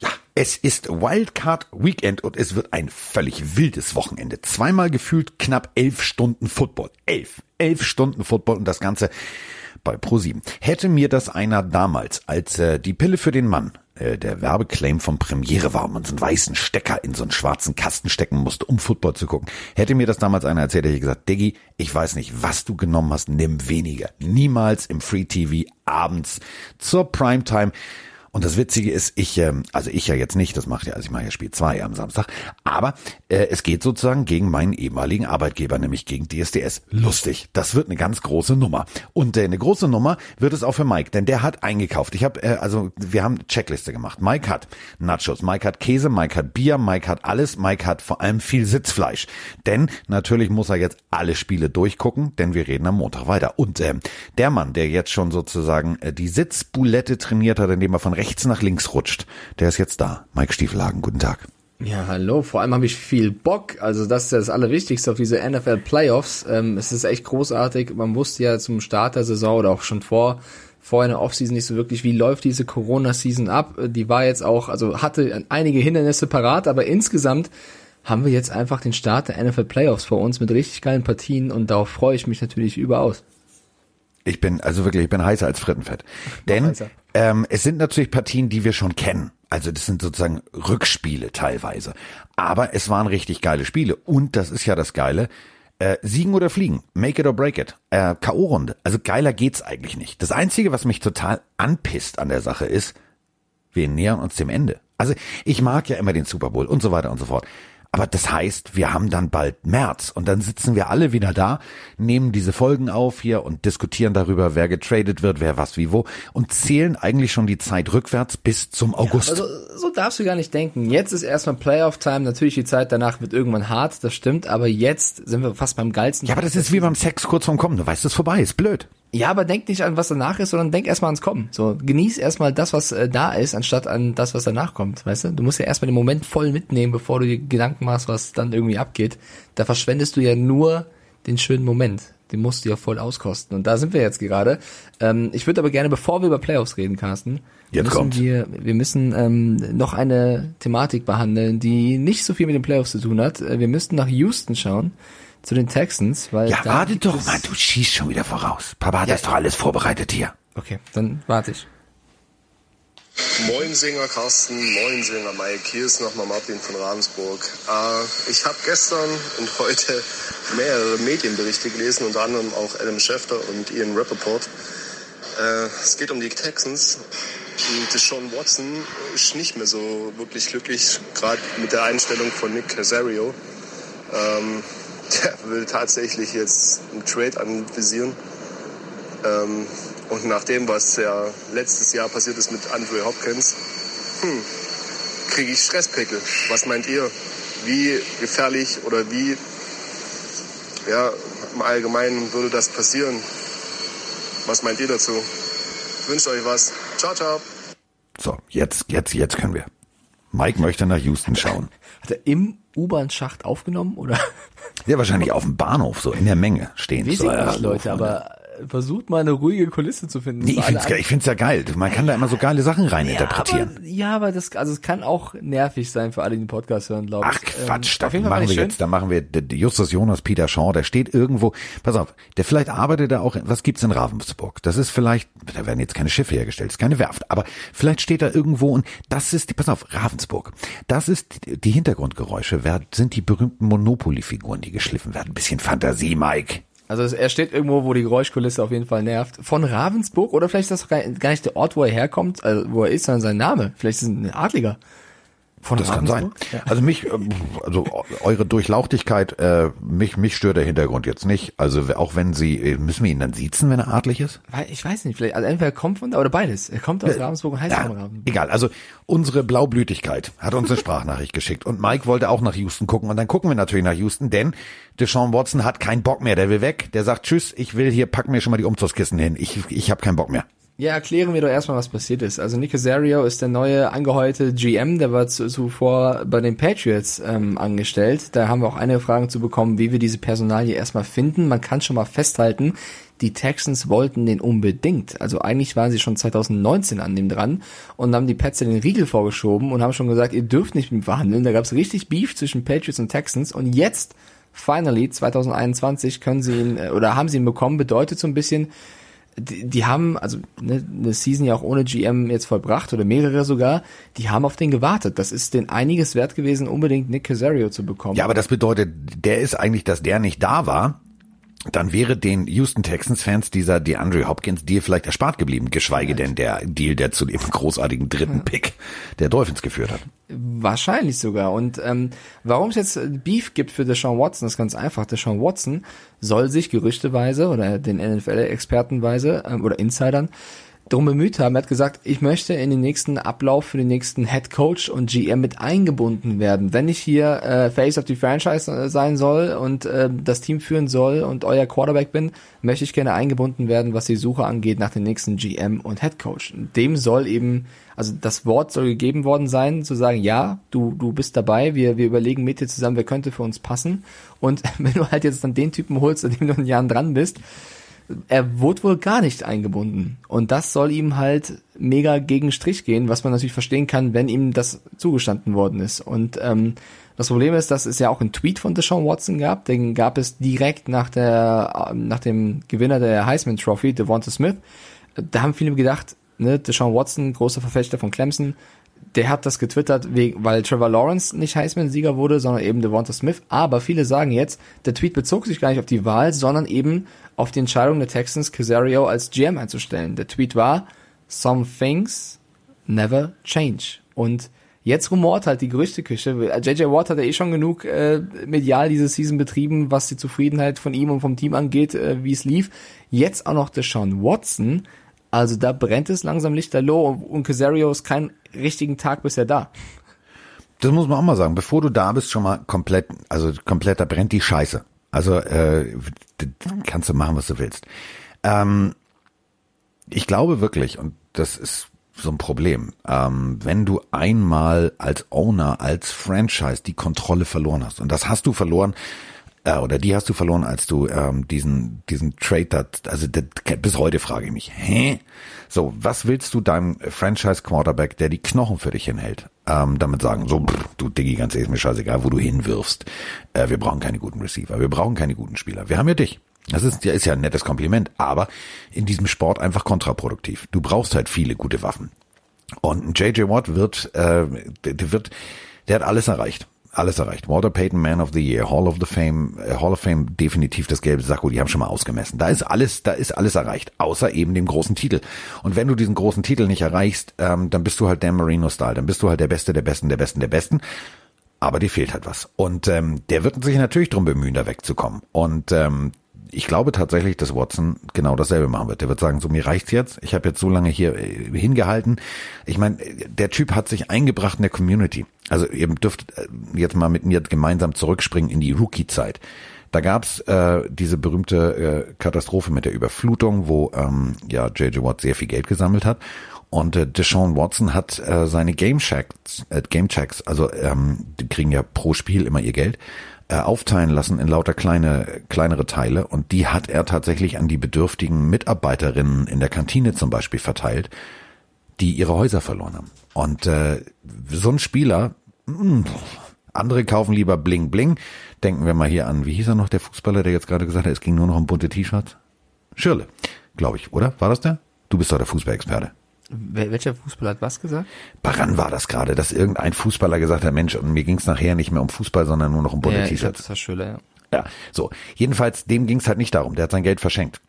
Ja, es ist Wildcard Weekend und es wird ein völlig wildes Wochenende. Zweimal gefühlt knapp elf Stunden Football. Elf. Elf Stunden Football und das Ganze bei ProSieben. Hätte mir das einer damals, als äh, die Pille für den Mann äh, der Werbeclaim von Premiere war man so einen weißen Stecker in so einen schwarzen Kasten stecken musste, um Football zu gucken. Hätte mir das damals einer erzählt, hätte ich gesagt, Diggi, ich weiß nicht, was du genommen hast, nimm weniger. Niemals im Free TV abends zur Primetime. Und das Witzige ist, ich, ähm, also ich ja jetzt nicht, das macht ja, also ich mache ja Spiel 2 am Samstag, aber äh, es geht sozusagen gegen meinen ehemaligen Arbeitgeber, nämlich gegen DSDS. Lustig, das wird eine ganz große Nummer. Und äh, eine große Nummer wird es auch für Mike, denn der hat eingekauft. Ich habe, äh, also wir haben Checkliste gemacht. Mike hat Nachos, Mike hat Käse, Mike hat Bier, Mike hat alles, Mike hat vor allem viel Sitzfleisch. Denn natürlich muss er jetzt alle Spiele durchgucken, denn wir reden am Montag weiter. Und äh, der Mann, der jetzt schon sozusagen äh, die Sitzbulette trainiert hat, indem er von rechts nach links rutscht. Der ist jetzt da. Mike Stiefelhagen, guten Tag. Ja, hallo. Vor allem habe ich viel Bock. Also das ist das Allerwichtigste auf diese NFL Playoffs. Ähm, es ist echt großartig. Man wusste ja zum Start der Saison oder auch schon vor vorher in der Offseason nicht so wirklich, wie läuft diese Corona-Season ab. Die war jetzt auch, also hatte einige Hindernisse parat, aber insgesamt haben wir jetzt einfach den Start der NFL Playoffs vor uns mit richtig geilen Partien und darauf freue ich mich natürlich überaus. Ich bin, also wirklich, ich bin heißer als Frittenfett. Denn ähm, es sind natürlich Partien, die wir schon kennen. Also das sind sozusagen Rückspiele teilweise. Aber es waren richtig geile Spiele. Und das ist ja das Geile. Äh, siegen oder fliegen, make it or break it, äh, K.O.-Runde. Also geiler geht's eigentlich nicht. Das Einzige, was mich total anpisst an der Sache ist, wir nähern uns dem Ende. Also ich mag ja immer den Super Bowl und so weiter und so fort. Aber das heißt, wir haben dann bald März und dann sitzen wir alle wieder da, nehmen diese Folgen auf hier und diskutieren darüber, wer getradet wird, wer was wie wo und zählen eigentlich schon die Zeit rückwärts bis zum August. Ja, also, so darfst du gar nicht denken. Jetzt ist erstmal Playoff-Time, natürlich die Zeit danach wird irgendwann hart, das stimmt, aber jetzt sind wir fast beim geilsten. Ja, aber das ist wie beim Sex kurz vorm Kommen. Du weißt, es ist vorbei, ist blöd. Ja, aber denk nicht an, was danach ist, sondern denk erstmal ans Kommen. So, genieß erstmal das, was äh, da ist, anstatt an das, was danach kommt. Weißt du? Du musst ja erstmal den Moment voll mitnehmen, bevor du dir Gedanken machst, was dann irgendwie abgeht. Da verschwendest du ja nur den schönen Moment. Den musst du ja voll auskosten. Und da sind wir jetzt gerade. Ähm, ich würde aber gerne, bevor wir über Playoffs reden, Carsten, Jetzt müssen kommt's. wir, wir müssen ähm, noch eine Thematik behandeln, die nicht so viel mit den Playoffs zu tun hat. Äh, Wir müssten nach Houston schauen, zu den Texans, weil Ja, warte doch mal, du schießt schon wieder voraus. Papa hat Ja. das doch alles vorbereitet hier. Okay, dann warte ich. Moin Singer Carsten, moin Singer Mike, hier ist nochmal Martin von Ravensburg. Äh, ich habe gestern und heute mehrere Medienberichte gelesen, unter anderem auch Adam Schefter und Ian Rappaport. Äh, es geht um die Texans. Und Deshaun Watson ist nicht mehr so wirklich glücklich, gerade mit der Einstellung von Nick Casario. Ähm, der will tatsächlich jetzt einen Trade anvisieren. Ähm, und nach dem, was ja letztes Jahr passiert ist mit Andre Hopkins, hm, kriege ich Stresspickel. Was meint ihr? Wie gefährlich oder wie ja, im Allgemeinen würde das passieren? Was meint ihr dazu? Ich wünsche euch was. Ciao, ciao. So, jetzt, jetzt, jetzt können wir. Mike möchte nach Houston schauen. Hat er im U-Bahn-Schacht aufgenommen oder? Ja, wahrscheinlich auf dem Bahnhof, so in der Menge stehen. Weiß ich ja, nicht, Leute, aber versucht mal eine ruhige Kulisse zu finden. Nee, ich find's, ich find's ja geil. Man kann da immer so geile Sachen reininterpretieren. Ja, aber, ja, aber das, also es kann auch nervig sein für alle, die den Podcast hören, glaube Ach ich. Quatsch, Ähm, da machen wir jetzt, da machen wir Justus Jonas Peter Shaw, der steht irgendwo, pass auf, der vielleicht arbeitet er auch, was gibt's in Ravensburg? Das ist vielleicht, da werden jetzt keine Schiffe hergestellt, ist keine Werft, aber vielleicht steht er irgendwo und das ist, die, pass auf, Ravensburg, das ist, die- die Hintergrundgeräusche, wer, sind die berühmten Monopoly-Figuren, die geschliffen werden. Ein bisschen Fantasie, Mike. Also er steht irgendwo, wo die Geräuschkulisse auf jeden Fall nervt. Von Ravensburg oder vielleicht ist das gar nicht der Ort, wo er herkommt, also wo er ist, sondern sein Name. Vielleicht ist es ein Adliger. Von Das kann sein. Ja. Also mich, ähm, also eure Durchlauchtigkeit, äh, mich, mich stört der Hintergrund jetzt nicht. Also auch wenn Sie, äh, müssen wir ihn dann siezen, wenn er adlig ist? Weil- Ich weiß nicht, vielleicht, also entweder er kommt von da oder beides. Er kommt aus Ravensburg und heißt Ja, Ravensburg. egal. Also unsere Blaublütigkeit hat uns eine Sprachnachricht geschickt und Mike wollte auch nach Houston gucken und dann gucken wir natürlich nach Houston, denn Deshaun Watson hat keinen Bock mehr, der will weg. Der sagt Tschüss, ich will hier, pack mir schon mal die Umzugskissen hin. Ich, ich habe keinen Bock mehr. Ja, erklären wir doch erstmal, was passiert ist. Also Nick Casario ist der neue angeheuerte GM, der war zuvor bei den Patriots ähm, angestellt. Da haben wir auch einige Fragen zu bekommen, wie wir diese Personalie erstmal finden. Man kann schon mal festhalten, die Texans wollten den unbedingt. Also eigentlich waren sie schon 2019 an dem dran und haben die Pets den Riegel vorgeschoben und haben schon gesagt, ihr dürft nicht mit ihm verhandeln. Da gab es richtig Beef zwischen Patriots und Texans und jetzt, finally, 2021, können sie ihn, äh, oder haben sie ihn bekommen, bedeutet so ein bisschen, die, die haben, also ne, eine Season ja auch ohne GM jetzt vollbracht oder mehrere sogar, die haben auf den gewartet. Das ist den einiges wert gewesen, unbedingt Nick Casario zu bekommen. Ja, aber das bedeutet, der ist eigentlich, dass der nicht da war, dann wäre den Houston Texans Fans dieser DeAndre Hopkins Deal vielleicht erspart geblieben, geschweige denn der Deal, der zu dem großartigen dritten Pick der Dolphins geführt hat. Wahrscheinlich sogar. Und ähm, warum es jetzt Beef gibt für Deshaun Watson, ist ganz einfach. Deshaun Watson soll sich gerüchteweise oder den NFL-Expertenweise ähm, oder Insidern drum bemüht haben. Er hat gesagt, ich möchte in den nächsten Ablauf für den nächsten Head Coach und GM mit eingebunden werden. Wenn ich hier äh, Face of the Franchise äh, sein soll und äh, das Team führen soll und euer Quarterback bin, möchte ich gerne eingebunden werden, was die Suche angeht nach dem nächsten GM und Head Coach. Dem soll eben, also das Wort soll gegeben worden sein, zu sagen, ja, du, du bist dabei, wir, wir überlegen mit dir zusammen, wer könnte für uns passen. Und wenn du halt jetzt dann den Typen holst, an dem du in Jahren dran bist, er wurde wohl gar nicht eingebunden. Und das soll ihm halt mega gegen Strich gehen, was man natürlich verstehen kann, wenn ihm das zugestanden worden ist. Und ähm, das Problem ist, dass es ja auch einen Tweet von Deshaun Watson gab. Den gab es direkt nach der nach dem Gewinner der Heisman Trophy, Devonta Smith. Da haben viele gedacht, ne, Deshaun Watson, großer Verfechter von Clemson, der hat das getwittert, weil Trevor Lawrence nicht Heisman-Sieger wurde, sondern eben Devonta Smith. Aber viele sagen jetzt, der Tweet bezog sich gar nicht auf die Wahl, sondern eben auf die Entscheidung der Texans, Casario als GM einzustellen. Der Tweet war, some things never change. Und jetzt rumort halt die Gerüchteküche. JJ Watt hat ja eh schon genug äh, medial diese Season betrieben, was die Zufriedenheit von ihm und vom Team angeht, äh, wie es lief. Jetzt auch noch der Sean Watson. Also da brennt es langsam lichterloh und Casario ist keinen richtigen Tag bisher da. Das muss man auch mal sagen. Bevor du da bist, schon mal komplett, also komplett, da brennt die Scheiße. Also äh, kannst du machen, was du willst. Ähm, ich glaube wirklich, und das ist so ein Problem, ähm, wenn du einmal als Owner, als Franchise die Kontrolle verloren hast, und das hast du verloren, äh, oder die hast du verloren, als du ähm, diesen diesen Trade, also das, bis heute frage ich mich, hä? So, was willst du deinem Franchise Quarterback, der die Knochen für dich hinhält, ähm, damit sagen, so, pff, du Diggi, ganz ehrlich, mir scheißegal, wo du hinwirfst. Äh, wir brauchen keine guten Receiver, wir brauchen keine guten Spieler. Wir haben ja dich. Das ist ja, ist ja ein nettes Kompliment, aber in diesem Sport einfach kontraproduktiv. Du brauchst halt viele gute Waffen. Und JJ Watt wird, äh, der wird, der hat alles erreicht alles erreicht. Walter Payton, Man of the Year, Hall of the Fame, äh, Hall of Fame, definitiv das gelbe Sakko, die haben schon mal ausgemessen. Da ist alles, da ist alles erreicht, außer eben dem großen Titel. Und wenn du diesen großen Titel nicht erreichst, ähm, dann bist du halt Dan Marino-Style, dann bist du halt der Beste, der Besten, der Besten, der Besten. Aber dir fehlt halt was. Und ähm, der wird sich natürlich drum bemühen, da wegzukommen. Und ähm, ich glaube tatsächlich, dass Watson genau dasselbe machen wird. Der wird sagen, so mir reicht's jetzt. Ich habe jetzt so lange hier äh, hingehalten. Ich meine, der Typ hat sich eingebracht in der Community. Also ihr dürft äh, jetzt mal mit mir gemeinsam zurückspringen in die Rookie-Zeit. Da gab's äh, diese berühmte äh, Katastrophe mit der Überflutung, wo ähm, ja JJ Watt sehr viel Geld gesammelt hat. Und äh, Deshaun Watson hat äh, seine Game Checks, äh, Game Checks, also ähm, die kriegen ja pro Spiel immer ihr Geld, äh, aufteilen lassen in lauter kleine, kleinere Teile und die hat er tatsächlich an die bedürftigen Mitarbeiterinnen in der Kantine zum Beispiel verteilt, die ihre Häuser verloren haben. Und äh, so ein Spieler, mh, hm, andere kaufen lieber Bling Bling. Denken wir mal hier an, wie hieß er noch, der Fußballer, der jetzt gerade gesagt hat, es ging nur noch um bunte T-Shirts? Schirle, glaube ich, oder? War das der? Du bist doch der Fußballexperte. Welcher Fußballer hat was gesagt? Baran war das gerade, dass irgendein Fußballer gesagt hat, Mensch, und mir ging es nachher nicht mehr um Fußball, sondern nur noch um bunte ja, T-Shirts. Das war ja. Ja, so. Jedenfalls, dem ging es halt nicht darum. Der hat sein Geld verschenkt.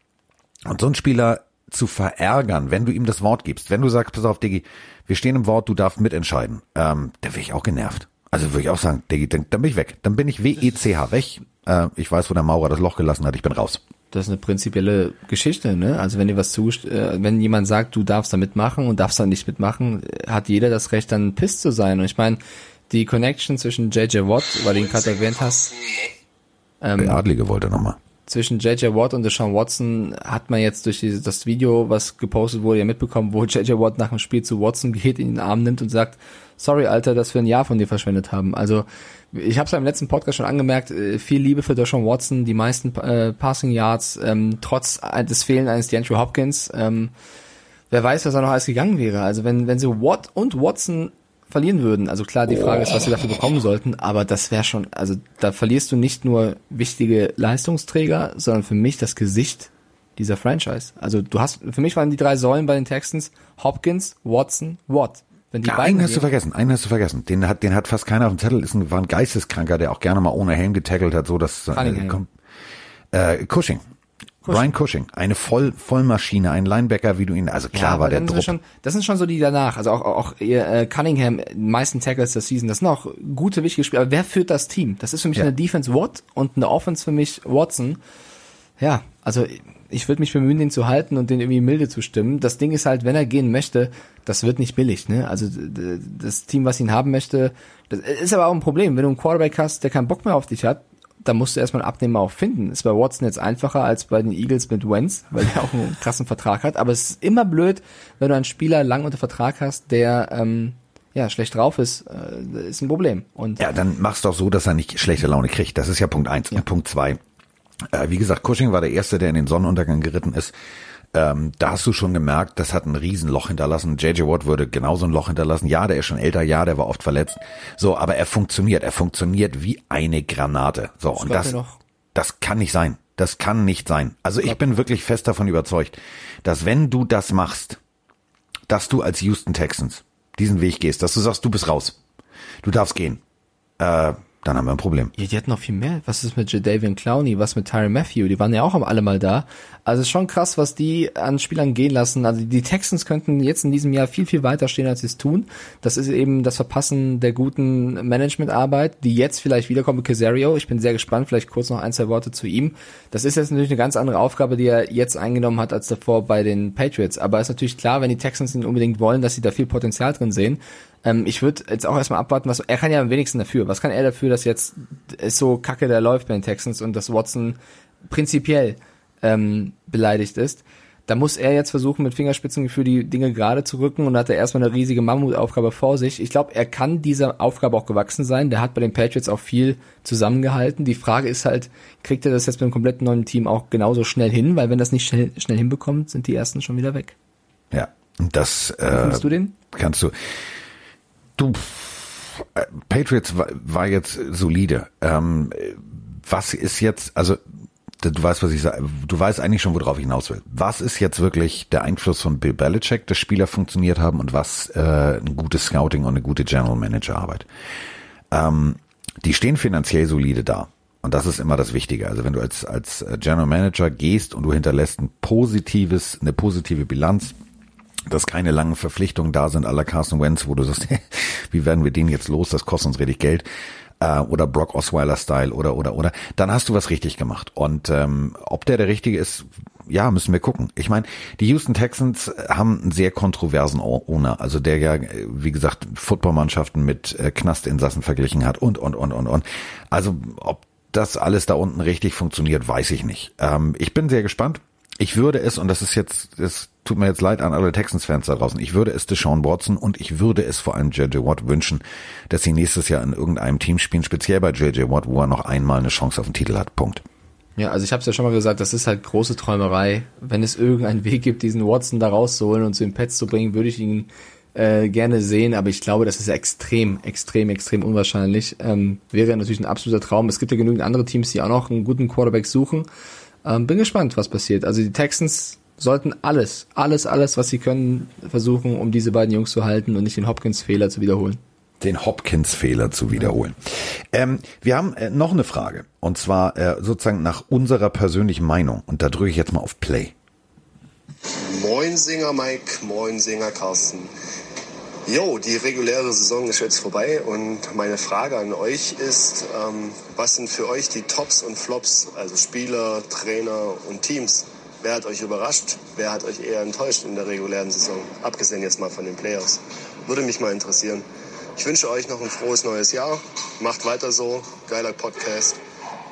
Und so ein Spieler zu verärgern, wenn du ihm das Wort gibst, wenn du sagst, pass auf, Diggi, wir stehen im Wort, du darfst mitentscheiden, ähm, da wäre ich auch genervt. Also würde ich auch sagen, Diggi, dann, dann bin ich weg. Dann bin ich WECH weg. Äh, ich weiß, wo der Maurer das Loch gelassen hat, ich bin raus das ist eine prinzipielle Geschichte, ne? Also wenn dir was zu, äh, wenn jemand sagt, du darfst da mitmachen und darfst da nicht mitmachen, hat jeder das Recht, dann piss zu sein. Und ich meine, die Connection zwischen JJ Watt, weil du ihn gerade erwähnt hast. Ähm, der Adlige wollte nochmal. Zwischen JJ Watt und Deshaun Watson hat man jetzt durch dieses, das Video, was gepostet wurde, ja mitbekommen, wo JJ Watt nach dem Spiel zu Watson geht, in den Arm nimmt und sagt, sorry, Alter, dass wir ein Jahr von dir verschwendet haben. Also ich habe es ja im letzten Podcast schon angemerkt, äh, viel Liebe für Deshaun Watson, die meisten äh, Passing Yards, ähm, trotz des Fehlen eines DeAndre Hopkins. Ähm, wer weiß, was da noch alles gegangen wäre. Also wenn, wenn sie Watt und Watson verlieren würden. Also klar, die Frage ist, was sie dafür bekommen sollten, aber das wäre schon, also da verlierst du nicht nur wichtige Leistungsträger, sondern für mich das Gesicht dieser Franchise. Also du hast, für mich waren die drei Säulen bei den Texans Hopkins, Watson, Watt. Wenn die ja, beiden einen hast du vergessen, einen hast du vergessen. Den hat, den hat fast keiner auf dem Zettel. Ist ein, war ein Geisteskranker, der auch gerne mal ohne Helm getackelt hat, so dass äh, äh, Cushing. Cushing. Brian Cushing, eine Voll Vollmaschine, ein Linebacker, wie du ihn, also klar ja, war der Druck. Schon, das sind schon so die danach, also auch, auch äh, Cunningham, die meisten Tackles der Season, das sind auch gute, wichtige Spieler, aber wer führt das Team? Das ist für mich ja. eine Defense Watt und eine Offense für mich Watson. Ja, also ich würde mich bemühen, den zu halten und den irgendwie milde zu stimmen. Das Ding ist halt, wenn er gehen möchte, das wird nicht billig, ne? Also das Team, was ihn haben möchte, das ist aber auch ein Problem. Wenn du einen Quarterback hast, der keinen Bock mehr auf dich hat, da musst du erstmal einen Abnehmer auch finden. Ist bei Watson jetzt einfacher als bei den Eagles mit Wentz, weil der auch einen krassen Vertrag hat. Aber es ist immer blöd, wenn du einen Spieler lang unter Vertrag hast, der ähm, ja schlecht drauf ist, äh, ist ein Problem. Und ja, dann mach's doch so, dass er nicht schlechte Laune kriegt. Das ist ja Punkt eins. Ja. Und Punkt zwei. Äh, wie gesagt, Cushing war der erste, der in den Sonnenuntergang geritten ist. Ähm, da hast du schon gemerkt, das hat ein Riesenloch hinterlassen. JJ Watt würde genauso ein Loch hinterlassen. Ja, der ist schon älter, ja, der war oft verletzt. So, aber er funktioniert. Er funktioniert wie eine Granate. So, das und das, das kann nicht sein. Das kann nicht sein. Also ich bin wirklich fest davon überzeugt, dass wenn du das machst, dass du als Houston Texans diesen Weg gehst, dass du sagst, du bist raus. Du darfst gehen. Äh, dann haben wir ein Problem. Ja, die hatten noch viel mehr. Was ist mit Jadavian Clowney? Was mit Tyron Matthew? Die waren ja auch alle mal da. Also ist schon krass, was die an Spielern gehen lassen. Also die Texans könnten jetzt in diesem Jahr viel, viel weiter stehen, als sie es tun. Das ist eben das Verpassen der guten Managementarbeit, die jetzt vielleicht wiederkommt mit Casario. Ich bin sehr gespannt. Vielleicht kurz noch ein, zwei Worte zu ihm. Das ist jetzt natürlich eine ganz andere Aufgabe, die er jetzt eingenommen hat, als davor bei den Patriots. Aber es ist natürlich klar, wenn die Texans ihn unbedingt wollen, dass sie da viel Potenzial drin sehen, ähm, ich würde jetzt auch erstmal abwarten, was er kann ja am wenigsten dafür. Was kann er dafür, dass jetzt es so kacke der läuft bei den Texans und dass Watson prinzipiell ähm, beleidigt ist? Da muss er jetzt versuchen, mit Fingerspitzengefühl die Dinge gerade zu rücken und hat er erstmal eine riesige Mammutaufgabe vor sich. Ich glaube, er kann dieser Aufgabe auch gewachsen sein. Der hat bei den Patriots auch viel zusammengehalten. Die Frage ist halt, kriegt er das jetzt mit einem komplett neuen Team auch genauso schnell hin? Weil wenn das nicht schnell, schnell hinbekommt, sind die ersten schon wieder weg. Ja, das äh, du den? kannst du. Du, äh, Patriots war, war jetzt solide. Ähm, was ist jetzt, also du weißt, was ich sage, du weißt eigentlich schon, worauf ich hinaus will. Was ist jetzt wirklich der Einfluss von Bill Belichick, dass Spieler funktioniert haben und was äh, ein gutes Scouting und eine gute General Manager Arbeit? Ähm, die stehen finanziell solide da. Und das ist immer das Wichtige. Also wenn du als, als General Manager gehst und du hinterlässt ein positives, eine positive Bilanz, dass keine langen Verpflichtungen da sind, aller Carson Wentz, wo du sagst, wie werden wir den jetzt los? Das kostet uns richtig Geld. Äh, oder Brock Osweiler-Style oder, oder, oder. Dann hast du was richtig gemacht. Und ähm, ob der der Richtige ist, ja, müssen wir gucken. Ich meine, die Houston Texans haben einen sehr kontroversen Owner, also der ja, wie gesagt, Footballmannschaften mit äh, Knastinsassen verglichen hat und, und, und, und, und. Also, ob das alles da unten richtig funktioniert, weiß ich nicht. Ähm, ich bin sehr gespannt. Ich würde es, und das ist jetzt, das tut mir jetzt leid an alle Texans-Fans da draußen, ich würde es Deshaun Watson und ich würde es vor allem JJ Watt wünschen, dass sie nächstes Jahr in irgendeinem Team spielen, speziell bei JJ Watt, wo er noch einmal eine Chance auf den Titel hat. Punkt. Ja, also ich habe es ja schon mal gesagt, das ist halt große Träumerei. Wenn es irgendeinen Weg gibt, diesen Watson da rauszuholen und zu den Pets zu bringen, würde ich ihn äh, gerne sehen, aber ich glaube, das ist extrem, extrem, extrem unwahrscheinlich. Ähm, wäre natürlich ein absoluter Traum. Es gibt ja genügend andere Teams, die auch noch einen guten Quarterback suchen. Ähm, bin gespannt, was passiert. Also die Texans sollten alles, alles, alles, was sie können, versuchen, um diese beiden Jungs zu halten und nicht den Hopkins-Fehler zu wiederholen. Den Hopkins-Fehler zu wiederholen. Ähm, wir haben äh, noch eine Frage. Und zwar äh, sozusagen nach unserer persönlichen Meinung. Und da drücke ich jetzt mal auf Play. Moin Singer Mike, moin Singer Carsten. Jo, die reguläre Saison ist jetzt vorbei und meine Frage an euch ist, ähm, was sind für euch die Tops und Flops, also Spieler, Trainer und Teams? Wer hat euch überrascht? Wer hat euch eher enttäuscht in der regulären Saison? Abgesehen jetzt mal von den Playoffs. Würde mich mal interessieren. Ich wünsche euch noch ein frohes neues Jahr. Macht weiter so. Geiler Podcast.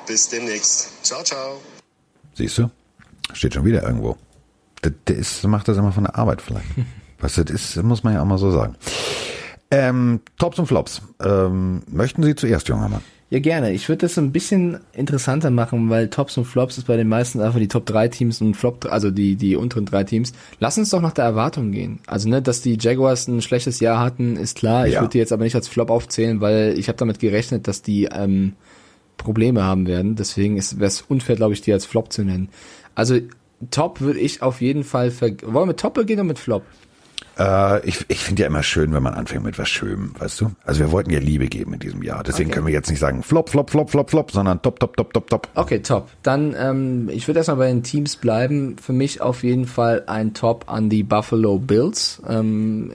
Bis demnächst. Ciao, ciao. Siehst du? Steht schon wieder irgendwo. Der, der ist, macht das immer von der Arbeit vielleicht. Was das ist, muss man ja auch mal so sagen. Ähm, Tops und Flops. Ähm, möchten Sie zuerst, junger Mann? Ja, gerne. Ich würde das so ein bisschen interessanter machen, weil Tops und Flops ist bei den meisten einfach die Top 3 Teams und Flop, also die, die unteren drei Teams. Lass uns doch nach der Erwartung gehen. Also, ne, dass die Jaguars ein schlechtes Jahr hatten, ist klar. Ich Ja. würde die jetzt aber nicht als Flop aufzählen, weil ich habe damit gerechnet, dass die ähm, Probleme haben werden. Deswegen wäre es unfair, glaube ich, die als Flop zu nennen. Also, Top würde ich auf jeden Fall ver Wollen wir mit Top beginnen oder mit Flop? Äh, ich ich finde ja immer schön, wenn man anfängt mit was Schönem, weißt du? Also wir wollten ja Liebe geben in diesem Jahr. Deswegen Okay. können wir jetzt nicht sagen Flop, Flop, Flop, Flop, Flop, sondern top, top, top, top, top. Okay, top. Dann, ähm, ich würde erstmal bei den Teams bleiben. Für mich auf jeden Fall ein Top an die Buffalo Bills, ähm,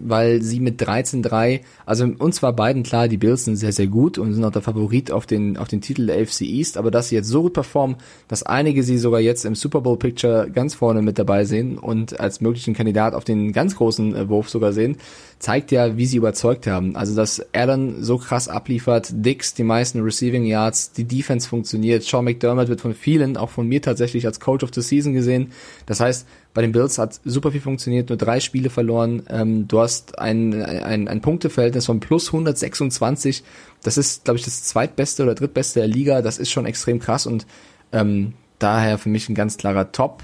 weil sie mit 13-3, also uns war beiden klar, die Bills sind sehr, sehr gut und sind auch der Favorit auf den, auf den Titel der AFC East, aber dass sie jetzt so gut performen, dass einige sie sogar jetzt im Super Bowl Picture ganz vorne mit dabei sehen und als möglichen Kandidat auf den ganz großen äh, Wurf sogar sehen, zeigt ja, wie sie überzeugt haben. Also, dass Allen so krass abliefert, Dix die meisten Receiving Yards, die Defense funktioniert, Sean McDermott wird von vielen, auch von mir tatsächlich als Coach of the Season gesehen. Das heißt, bei den Bills hat super viel funktioniert, nur drei Spiele verloren. Ähm, du hast ein, ein, ein Punkteverhältnis von plus 126. Das ist, glaube ich, das zweitbeste oder drittbeste der Liga. Das ist schon extrem krass und ähm, daher für mich ein ganz klarer Top.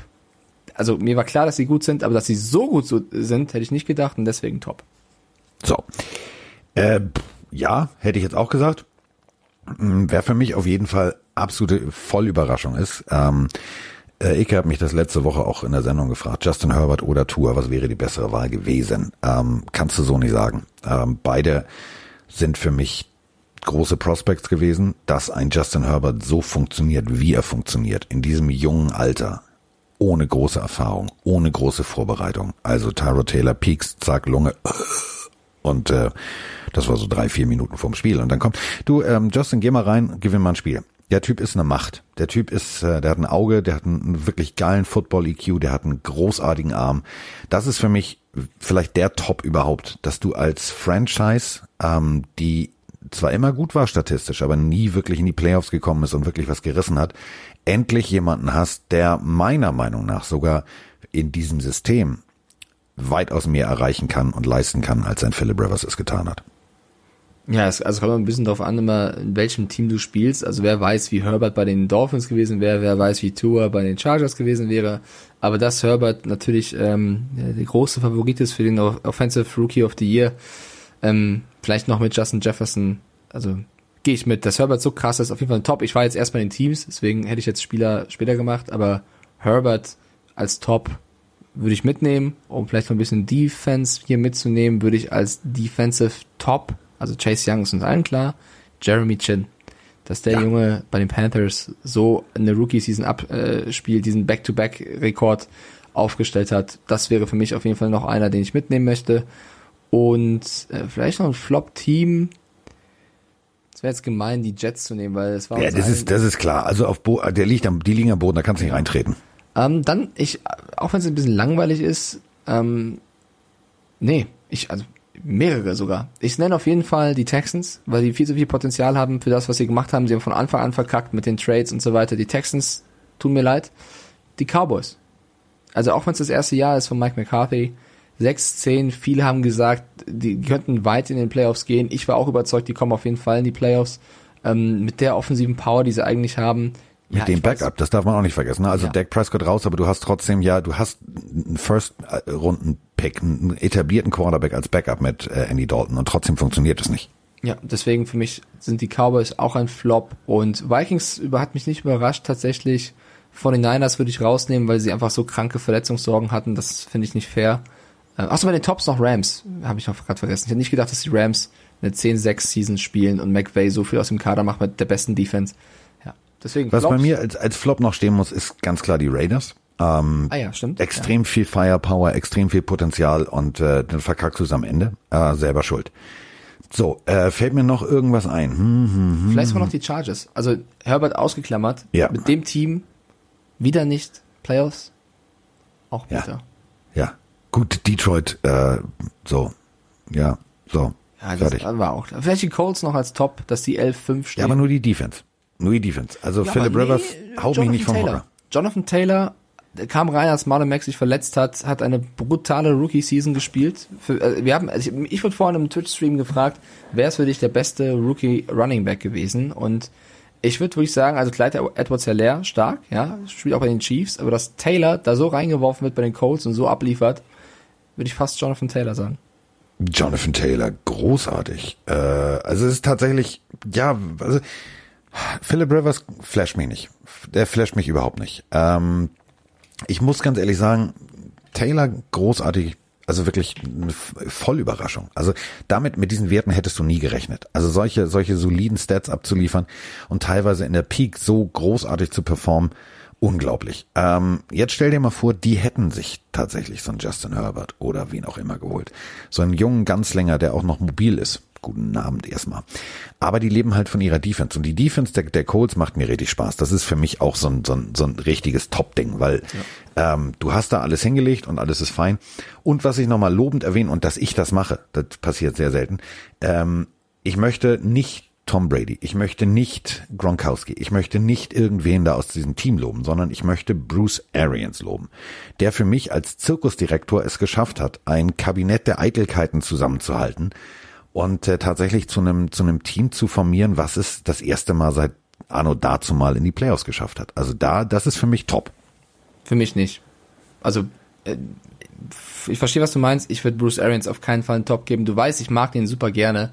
Also mir war klar, dass sie gut sind, aber dass sie so gut so sind, hätte ich nicht gedacht und deswegen top. So. Äh, ja, hätte ich jetzt auch gesagt. Wer für mich auf jeden Fall absolute Vollüberraschung ist. Ähm, äh, Ike hat mich das letzte Woche auch in der Sendung gefragt. Justin Herbert oder Tour, was wäre die bessere Wahl gewesen? Ähm, kannst du so nicht sagen. Ähm, beide sind für mich große Prospects gewesen, dass ein Justin Herbert so funktioniert, wie er funktioniert, in diesem jungen Alter, ohne große Erfahrung, ohne große Vorbereitung. Also Tyro Taylor Peaks, zack, Lunge, und äh, das war so drei, vier Minuten vorm Spiel. Und dann kommt, du, ähm, Justin, geh mal rein, gewinn mal ein Spiel. Der Typ ist eine Macht. Der Typ ist, äh, der hat ein Auge, der hat einen wirklich geilen Football-EQ, der hat einen großartigen Arm. Das ist für mich vielleicht der Top überhaupt, dass du als Franchise, ähm, die zwar immer gut war statistisch, aber nie wirklich in die Playoffs gekommen ist und wirklich was gerissen hat, endlich jemanden hast, der meiner Meinung nach sogar in diesem System weitaus mehr erreichen kann und leisten kann, als ein Philip Rivers es getan hat. Ja, es, also kommt ein bisschen darauf an, immer in welchem Team du spielst. Also wer weiß, wie Herbert bei den Dolphins gewesen wäre, wer weiß, wie Tua bei den Chargers gewesen wäre. Aber dass Herbert natürlich ähm, der, große Favorit ist für den Offensive Rookie of the Year, ähm, vielleicht noch mit Justin Jefferson, also gehe ich mit, dass Herbert so krass ist, auf jeden Fall ein Top. Ich war jetzt erst bei den Teams, deswegen hätte ich jetzt Spieler später gemacht, aber Herbert als Top würde ich mitnehmen, um vielleicht noch ein bisschen Defense hier mitzunehmen, würde ich als Defensive Top, also Chase Young ist uns allen klar, Jeremy Chin, dass der Ja. Junge bei den Panthers so eine Rookie-Season abspielt, diesen Back-to-Back-Rekord aufgestellt hat, das wäre für mich auf jeden Fall noch einer, den ich mitnehmen möchte. Und äh, vielleicht noch ein Flop-Team. Es wäre jetzt gemein, die Jets zu nehmen, weil es war Ja, das ist, das ist klar. Also auf Bo der liegt am, die liegen am Boden, da kannst du nicht reintreten. Ähm, dann, ich, auch wenn es ein bisschen langweilig ist, ähm, nee, ich, also mehrere sogar. Ich nenne auf jeden Fall die Texans, weil die viel zu viel Potenzial haben für das, was sie gemacht haben. Sie haben von Anfang an verkackt mit den Trades und so weiter. Die Texans tun mir leid. Die Cowboys. Also auch wenn es das erste Jahr ist von Mike McCarthy, 6-10, viele haben gesagt, die könnten weit in den Playoffs gehen. Ich war auch überzeugt, die kommen auf jeden Fall in die Playoffs. Ähm, mit der offensiven Power, die sie eigentlich haben. Mit Ja, dem ich weiß- Backup, das darf man auch nicht vergessen. ne? Also Ja. Dak Prescott raus, aber du hast trotzdem ja, du hast einen First-Runden-Pick, einen etablierten Quarterback als Backup mit äh, Andy Dalton und trotzdem funktioniert es nicht. Ja, deswegen für mich sind die Cowboys auch ein Flop und Vikings über hat mich nicht überrascht tatsächlich. Von den Niners würde ich rausnehmen, weil sie einfach so kranke Verletzungssorgen hatten. Das finde ich nicht fair. Äh, Achso, bei den Tops noch Rams. Habe ich noch gerade vergessen. Ich hätte nicht gedacht, dass die Rams eine 10-6-Season spielen und McVay so viel aus dem Kader macht mit der besten Defense. Ja, deswegen Was Flops. bei mir als, als Flop noch stehen muss, ist ganz klar die Raiders. Ähm, Ah ja, stimmt. extrem viel Firepower, extrem viel Potenzial und äh, dann verkackst du es am Ende. Äh, selber schuld. So, äh, fällt mir noch irgendwas ein? Hm, hm, Ja. Vielleicht sogar noch die Chargers. Also Herbert ausgeklammert. Ja. Mit dem Team wieder nicht Playoffs. Auch Ja. bitter. ja. Gut, Detroit, äh, so. Ja, so. Ja, das fertig. war auch. Vielleicht die Colts noch als Top, dass die 11-5 stehen. Ja, aber nur die Defense. Nur die Defense. Also Ja, Philip aber Rivers nee, haut mich nicht vom Taylor. Hocker. Jonathan Taylor kam rein, als Marlon Mack sich verletzt hat, hat eine brutale Rookie-Season gespielt. Für, äh, wir haben, also ich, ich wurde vorhin im Twitch-Stream gefragt, wer ist für dich der beste Rookie-Running-Back gewesen? Und ich würde wirklich sagen, also Clyde Edwards Hilaire, stark, ja, spielt auch bei den Chiefs, aber dass Taylor da so reingeworfen wird bei den Colts und so abliefert, würde ich fast Jonathan Taylor sagen. Jonathan Taylor, großartig. Äh, also es ist tatsächlich, ja, also Philip Rivers flasht mich nicht. Der flasht mich überhaupt nicht. Ähm, ich muss ganz ehrlich sagen, Taylor großartig, also wirklich eine Vollüberraschung. Also damit, mit diesen Werten hättest du nie gerechnet. Also solche, solche soliden Stats abzuliefern und teilweise in der Peak so großartig zu performen, unglaublich. Ähm, jetzt stell dir mal vor, die hätten sich tatsächlich so einen Justin Herbert oder wen auch immer geholt. So einen jungen Ganzlänger, der auch noch mobil ist. Guten Abend erstmal. Aber die leben halt von ihrer Defense. Und die Defense der, der Colts macht mir richtig Spaß. Das ist für mich auch so ein, so ein, so ein richtiges Top-Ding, weil ja. ähm, du hast da alles hingelegt und alles ist fein. Und was ich nochmal lobend erwähne und dass ich das mache, das passiert sehr selten, ähm, ich möchte nicht Tom Brady, ich möchte nicht Gronkowski, ich möchte nicht irgendwen da aus diesem Team loben, sondern ich möchte Bruce Arians loben, der für mich als Zirkusdirektor es geschafft hat, ein Kabinett der Eitelkeiten zusammenzuhalten und äh, tatsächlich zu einem zu einem Team zu formieren, was es das erste Mal seit Arno dazu mal in die Playoffs geschafft hat. Also da, das ist für mich top. Für mich nicht. Also äh, ich verstehe, was du meinst. Ich würde Bruce Arians auf keinen Fall einen Top geben. Du weißt, ich mag den super gerne.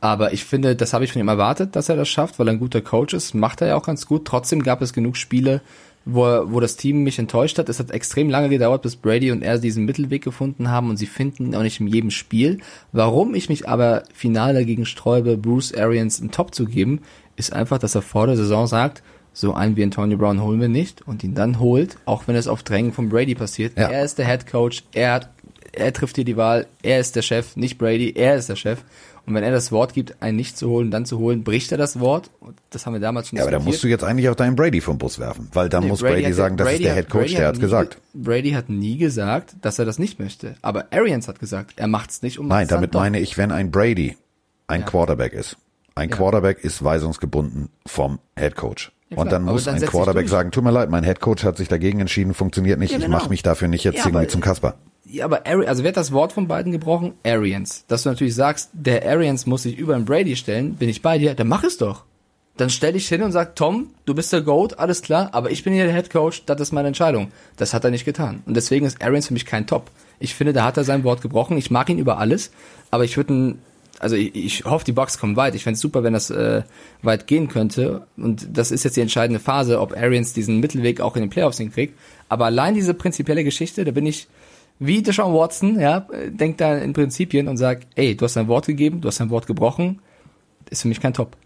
Aber ich finde, das habe ich von ihm erwartet, dass er das schafft, weil er ein guter Coach ist. Macht er ja auch ganz gut. Trotzdem gab es genug Spiele, wo, wo das Team mich enttäuscht hat. Es hat extrem lange gedauert, bis Brady und er diesen Mittelweg gefunden haben und sie finden ihn auch nicht in jedem Spiel. Warum ich mich aber final dagegen sträube, Bruce Arians einen Top zu geben, ist einfach, dass er vor der Saison sagt, so einen wie Antonio Brown holen wir nicht und ihn dann holt, auch wenn es auf Drängen von Brady passiert. Ja. Er ist der Head Coach, er er trifft hier die Wahl, er ist der Chef, nicht Brady, er ist der Chef. Und wenn er das Wort gibt, einen nicht zu holen, dann zu holen, bricht er das Wort. Das haben wir damals schon Ja, aber da musst du jetzt eigentlich auch deinen Brady vom Bus werfen, weil dann nee, muss Brady, Brady sagen, das Brady ist der Head Coach, Brady der hat's nie, gesagt. Brady hat nie gesagt, dass er das nicht möchte. Aber Arians hat gesagt, er macht's nicht um Nein, damit meine ich, wenn ein Brady ein ja. Quarterback ist. Ein ja. Quarterback ist weisungsgebunden vom Head Coach. Ja, und dann muss dann ein Quarterback sagen, tut mir leid, mein Head Coach hat sich dagegen entschieden, funktioniert nicht, genau. ich mache mich dafür nicht jetzt irgendwie zum Kasper. Ja, aber Ari, also wer hat das Wort von beiden gebrochen? Arians. Dass du natürlich sagst, der Arians muss sich über den Brady stellen, bin ich bei dir, dann mach es doch. Dann stell dich hin und sag, Tom, du bist der Goat, alles klar, aber ich bin hier der Head Coach, das ist meine Entscheidung. Das hat er nicht getan. Und deswegen ist Arians für mich kein Top. Ich finde, da hat er sein Wort gebrochen. Ich mag ihn über alles, aber ich würde also ich, ich hoffe, die Bucks kommen weit. Ich fände es super, wenn das äh, weit gehen könnte. Und das ist jetzt die entscheidende Phase, ob Arians diesen Mittelweg auch in den Playoffs hinkriegt. Aber allein diese prinzipielle Geschichte, da bin ich wie Deshaun Watson, ja, denkt da in Prinzipien und sagt, ey, du hast dein Wort gegeben, du hast dein Wort gebrochen, ist für mich kein Top.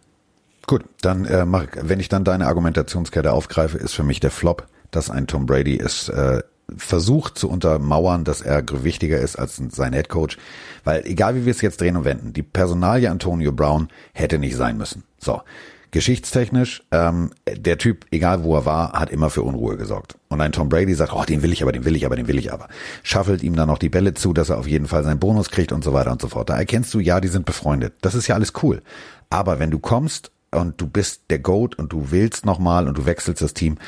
Gut, dann äh, mach, wenn ich dann deine Argumentationskette aufgreife, ist für mich der Flop, dass ein Tom Brady es äh, versucht zu untermauern, dass er wichtiger ist als sein Head Coach, weil egal wie wir es jetzt drehen und wenden, die Personalie Antonio Brown hätte nicht sein müssen. So, geschichtstechnisch, ähm, der Typ, egal wo er war, hat immer für Unruhe gesorgt. Und ein Tom Brady sagt, oh, den will ich aber, den will ich aber, den will ich aber. Schaffelt ihm dann noch die Bälle zu, dass er auf jeden Fall seinen Bonus kriegt und so weiter und so fort. Da erkennst du, ja, die sind befreundet. Das ist ja alles cool. Aber wenn du kommst und du bist der Goat und du willst nochmal und du wechselst das Team,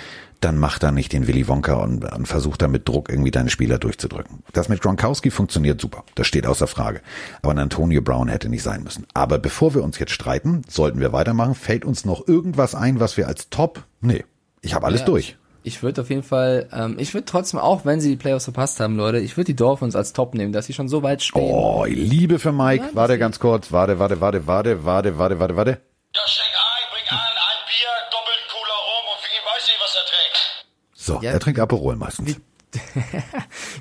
dann mach da nicht den Willy Wonka und, und versuch da mit Druck irgendwie deine Spieler durchzudrücken. Das mit Gronkowski funktioniert super. Das steht außer Frage. Aber ein Antonio Brown hätte nicht sein müssen. Aber bevor wir uns jetzt streiten, sollten wir weitermachen. Fällt uns noch irgendwas ein, was wir als Top? Nee. Ich habe alles ja, durch. Ich, ich würde auf jeden Fall, ähm, ich würde trotzdem, auch wenn sie die Playoffs verpasst haben, Leute, ich würde die Dolphins als Top nehmen, dass sie schon so weit stehen. Oh, Liebe für Mike. Ja, warte ganz kurz. Warte, warte, warte, warte, warte, warte, warte, warte. Ja, schenk ein, bring an, ein Bier, doppelt Cola rum und für ihn weiß nicht, was er trinkt. So, ja, er trinkt Aperol meistens.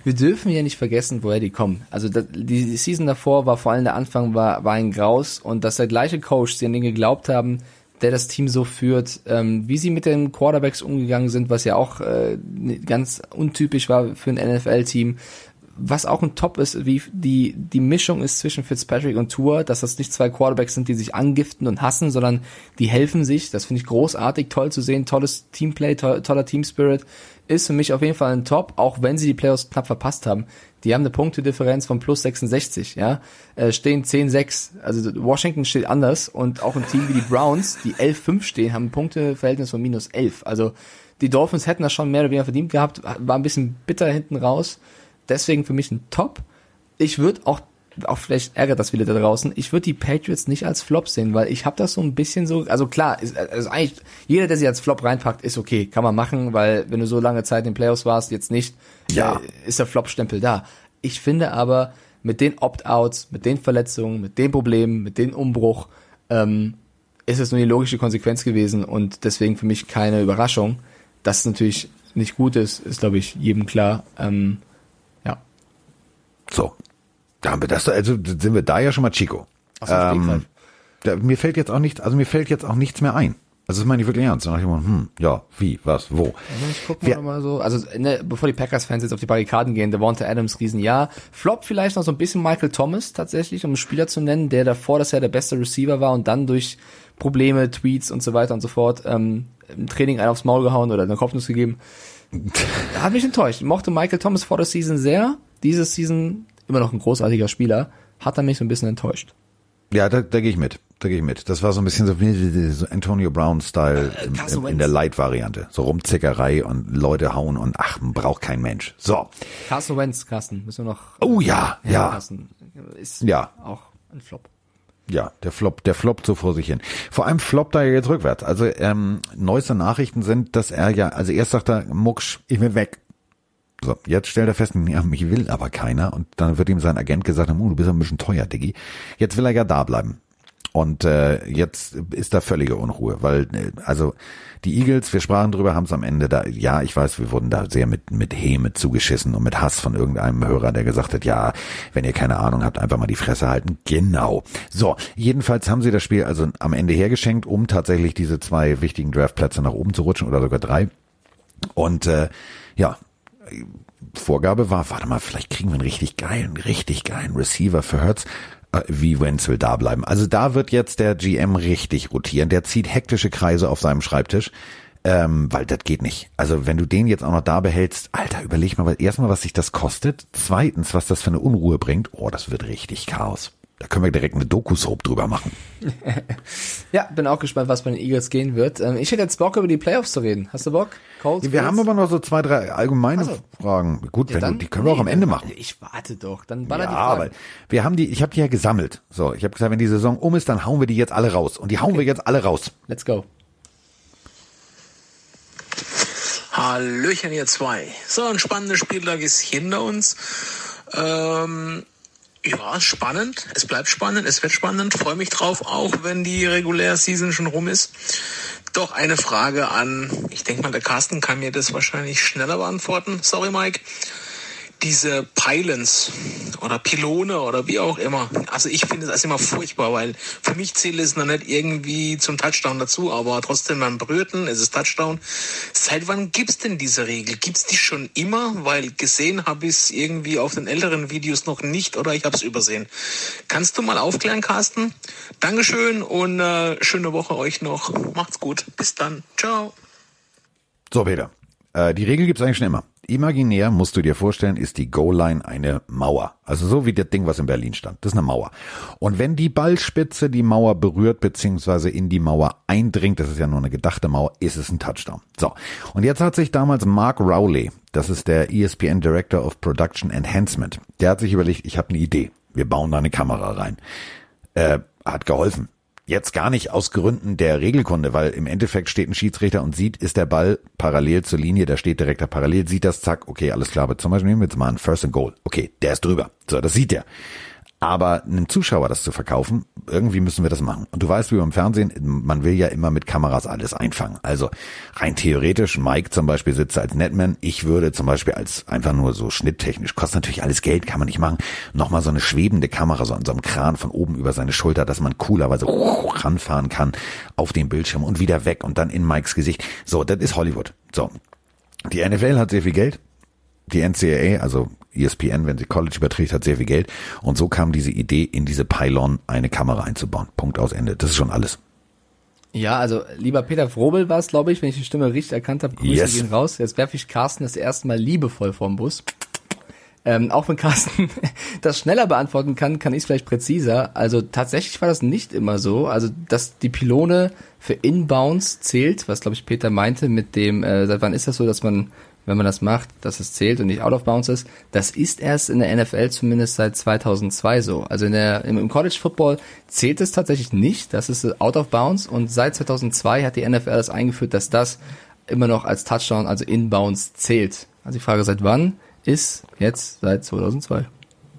Wir dürfen ja nicht vergessen, woher die kommen. Also die Season davor war vor allem der Anfang war, war ein Graus und dass der gleiche Coach, die an den geglaubt haben, der das Team so führt, ähm, wie sie mit den Quarterbacks umgegangen sind, was ja auch äh, ganz untypisch war für ein NFL-Team, was auch ein Top ist, wie die, die Mischung ist zwischen Fitzpatrick und Tour, dass das nicht zwei Quarterbacks sind, die sich angiften und hassen, sondern die helfen sich. Das finde ich großartig, toll zu sehen, tolles Teamplay, to toller Teamspirit. Ist für mich auf jeden Fall ein Top, auch wenn sie die Playoffs knapp verpasst haben. Die haben eine Punktedifferenz von plus 66, ja, äh, stehen 10-6. Also Washington steht anders und auch ein Team wie die Browns, die 11-5 stehen, haben ein Punkteverhältnis von minus 11. Also die Dolphins hätten das schon mehr oder weniger verdient gehabt, war ein bisschen bitter hinten raus. Deswegen für mich ein Top. Ich würde auch, auch vielleicht ärgert das viele da draußen, ich würde die Patriots nicht als Flop sehen, weil ich habe das so ein bisschen so, also klar, ist, also eigentlich, jeder, der sie als Flop reinpackt, ist okay, kann man machen, weil wenn du so lange Zeit in den Playoffs warst, jetzt nicht, Ja. äh, ist der Flop-Stempel da. Ich finde aber, mit den Opt-outs, mit den Verletzungen, mit den Problemen, mit dem Umbruch, ähm, ist es nur die logische Konsequenz gewesen und deswegen für mich keine Überraschung. Dass es natürlich nicht gut ist, ist, glaube ich, jedem klar. Ähm. So. Da haben wir das, also sind wir da ja schon mal Chico. Aus dem Stegreif. da, mir fällt jetzt auch nicht, also mir fällt jetzt auch nichts mehr ein. Also das meine ich wirklich ernst. Dann dachte ich immer, hm, ja, wie, was, wo. Also ich guck Wir- mal, mal so, also ne, bevor die Packers-Fans jetzt auf die Barrikaden gehen, Devonta Adams, Riesenjahr. Flop vielleicht noch so ein bisschen Michael Thomas tatsächlich, um einen Spieler zu nennen, der davor das Jahr der beste Receiver war und dann durch Probleme, Tweets und so weiter und so fort ähm, im Training einen aufs Maul gehauen oder eine Kopfnuss gegeben. Hat mich enttäuscht. Ich mochte Michael Thomas vor der Season sehr. Diese Season immer noch ein großartiger Spieler. Hat er mich so ein bisschen enttäuscht. Ja, da, da gehe ich mit. Da gehe ich mit. Das war so ein bisschen so, wie so Antonio Brown-Style im, in Wentz. der Light-Variante. So Rumzickerei und Leute hauen und ach, braucht kein Mensch. So. Carson Wentz, Carsten, müssen wir noch. Oh ja, ja. Carsten ist Ja. auch ein Flop. Ja, der Flop, der floppt so vor sich hin. Vor allem floppt er ja jetzt rückwärts. Also ähm, neueste Nachrichten sind, dass er ja, also erst sagt er, Mucksch, ich will weg. So, jetzt stellt er fest, ja, mich will aber keiner. Und dann wird ihm sein Agent gesagt, oh, du bist ein bisschen teuer, Diggi. Jetzt will er ja da bleiben. Und äh, jetzt ist da völlige Unruhe, weil äh, also die Eagles, wir sprachen drüber, haben es am Ende da, ja, ich weiß, wir wurden da sehr mit mit Häme zugeschissen und mit Hass von irgendeinem Hörer, der gesagt hat, ja, wenn ihr keine Ahnung habt, einfach mal die Fresse halten. Genau. So, jedenfalls haben sie das Spiel also am Ende hergeschenkt, um tatsächlich diese zwei wichtigen Draftplätze nach oben zu rutschen oder sogar drei. Und äh, ja, Vorgabe war, warte mal, vielleicht kriegen wir einen richtig geilen, richtig geilen Receiver für Hertz. Äh, Wie Wentz will da bleiben. Also da wird jetzt der GM richtig rotieren. Der zieht hektische Kreise auf seinem Schreibtisch. Ähm, weil das geht nicht. Also wenn du den jetzt auch noch da behältst, Alter, überleg mal, erstmal, was sich das kostet. Zweitens, was das für eine Unruhe bringt. Oh, das wird richtig Chaos. Da können wir direkt eine Doku-Soap drüber machen. Ja, bin auch gespannt, was bei den Eagles gehen wird. Ähm, ich hätte jetzt Bock, über die Playoffs zu reden. Hast du Bock? Colts, Wir Bills? haben aber noch so zwei, drei allgemeine Ach so. Fragen. Gut, Ja, wenn dann- du, die können wir auch am nee, Ende machen. Ich warte doch. Dann baller Ja, die aber Fragen. wir haben die, ich habe die ja gesammelt. So, ich habe gesagt, wenn die Saison um ist, dann hauen wir die jetzt alle raus. Und die hauen wir jetzt alle raus. Let's go. Hallöchen, ihr zwei. So, ein spannender Spieltag ist hinter uns. Ähm, ja, spannend. Es bleibt spannend. Es wird spannend. Freue mich drauf, auch wenn die reguläre Season schon rum ist. Doch eine Frage an, ich denke mal, der Carsten kann mir das wahrscheinlich schneller beantworten. Sorry, Mike. Diese Pylons oder Pylone oder wie auch immer. Also ich finde das immer furchtbar, weil für mich zählt es noch nicht irgendwie zum Touchdown dazu, aber trotzdem beim Brüten ist es Touchdown. Seit wann gibt's denn diese Regel? Gibt's die schon immer? Weil gesehen habe ich es irgendwie auf den älteren Videos noch nicht oder ich habe es übersehen. Kannst du mal aufklären, Carsten? Dankeschön und äh, schöne Woche euch noch. Macht's gut. Bis dann. Ciao. So, Peter. Äh, die Regel gibt's eigentlich schon immer. Imaginär musst du dir vorstellen, ist die Goal-Line eine Mauer. Also so wie das Ding, was in Berlin stand. Das ist eine Mauer. Und wenn die Ballspitze die Mauer berührt, beziehungsweise in die Mauer eindringt, das ist ja nur eine gedachte Mauer, ist es ein Touchdown. So. Und jetzt hat sich damals Mark Rowley, das ist der ESPN Director of Production Enhancement, der hat sich überlegt, ich habe eine Idee. Wir bauen da eine Kamera rein. Äh, hat geholfen. Jetzt gar nicht aus Gründen der Regelkunde, weil im Endeffekt steht ein Schiedsrichter und sieht, ist der Ball parallel zur Linie, der steht direkt da parallel, sieht das, zack, okay, alles klar. Aber zum Beispiel nehmen wir jetzt mal einen First and Goal. Okay, der ist drüber. So, das sieht der. Aber einem Zuschauer das zu verkaufen, irgendwie müssen wir das machen. Und du weißt, wie beim Fernsehen, man will ja immer mit Kameras alles einfangen. Also rein theoretisch, Mike zum Beispiel sitzt als Netman, ich würde zum Beispiel als einfach nur so schnitttechnisch, kostet natürlich alles Geld, kann man nicht machen, nochmal so eine schwebende Kamera, so an so einem Kran von oben über seine Schulter, dass man coolerweise ranfahren kann auf den Bildschirm und wieder weg und dann in Mikes Gesicht. So, das ist Hollywood. So. Die NFL hat sehr viel Geld. Die NCAA, also ESPN, wenn sie College überträgt, hat sehr viel Geld. Und so kam diese Idee, in diese Pylon eine Kamera einzubauen. Punkt aus Ende. Das ist schon alles. Ja, also lieber Peter Frobel war es, glaube ich, wenn ich die Stimme richtig erkannt habe. Grüße Yes. gehen raus. Jetzt werfe ich Carsten das erste Mal liebevoll vorm Bus. Ähm, auch wenn Carsten das schneller beantworten kann, kann ich es vielleicht präziser. Also tatsächlich war das nicht immer so. Also dass die Pylone für Inbounds zählt, was glaube ich Peter meinte mit dem, äh, seit wann ist das so, dass man, wenn man das macht, dass es zählt und nicht out of bounds ist. Das ist erst in der NFL zumindest seit 2002 so. Also in der, im, College Football zählt es tatsächlich nicht. Das ist out of bounds und seit 2002 hat die NFL das eingeführt, dass das immer noch als Touchdown, also Inbounds zählt. Also die Frage seit wann ist jetzt seit 2002.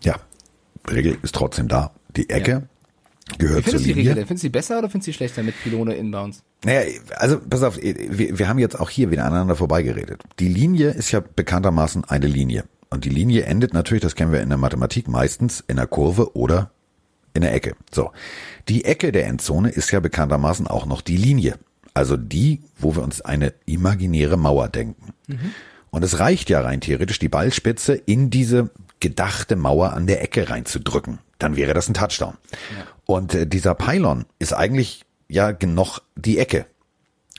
Ja, Regel ist trotzdem da. Die Ecke Wie gehört zur findest du die. Regel? denn? Findest du die besser oder findest du die schlechter mit Pylone Inbounds? Naja, also pass auf, wir, wir haben jetzt auch hier wieder aneinander vorbeigeredet. Die Linie ist ja bekanntermaßen eine Linie. Und die Linie endet natürlich, das kennen wir in der Mathematik, meistens in der Kurve oder in der Ecke. So. Die Ecke der Endzone ist ja bekanntermaßen auch noch die Linie. Also die, wo wir uns eine imaginäre Mauer denken. Und es reicht ja rein theoretisch, die Ballspitze in diese gedachte Mauer an der Ecke reinzudrücken. Dann wäre das ein Touchdown. Und äh, dieser Pylon ist eigentlich ja noch die Ecke.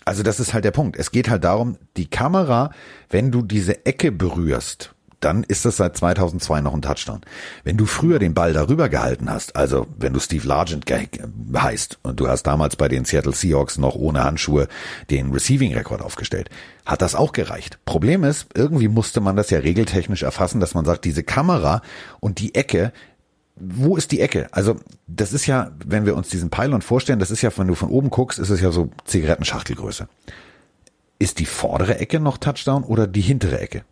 Also das ist halt der Punkt. Es geht halt darum, die Kamera, wenn du diese Ecke berührst, dann ist das seit 2002 noch ein Touchdown. Wenn du früher den Ball darüber gehalten hast, also wenn du Steve Largent ge- heißt und du hast damals bei den Seattle Seahawks noch ohne Handschuhe den Receiving-Rekord aufgestellt, hat das auch gereicht. Problem ist, irgendwie musste man das ja regeltechnisch erfassen, dass man sagt, diese Kamera und die Ecke, wo ist die Ecke? Also das ist ja, wenn wir uns diesen Pylon vorstellen, das ist ja, wenn du von oben guckst, ist es ja so Zigarettenschachtelgröße. Ist die vordere Ecke noch Touchdown oder die hintere Ecke?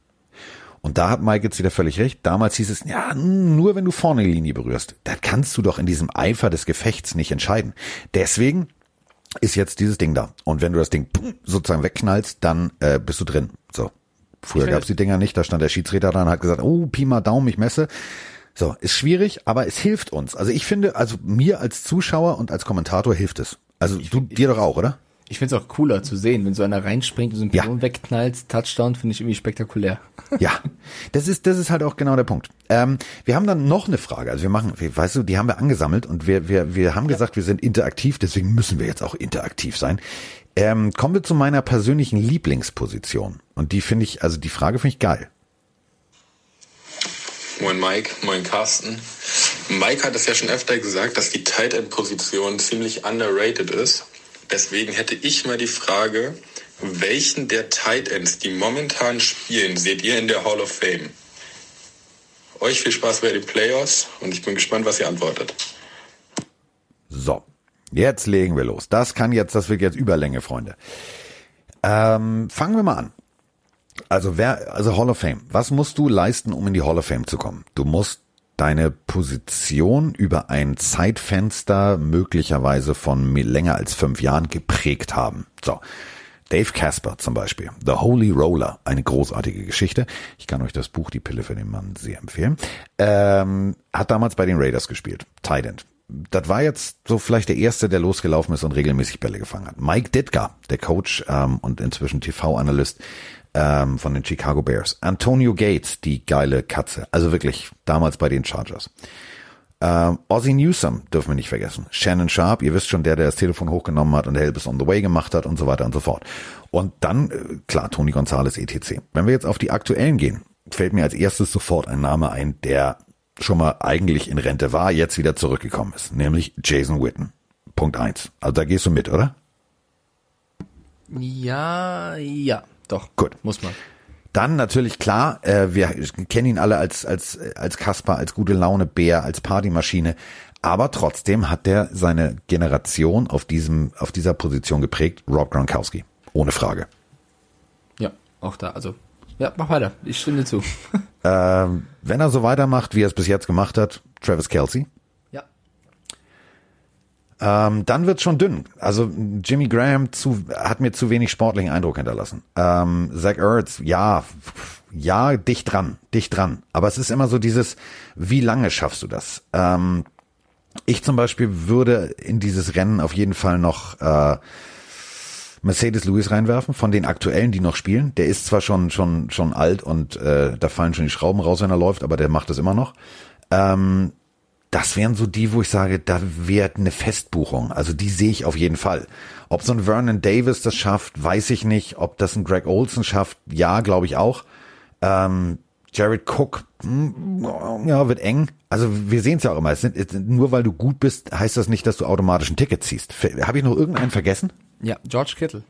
Und da hat Mike jetzt wieder völlig recht. Damals hieß es, ja, nur wenn du vorne die Linie berührst. Da kannst du doch in diesem Eifer des Gefechts nicht entscheiden. Deswegen ist jetzt dieses Ding da. Und wenn du das Ding sozusagen wegknallst, dann äh, bist du drin. So. Früher Ich gab's die Dinger nicht, da stand der Schiedsrichter da und hat gesagt, oh, Pi mal Daumen, ich messe. So, ist schwierig, aber es hilft uns. Also ich finde, also mir als Zuschauer und als Kommentator hilft es. Also du dir doch auch, oder? Ich finde es auch cooler zu sehen, wenn so einer reinspringt und so einen Ja. Pylon wegknallt, Touchdown, finde ich irgendwie spektakulär. Ja, das ist, das ist halt auch genau der Punkt. Ähm, wir haben dann noch eine Frage. Also wir machen, weißt du, die haben wir angesammelt und wir, wir, wir haben gesagt, wir sind interaktiv, deswegen müssen wir jetzt auch interaktiv sein. Ähm, kommen wir zu meiner persönlichen Lieblingsposition. Und die finde ich, also die Frage finde ich geil. Moin Mike, moin Carsten. Mike hat es ja schon öfter gesagt, dass die Tight End Position ziemlich underrated ist. Deswegen hätte ich mal die Frage, welchen der Tight Ends, die momentan spielen, seht ihr in der Hall of Fame? Euch viel Spaß bei den Playoffs und ich bin gespannt, was ihr antwortet. So, jetzt legen wir los. Das kann jetzt, das wird jetzt Überlänge, Freunde. Ähm, fangen wir mal an. Also wer, also Hall of Fame. Was musst du leisten, um in die Hall of Fame zu kommen? Du musst deine Position über ein Zeitfenster möglicherweise von länger als fünf Jahren geprägt haben. So. Dave Casper zum Beispiel, The Holy Roller, eine großartige Geschichte. Ich kann euch das Buch Die Pille für den Mann sehr empfehlen. Ähm, hat damals bei den Raiders gespielt, Tight End. Das war jetzt so vielleicht der erste, der losgelaufen ist und regelmäßig Bälle gefangen hat. Mike Ditka, der Coach ähm, und inzwischen TV-Analyst ähm, von den Chicago Bears. Antonio Gates, die geile Katze. Also wirklich damals bei den Chargers. Ähm, Ozzy Newsome dürfen wir nicht vergessen. Shannon Sharp, ihr wisst schon, der, der das Telefon hochgenommen hat und Help is on the way gemacht hat und so weiter und so fort. Und dann, äh, klar, Tony Gonzalez etc. Wenn wir jetzt auf die aktuellen gehen, fällt mir als erstes sofort ein Name ein, der schon mal eigentlich in Rente war, jetzt wieder zurückgekommen ist, nämlich Jason Witten. Punkt eins. Also da gehst du mit, oder? Ja, ja, doch. Gut. Muss man. Dann natürlich klar, äh, wir kennen ihn alle als als als Kasper, als gute Laune Bär, als Partymaschine, aber trotzdem hat der seine Generation auf diesem auf dieser Position geprägt, Rob Gronkowski, ohne Frage. Ja, auch da. Also, ja, mach weiter. Ich stimme zu. Ähm, wenn er so weitermacht, wie er es bis jetzt gemacht hat, Travis Kelsey. Ähm, dann wird's schon dünn. Also Jimmy Graham zu, hat mir zu wenig sportlichen Eindruck hinterlassen. Ähm, Zach Ertz, ja, ja, dicht dran, dicht dran. Aber es ist immer so dieses, wie lange schaffst du das? Ähm, ich zum Beispiel würde in dieses Rennen auf jeden Fall noch äh, Mercedes Lewis reinwerfen von den aktuellen, die noch spielen. Der ist zwar schon schon schon alt und äh, da fallen schon die Schrauben raus, wenn er läuft, aber der macht es immer noch. Ähm, das wären so die, wo ich sage, da wäre eine Festbuchung. Also die sehe ich auf jeden Fall. Ob so ein Vernon Davis das schafft, weiß ich nicht. Ob das ein Greg Olson schafft, ja, glaube ich auch. Ähm, Jared Cook, hm, ja, wird eng. Also wir sehen es ja auch immer. Es sind, nur weil du gut bist, heißt das nicht, dass du automatisch ein Ticket ziehst. Habe ich noch irgendeinen vergessen? Ja, George Kittle.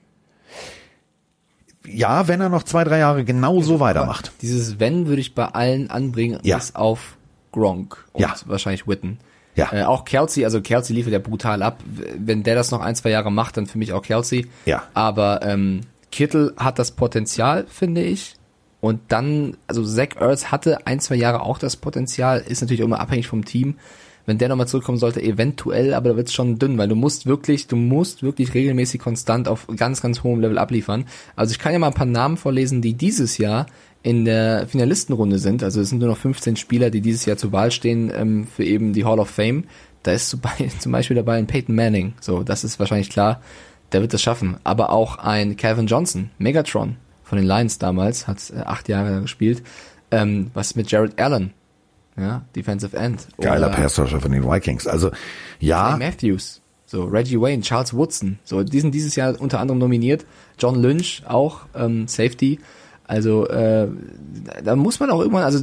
Ja, wenn er noch zwei, drei Jahre genau so weitermacht. Dieses Wenn würde ich bei allen anbringen, Ja. bis auf Gronk und Ja. wahrscheinlich Witten. Ja. Äh, auch Kelsey, also Kelsey liefert ja brutal ab. Wenn der das noch ein, zwei Jahre macht, dann für mich auch Kelsey. Ja. Aber ähm, Kittle hat das Potenzial, finde ich. Und dann, also Zach Ertz hatte ein, zwei Jahre auch das Potenzial, ist natürlich immer abhängig vom Team. Wenn der nochmal zurückkommen sollte, eventuell, aber da wird's schon dünn, weil du musst wirklich, du musst wirklich regelmäßig konstant auf ganz, ganz hohem Level abliefern. Also ich kann ja mal ein paar Namen vorlesen, die dieses Jahr in der Finalistenrunde sind. Also es sind nur noch 15 Spieler, die dieses Jahr zur Wahl stehen ähm, für eben die Hall of Fame. Da ist zum Bei- zum Beispiel dabei ein Peyton Manning. So, das ist wahrscheinlich klar. Der wird das schaffen. Aber auch ein Calvin Johnson, Megatron von den Lions damals, hat äh, acht Jahre gespielt. Ähm, was ist mit Jared Allen? Ja, Defensive End. Geiler Passrusher von den Vikings. Also ja, Matthews, so Reggie Wayne, Charles Woodson, so die sind dieses Jahr unter anderem nominiert. John Lynch auch ähm, Safety. Also äh, da muss man auch irgendwann, also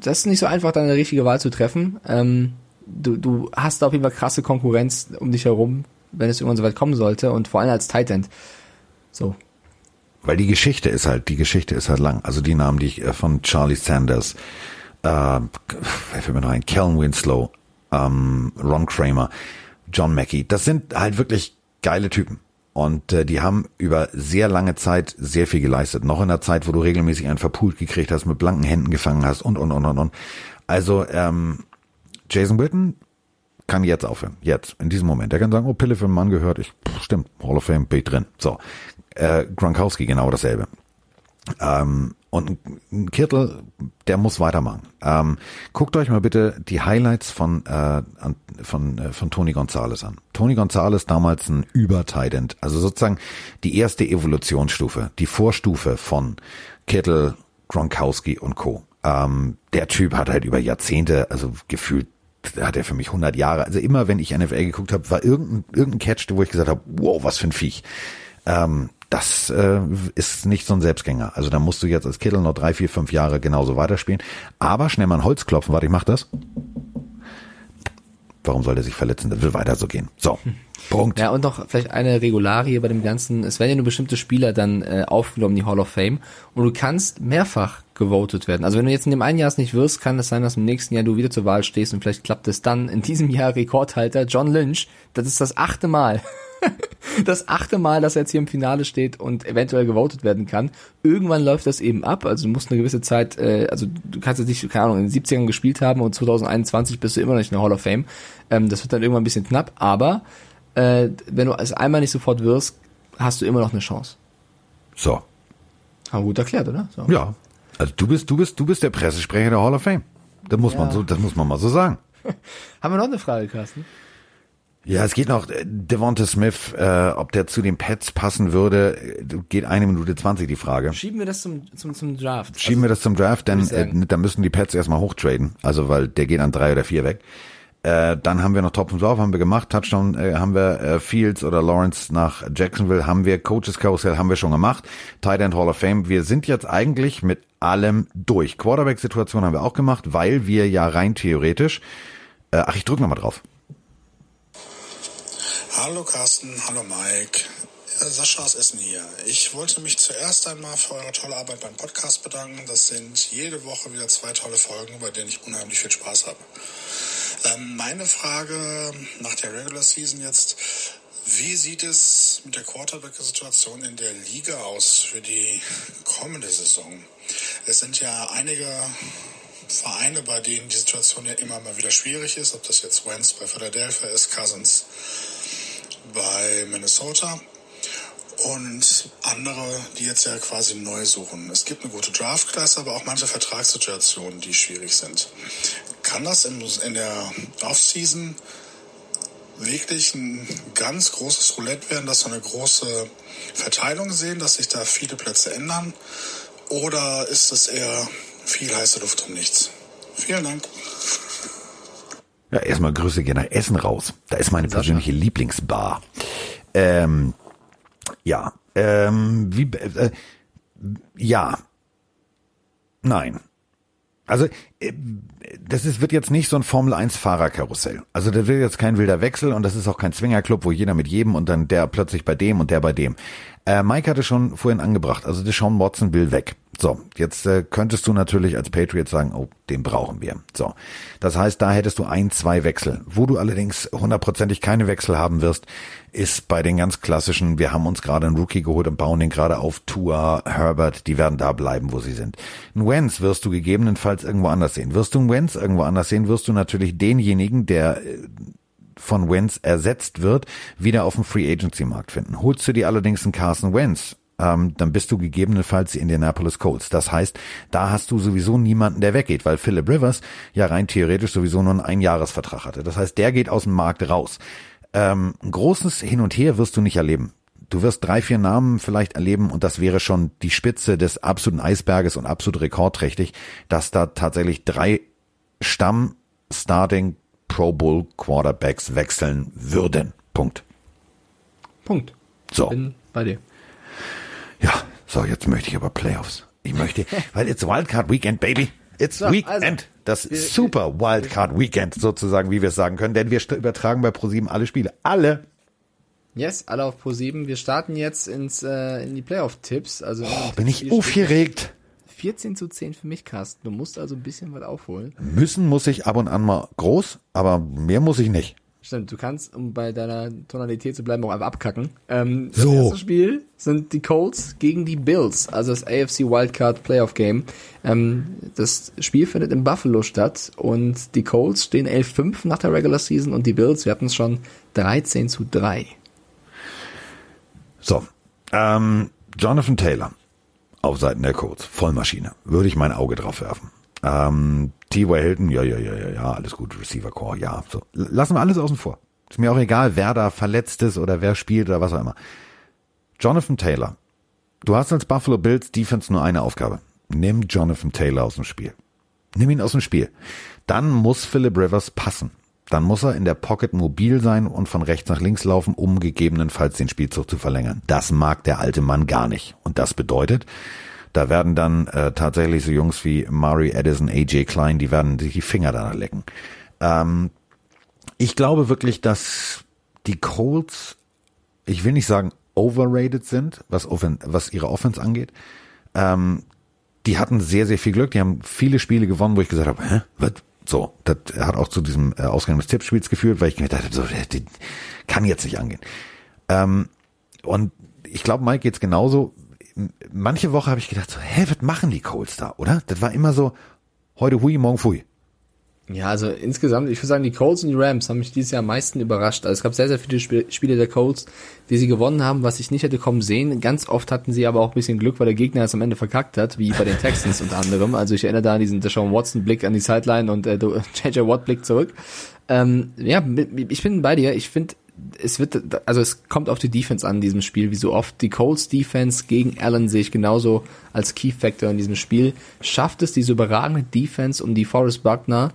das ist nicht so einfach, da eine richtige Wahl zu treffen. Ähm, du, du hast da auf jeden Fall krasse Konkurrenz um dich herum, wenn es irgendwann so weit kommen sollte und vor allem als Tight End. So, weil die Geschichte ist halt, die Geschichte ist halt lang. Also die Namen, die ich äh, von Charlie Sanders, äh, wer fällt mir noch ein, Kellen Winslow, ähm, Ron Kramer, John Mackey, das sind halt wirklich geile Typen. Und äh, die haben über sehr lange Zeit sehr viel geleistet. Noch in der Zeit, wo du regelmäßig einen verpult gekriegt hast, mit blanken Händen gefangen hast und, und, und, und, und. Also, ähm, Jason Witten kann jetzt aufhören. Jetzt, in diesem Moment. Der kann sagen, oh, Pille für einen Mann gehört. Ich, pff, stimmt, Hall of Fame, bin ich drin. So. Äh, Gronkowski, genau dasselbe. Ähm, und ein- Kittel, der muss weitermachen. Ähm, guckt euch mal bitte die Highlights von, äh, von, äh, von Tony Gonzalez an. Tony Gonzalez damals ein Über-Tident, also sozusagen die erste Evolutionsstufe, die Vorstufe von Kittel, Gronkowski und Co. Ähm, der Typ hat halt über Jahrzehnte, also gefühlt hat er für mich 100 Jahre, also immer wenn ich NFL geguckt habe, war irgendein, irgendein Catch, wo ich gesagt habe, wow, was für ein Viech. Ähm, das äh, ist nicht so ein Selbstgänger. Also da musst du jetzt als Kittel noch drei, vier, fünf Jahre genauso weiterspielen. Aber schnell mal ein Holz klopfen. Warte, ich mach das. Warum soll er sich verletzen? Das wird weiter so gehen. So, Punkt. Ja, und noch vielleicht eine Regularie bei dem Ganzen. Es werden ja nur bestimmte Spieler dann äh, aufgenommen, die Hall of Fame. Und du kannst mehrfach gewotet werden. Also wenn du jetzt in dem einen Jahr es nicht wirst, kann es sein, dass im nächsten Jahr du wieder zur Wahl stehst und vielleicht klappt es dann. In diesem Jahr Rekordhalter John Lynch. Das ist das achte Mal. das achte Mal, dass er jetzt hier im Finale steht und eventuell gewotet werden kann. Irgendwann läuft das eben ab. Also du musst eine gewisse Zeit, äh, also du kannst jetzt nicht, keine Ahnung, in den 70ern gespielt haben und 2021 bist du immer noch nicht in der Hall of Fame. Ähm, das wird dann irgendwann ein bisschen knapp, aber äh, wenn du es einmal nicht sofort wirst, hast du immer noch eine Chance. So, Haben wir gut erklärt, oder? So. ja. Also du bist, du bist, du bist der Pressesprecher der Hall of Fame. Das muss man so, das muss man mal so sagen. Haben wir noch eine Frage, Carsten? Ja, es geht noch, Devonta Smith, äh, ob der zu den Pets passen würde, geht eine Minute zwanzig die Frage. Schieben wir das zum, zum, zum Draft. Schieben wir das zum Draft, denn Also, äh, da müssen die Pets erstmal hochtraden, also weil der geht an drei oder vier weg. Äh, dann haben wir noch Top 5 drauf, haben wir gemacht, Touchdown äh, haben wir äh, Fields oder Lawrence nach Jacksonville, haben wir Coaches Carousel, haben wir schon gemacht, Tight End Hall of Fame. Wir sind jetzt eigentlich mit allem durch. Quarterback-Situation haben wir auch gemacht, weil wir ja rein theoretisch, äh, ach ich drück noch mal drauf. Hallo Carsten, hallo Mike. Ja, Sascha aus Essen hier. Ich wollte mich zuerst einmal für eure tolle Arbeit beim Podcast bedanken. Das sind jede Woche wieder zwei tolle Folgen, bei denen ich unheimlich viel Spaß habe. Ähm, meine Frage nach der Regular Season jetzt. Wie sieht es mit der Quarterback-Situation in der Liga aus für die kommende Saison? Es sind ja einige Vereine, bei denen die Situation ja immer mal wieder schwierig ist, ob das jetzt Wentz bei Philadelphia ist, Cousins bei Minnesota und andere, die jetzt ja quasi neu suchen. Es gibt eine gute Draft-Klasse, aber auch manche Vertragssituationen, die schwierig sind. Kann das in, in der Offseason wirklich ein ganz großes Roulette werden, dass wir eine große Verteilung sehen, dass sich da viele Plätze ändern? Oder ist es eher viel heiße Luft um nichts? Vielen Dank. Ja, erstmal Grüße gerne nach Essen raus. Da ist meine persönliche Lieblingsbar. Ähm, ja, ähm, wie, äh, ja, nein. Also, äh, das ist, wird jetzt nicht so ein Formel 1 Fahrerkarussell. Also, das wird jetzt kein wilder Wechsel und das ist auch kein Zwingerclub, wo jeder mit jedem und dann der plötzlich bei dem und der bei dem. Äh, Mike hatte schon vorhin angebracht, also Deshaun Watson will weg. So, jetzt äh, könntest du natürlich als Patriot sagen, oh, den brauchen wir. So, das heißt, da hättest du ein, zwei Wechsel. Wo du allerdings hundertprozentig keine Wechsel haben wirst, ist bei den ganz klassischen, wir haben uns gerade einen Rookie geholt und bauen den gerade auf Tua, Herbert, die werden da bleiben, wo sie sind. Ein Wenz wirst du gegebenenfalls irgendwo anders sehen. Wirst du einen Wenz irgendwo anders sehen, wirst du natürlich denjenigen, der äh, von Wentz ersetzt wird, wieder auf dem Free Agency Markt finden. Holst du dir allerdings einen Carson Wentz, ähm, dann bist du gegebenenfalls die Indianapolis Colts. Das heißt, da hast du sowieso niemanden, der weggeht, weil Philip Rivers ja rein theoretisch sowieso nur einen Einjahresvertrag hatte. Das heißt, der geht aus dem Markt raus. Ähm, großes Hin und Her wirst du nicht erleben. Du wirst drei, vier Namen vielleicht erleben und das wäre schon die Spitze des absoluten Eisberges und absolut rekordträchtig, dass da tatsächlich drei Stamm Starting Pro Bowl Quarterbacks wechseln würden. Punkt. Punkt. So. Bin bei dir. Ja, so, jetzt möchte ich aber Playoffs. Ich möchte, weil it's Wildcard Weekend, baby. It's So, Weekend. also, das Super Wildcard Weekend sozusagen, wie wir es sagen können, denn wir übertragen bei ProSieben alle Spiele. Alle. Yes, alle auf Pro 7. Wir starten jetzt ins, äh, in die Playoff-Tipps. Also Oh, bin ich aufgeregt. 14 zu 10 für mich, Carsten. Du musst also ein bisschen was aufholen. Müssen muss ich ab und an mal groß, aber mehr muss ich nicht. Stimmt, du kannst, um bei deiner Tonalität zu bleiben, auch einfach abkacken. Ähm, So. Das erste Spiel sind die Colts gegen die Bills, also das AFC Wildcard Playoff Game. Ähm, das Spiel findet in Buffalo statt und die Colts stehen 11-5 nach der Regular Season und die Bills, wir hatten es schon, 13 zu 3. So, ähm, Jonathan Taylor auf Seiten der Colts, Vollmaschine, würde ich mein Auge drauf werfen. Ähm, T.Y. Hilton, ja, ja, ja, ja, ja, alles gut, Receiver Core, ja, so. Lassen wir alles außen vor. Ist mir auch egal, wer da verletzt ist oder wer spielt oder was auch immer. Jonathan Taylor. Du hast als Buffalo Bills Defense nur eine Aufgabe. Nimm Jonathan Taylor aus dem Spiel. Nimm ihn aus dem Spiel. Dann muss Philip Rivers passen. Dann muss er in der Pocket mobil sein und von rechts nach links laufen, um gegebenenfalls den Spielzug zu verlängern. Das mag der alte Mann gar nicht. Und das bedeutet, da werden dann äh, tatsächlich so Jungs wie Mari Edison, AJ Klein, die werden sich die Finger danach lecken. Ähm, ich glaube wirklich, dass die Colts, ich will nicht sagen overrated sind, was, offen, was ihre Offense angeht. Ähm, die hatten sehr, sehr viel Glück. Die haben viele Spiele gewonnen, wo ich gesagt habe, hä, was? So, das hat auch zu diesem äh, Ausgang des Tippspiels geführt, weil ich gedacht habe, so, der kann jetzt nicht angehen. Ähm, und ich glaube, Mike geht's genauso. Manche Woche habe ich gedacht, so, hä, was machen die Colts da, oder? Das war immer so, heute hui, morgen fui. Ja, also insgesamt, ich würde sagen, die Colts und die Rams haben mich dieses Jahr am meisten überrascht. Also es gab sehr, sehr viele Sp Spiele der Colts, die sie gewonnen haben, was ich nicht hätte kommen sehen. Ganz oft hatten sie aber auch ein bisschen Glück, weil der Gegner es am Ende verkackt hat, wie bei den Texans unter anderem. Also ich erinnere da an diesen Deshaun Watson Blick an die Sideline und äh, JJ Watt Blick zurück. Ähm, ja, ich bin bei dir. Ich finde, es wird, also es kommt auf die Defense an in diesem Spiel, wie so oft. Die Colts Defense gegen Allen sehe ich genauso als Key Factor in diesem Spiel. Schafft es diese überragende Defense um die Forrest Buckner,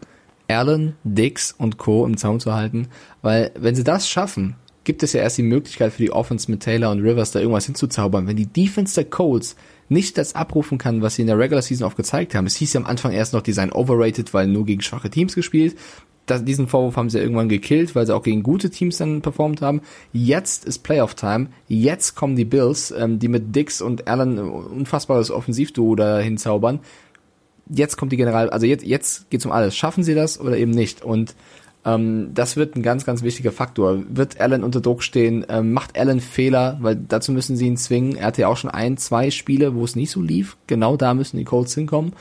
Allen, Dix und Co. im Zaum zu halten? Weil, wenn sie das schaffen, gibt es ja erst die Möglichkeit für die Offense mit Taylor und Rivers da irgendwas hinzuzaubern. Wenn die Defense der Colts nicht das abrufen kann, was sie in der Regular Season oft gezeigt haben. Es hieß ja am Anfang erst noch, die seien overrated, weil nur gegen schwache Teams gespielt. Das, diesen Vorwurf haben sie ja irgendwann gekillt, weil sie auch gegen gute Teams dann performt haben. Jetzt ist Playoff-Time. Jetzt kommen die Bills, ähm, die mit Dix und Allen unfassbares Offensivduo da hinzaubern. Jetzt kommt die General, also jetzt, jetzt geht's um alles. Schaffen sie das oder eben nicht? Und ähm, das wird ein ganz, ganz wichtiger Faktor. Wird Allen unter Druck stehen? Ähm, macht Allen Fehler? Weil dazu müssen sie ihn zwingen. Er hatte ja auch schon ein, zwei Spiele, wo es nicht so lief. Genau da müssen die Colts hinkommen.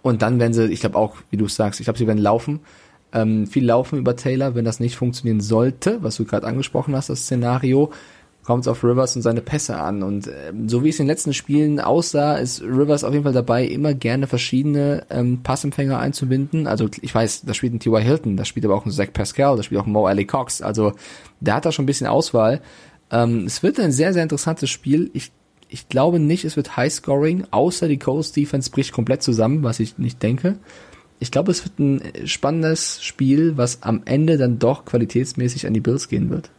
Und dann werden sie, ich glaube auch, wie du sagst, ich glaube, sie werden laufen. Ähm, viel laufen über Taylor, wenn das nicht funktionieren sollte, was du gerade angesprochen hast, das Szenario, kommt es auf Rivers und seine Pässe an. Und ähm, so wie es in den letzten Spielen aussah, ist Rivers auf jeden Fall dabei, immer gerne verschiedene ähm, Passempfänger einzubinden. Also ich weiß, da spielt ein T.Y. Hilton, da spielt aber auch ein Zach Pascal, da spielt auch ein Mo Ali Cox. Also der hat da schon ein bisschen Auswahl. Ähm, es wird ein sehr, sehr interessantes Spiel. Ich, ich glaube nicht, es wird High-Scoring, außer die Coast Defense bricht komplett zusammen, was ich nicht denke. Ich glaube, es wird ein spannendes Spiel, was am Ende dann doch qualitätsmäßig an die Bills gehen wird.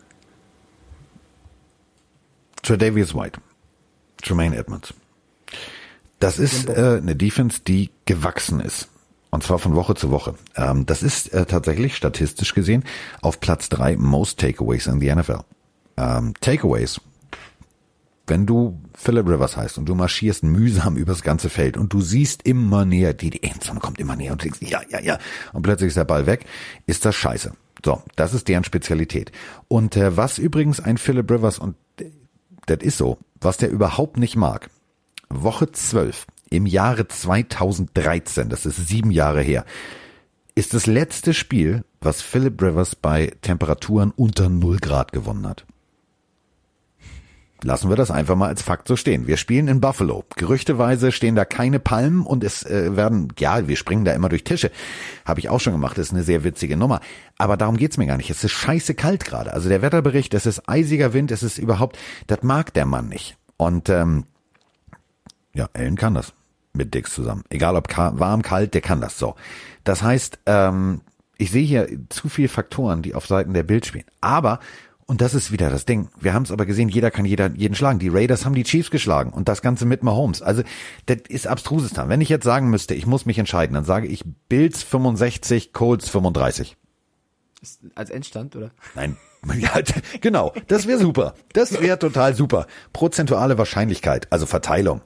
Tredavious White, Jermaine Edmonds. Das ist äh, eine Defense, die gewachsen ist. Und zwar von Woche zu Woche. Ähm, das ist äh, tatsächlich statistisch gesehen auf Platz drei Most Takeaways in the NFL. Ähm, Takeaways. Wenn du Philip Rivers heißt und du marschierst mühsam übers ganze Feld und du siehst immer näher, die, die Endzone kommt immer näher und denkst, ja, ja, ja, und plötzlich ist der Ball weg, ist das scheiße. So, das ist deren Spezialität. Und äh, was übrigens ein Philip Rivers und das ist so, was der überhaupt nicht mag. Woche 12 im Jahre 2013, das ist sieben Jahre her, ist das letzte Spiel, was Philip Rivers bei Temperaturen unter 0 Grad gewonnen hat. Lassen wir das einfach mal als Fakt so stehen. Wir spielen in Buffalo. Gerüchteweise stehen da keine Palmen und es äh, werden, ja, wir springen da immer durch Tische. Habe ich auch schon gemacht. Das ist eine sehr witzige Nummer. Aber darum geht's mir gar nicht. Es ist scheiße kalt gerade. Also der Wetterbericht, es ist eisiger Wind, es ist überhaupt, das mag der Mann nicht. Und ähm, ja, Ellen kann das mit Dix zusammen. Egal ob warm, kalt, der kann das so. Das heißt, ähm, ich sehe hier zu viele Faktoren, die auf Seiten der Bild spielen. Aber und das ist wieder das Ding. Wir haben es aber gesehen, jeder kann jeder, jeden schlagen. Die Raiders haben die Chiefs geschlagen und das Ganze mit Mahomes. Also das ist abstruses dann. Wenn ich jetzt sagen müsste, ich muss mich entscheiden, dann sage ich Bills 65, Colts 35. Als Endstand, oder? Nein. Ja, genau, das wäre super. Das wäre total super. Prozentuale Wahrscheinlichkeit, also Verteilung.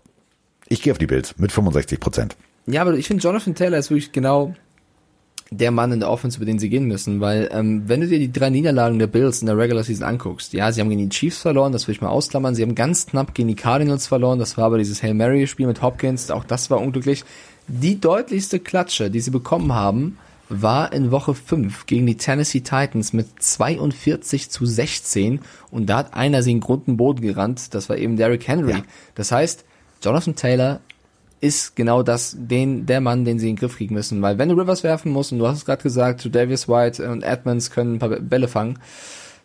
Ich gehe auf die Bills mit 65 Prozent. Ja, aber ich finde, Jonathan Taylor ist wirklich genau der Mann in der Offense, über den sie gehen müssen, weil ähm, wenn du dir die drei Niederlagen der Bills in der Regular Season anguckst, ja, sie haben gegen die Chiefs verloren, das will ich mal ausklammern, sie haben ganz knapp gegen die Cardinals verloren, das war aber dieses Hail Mary Spiel mit Hopkins, auch das war unglücklich. Die deutlichste Klatsche, die sie bekommen haben, war in Woche 5 gegen die Tennessee Titans mit 42 zu 16 und da hat einer sie in Grund und Boden gerannt, das war eben Derrick Henry. Ja. Das heißt, Jonathan Taylor ist genau das, den, der Mann, den sie in den Griff kriegen müssen. Weil wenn du Rivers werfen musst, und du hast es gerade gesagt, Davis White und Edmonds können ein paar Bälle fangen,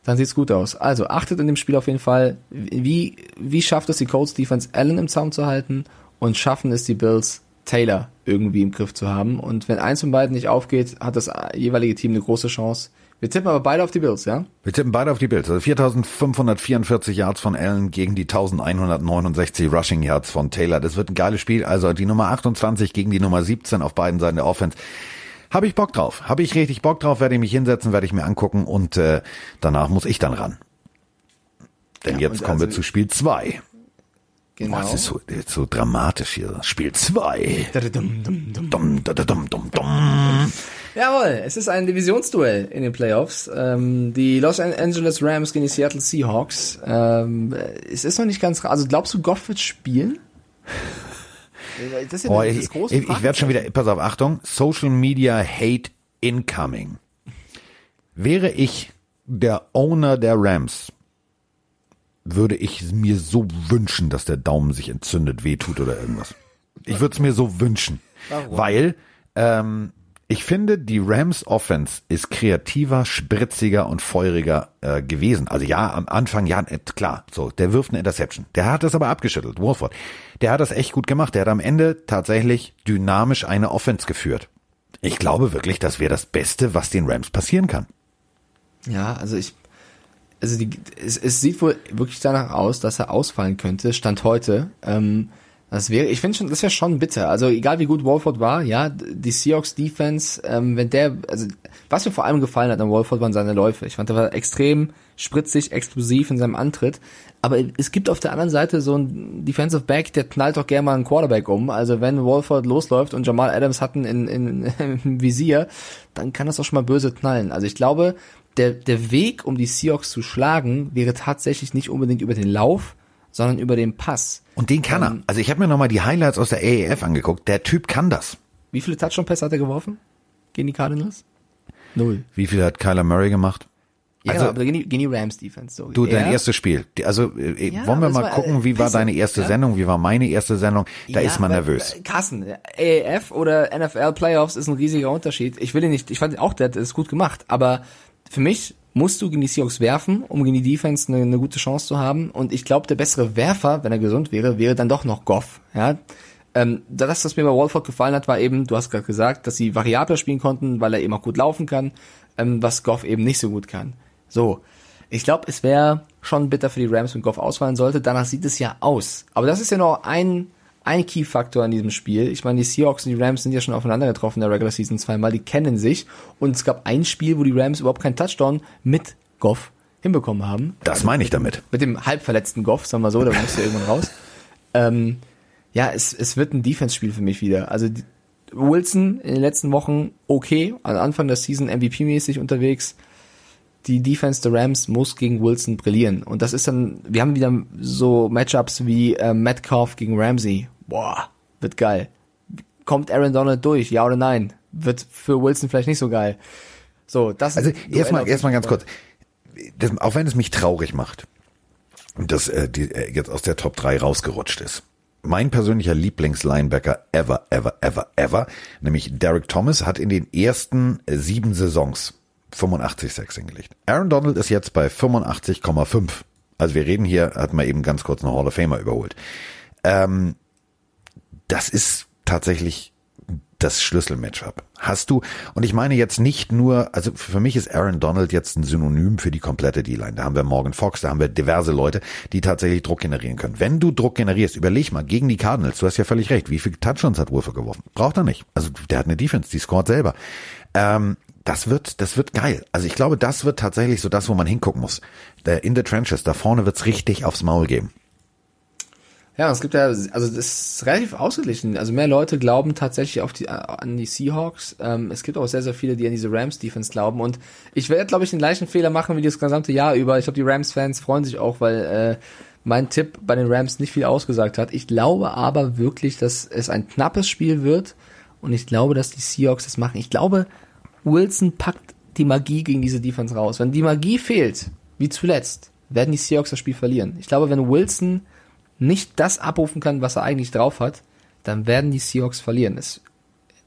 dann sieht's gut aus. Also achtet in dem Spiel auf jeden Fall, wie, wie schafft es die Colts Defense Allen im Zaum zu halten und schaffen es die Bills Taylor irgendwie im Griff zu haben. Und wenn eins von beiden nicht aufgeht, hat das jeweilige Team eine große Chance, wir tippen aber beide auf die Bills, ja? Wir tippen beide auf die Bills. Also 4544 Yards von Allen gegen die 1169 Rushing Yards von Taylor. Das wird ein geiles Spiel. Also die Nummer 28 gegen die Nummer 17 auf beiden Seiten der Offense. Habe ich Bock drauf. Habe ich richtig Bock drauf, werde ich mich hinsetzen, werde ich mir angucken und äh, danach muss ich dann ran. Denn ja, jetzt kommen also wir zu Spiel 2. Genau. Boah, das ist so, das ist so dramatisch hier. Spiel 2. Jawohl, es ist ein Divisionsduell in den Playoffs. Ähm, die Los Angeles Rams gegen die Seattle Seahawks. Ähm, es ist noch nicht ganz, also glaubst du, Goff wird spielen? Das ist ja oh, ich, ich, ich werde schon wieder, pass auf, Achtung, Social Media Hate Incoming. Wäre ich der Owner der Rams, würde ich mir so wünschen, dass der Daumen sich entzündet, wehtut oder irgendwas. Ich würde es mir so wünschen. Warum? Weil ähm, ich finde, die Rams Offense ist kreativer, spritziger und feuriger äh, gewesen. Also ja, am Anfang, ja, äh, klar, so, der wirft eine Interception. Der hat das aber abgeschüttelt, Warford. Der hat das echt gut gemacht. Der hat am Ende tatsächlich dynamisch eine Offense geführt. Ich glaube wirklich, das wäre das Beste, was den Rams passieren kann. Ja, also ich, also die, es, es sieht wohl wirklich danach aus, dass er ausfallen könnte, Stand heute. Ähm, das wäre, ich finde schon, das wäre schon bitter. Also egal wie gut Wolford war, ja, die Seahawks Defense, ähm, wenn der, also was mir vor allem gefallen hat an Wolford waren seine Läufe. Ich fand, er war extrem spritzig, explosiv in seinem Antritt. Aber es gibt auf der anderen Seite so einen Defensive Back, der knallt doch gerne mal einen Quarterback um. Also wenn Wolford losläuft und Jamal Adams hatten in, in, im Visier, dann kann das auch schon mal böse knallen. Also ich glaube, der, der Weg, um die Seahawks zu schlagen, wäre tatsächlich nicht unbedingt über den Lauf, sondern über den Pass. Und den kann er. Ähm, also ich habe mir nochmal die Highlights aus der AAF angeguckt. Der Typ kann das. Wie viele Touchdown-Pässe hat er geworfen gegen die Cardinals? Null. Wie viel hat Kyler Murray gemacht? Ja, Also- aber gegen die, Rams Defense. So. Du, dein Ja. erstes Spiel. Also äh, Ja, wollen wir mal war, gucken, wie äh, war weißt du, deine erste ja? Sendung, wie war meine erste Sendung? Da ist man aber, nervös. äh, Carsten, AAF oder NFL Playoffs ist ein riesiger Unterschied. Ich will ihn nicht, ich fand auch, der hat es gut gemacht, aber für mich musst du gegen die Seahawks werfen, um gegen die Defense eine, eine gute Chance zu haben. Und ich glaube, der bessere Werfer, wenn er gesund wäre, wäre dann doch noch Goff. Ja, ähm, das, was mir bei Walford gefallen hat, war eben, du hast gerade gesagt, dass sie variabler spielen konnten, weil er eben auch gut laufen kann, ähm, was Goff eben nicht so gut kann. So, ich glaube, es wäre schon bitter für die Rams, wenn Goff ausfallen sollte. Danach sieht es ja aus. Aber das ist ja noch ein, ein Key-Faktor in diesem Spiel. Ich meine, die Seahawks und die Rams sind ja schon aufeinander getroffen in der Regular Season zweimal. Die kennen sich. Und es gab ein Spiel, wo die Rams überhaupt keinen Touchdown mit Goff hinbekommen haben. Das meine ich damit. Mit dem halbverletzten Goff, sagen wir so, da musste irgendwann raus. Ähm, ja, es, es wird ein Defense-Spiel für mich wieder. Also die, Wilson in den letzten Wochen okay, am Anfang der Season MVP-mäßig unterwegs. Die Defense der Rams muss gegen Wilson brillieren. Und das ist dann, wir haben wieder so Matchups wie äh, Metcalf gegen Ramsey. Boah, wird geil. Kommt Aaron Donald durch, ja oder nein? Wird für Wilson vielleicht nicht so geil. So, das Also erstmal erstmal ganz kurz. Das, auch wenn es mich traurig macht, dass äh, die äh, jetzt aus der Top 3 rausgerutscht ist. Mein persönlicher Lieblingslinebacker ever, ever, ever, ever, nämlich Derek Thomas, hat in den ersten äh, sieben Saisons 85 Sacks hingelegt. Aaron Donald ist jetzt bei 85,5. Also wir reden hier, hat man eben ganz kurz eine Hall of Famer überholt. Ähm, das ist tatsächlich das Schlüsselmatchup. Hast du, und ich meine jetzt nicht nur, also für mich ist Aaron Donald jetzt ein Synonym für die komplette D-Line. Da haben wir Morgan Fox, da haben wir diverse Leute, die tatsächlich Druck generieren können. Wenn du Druck generierst, überleg mal, gegen die Cardinals, du hast ja völlig recht, wie viel Touchdowns hat Wolfe geworfen? Braucht er nicht. Also der hat eine Defense, die scoret selber. Ähm, das wird, das wird geil. Also ich glaube, das wird tatsächlich so das, wo man hingucken muss. Der in the trenches, da vorne wird's richtig aufs Maul geben. Ja, es gibt ja, also das ist relativ ausgeglichen. Also mehr Leute glauben tatsächlich auf die, an die Seahawks. Ähm, es gibt auch sehr, sehr viele, die an diese Rams-Defense glauben. Und ich werde, glaube ich, den gleichen Fehler machen wie das gesamte Jahr über. Ich glaube, die Rams-Fans freuen sich auch, weil äh, mein Tipp bei den Rams nicht viel ausgesagt hat. Ich glaube aber wirklich, dass es ein knappes Spiel wird. Und ich glaube, dass die Seahawks das machen. Ich glaube, Wilson packt die Magie gegen diese Defense raus. Wenn die Magie fehlt, wie zuletzt, werden die Seahawks das Spiel verlieren. Ich glaube, wenn Wilson nicht das abrufen kann, was er eigentlich drauf hat, dann werden die Seahawks verlieren. Es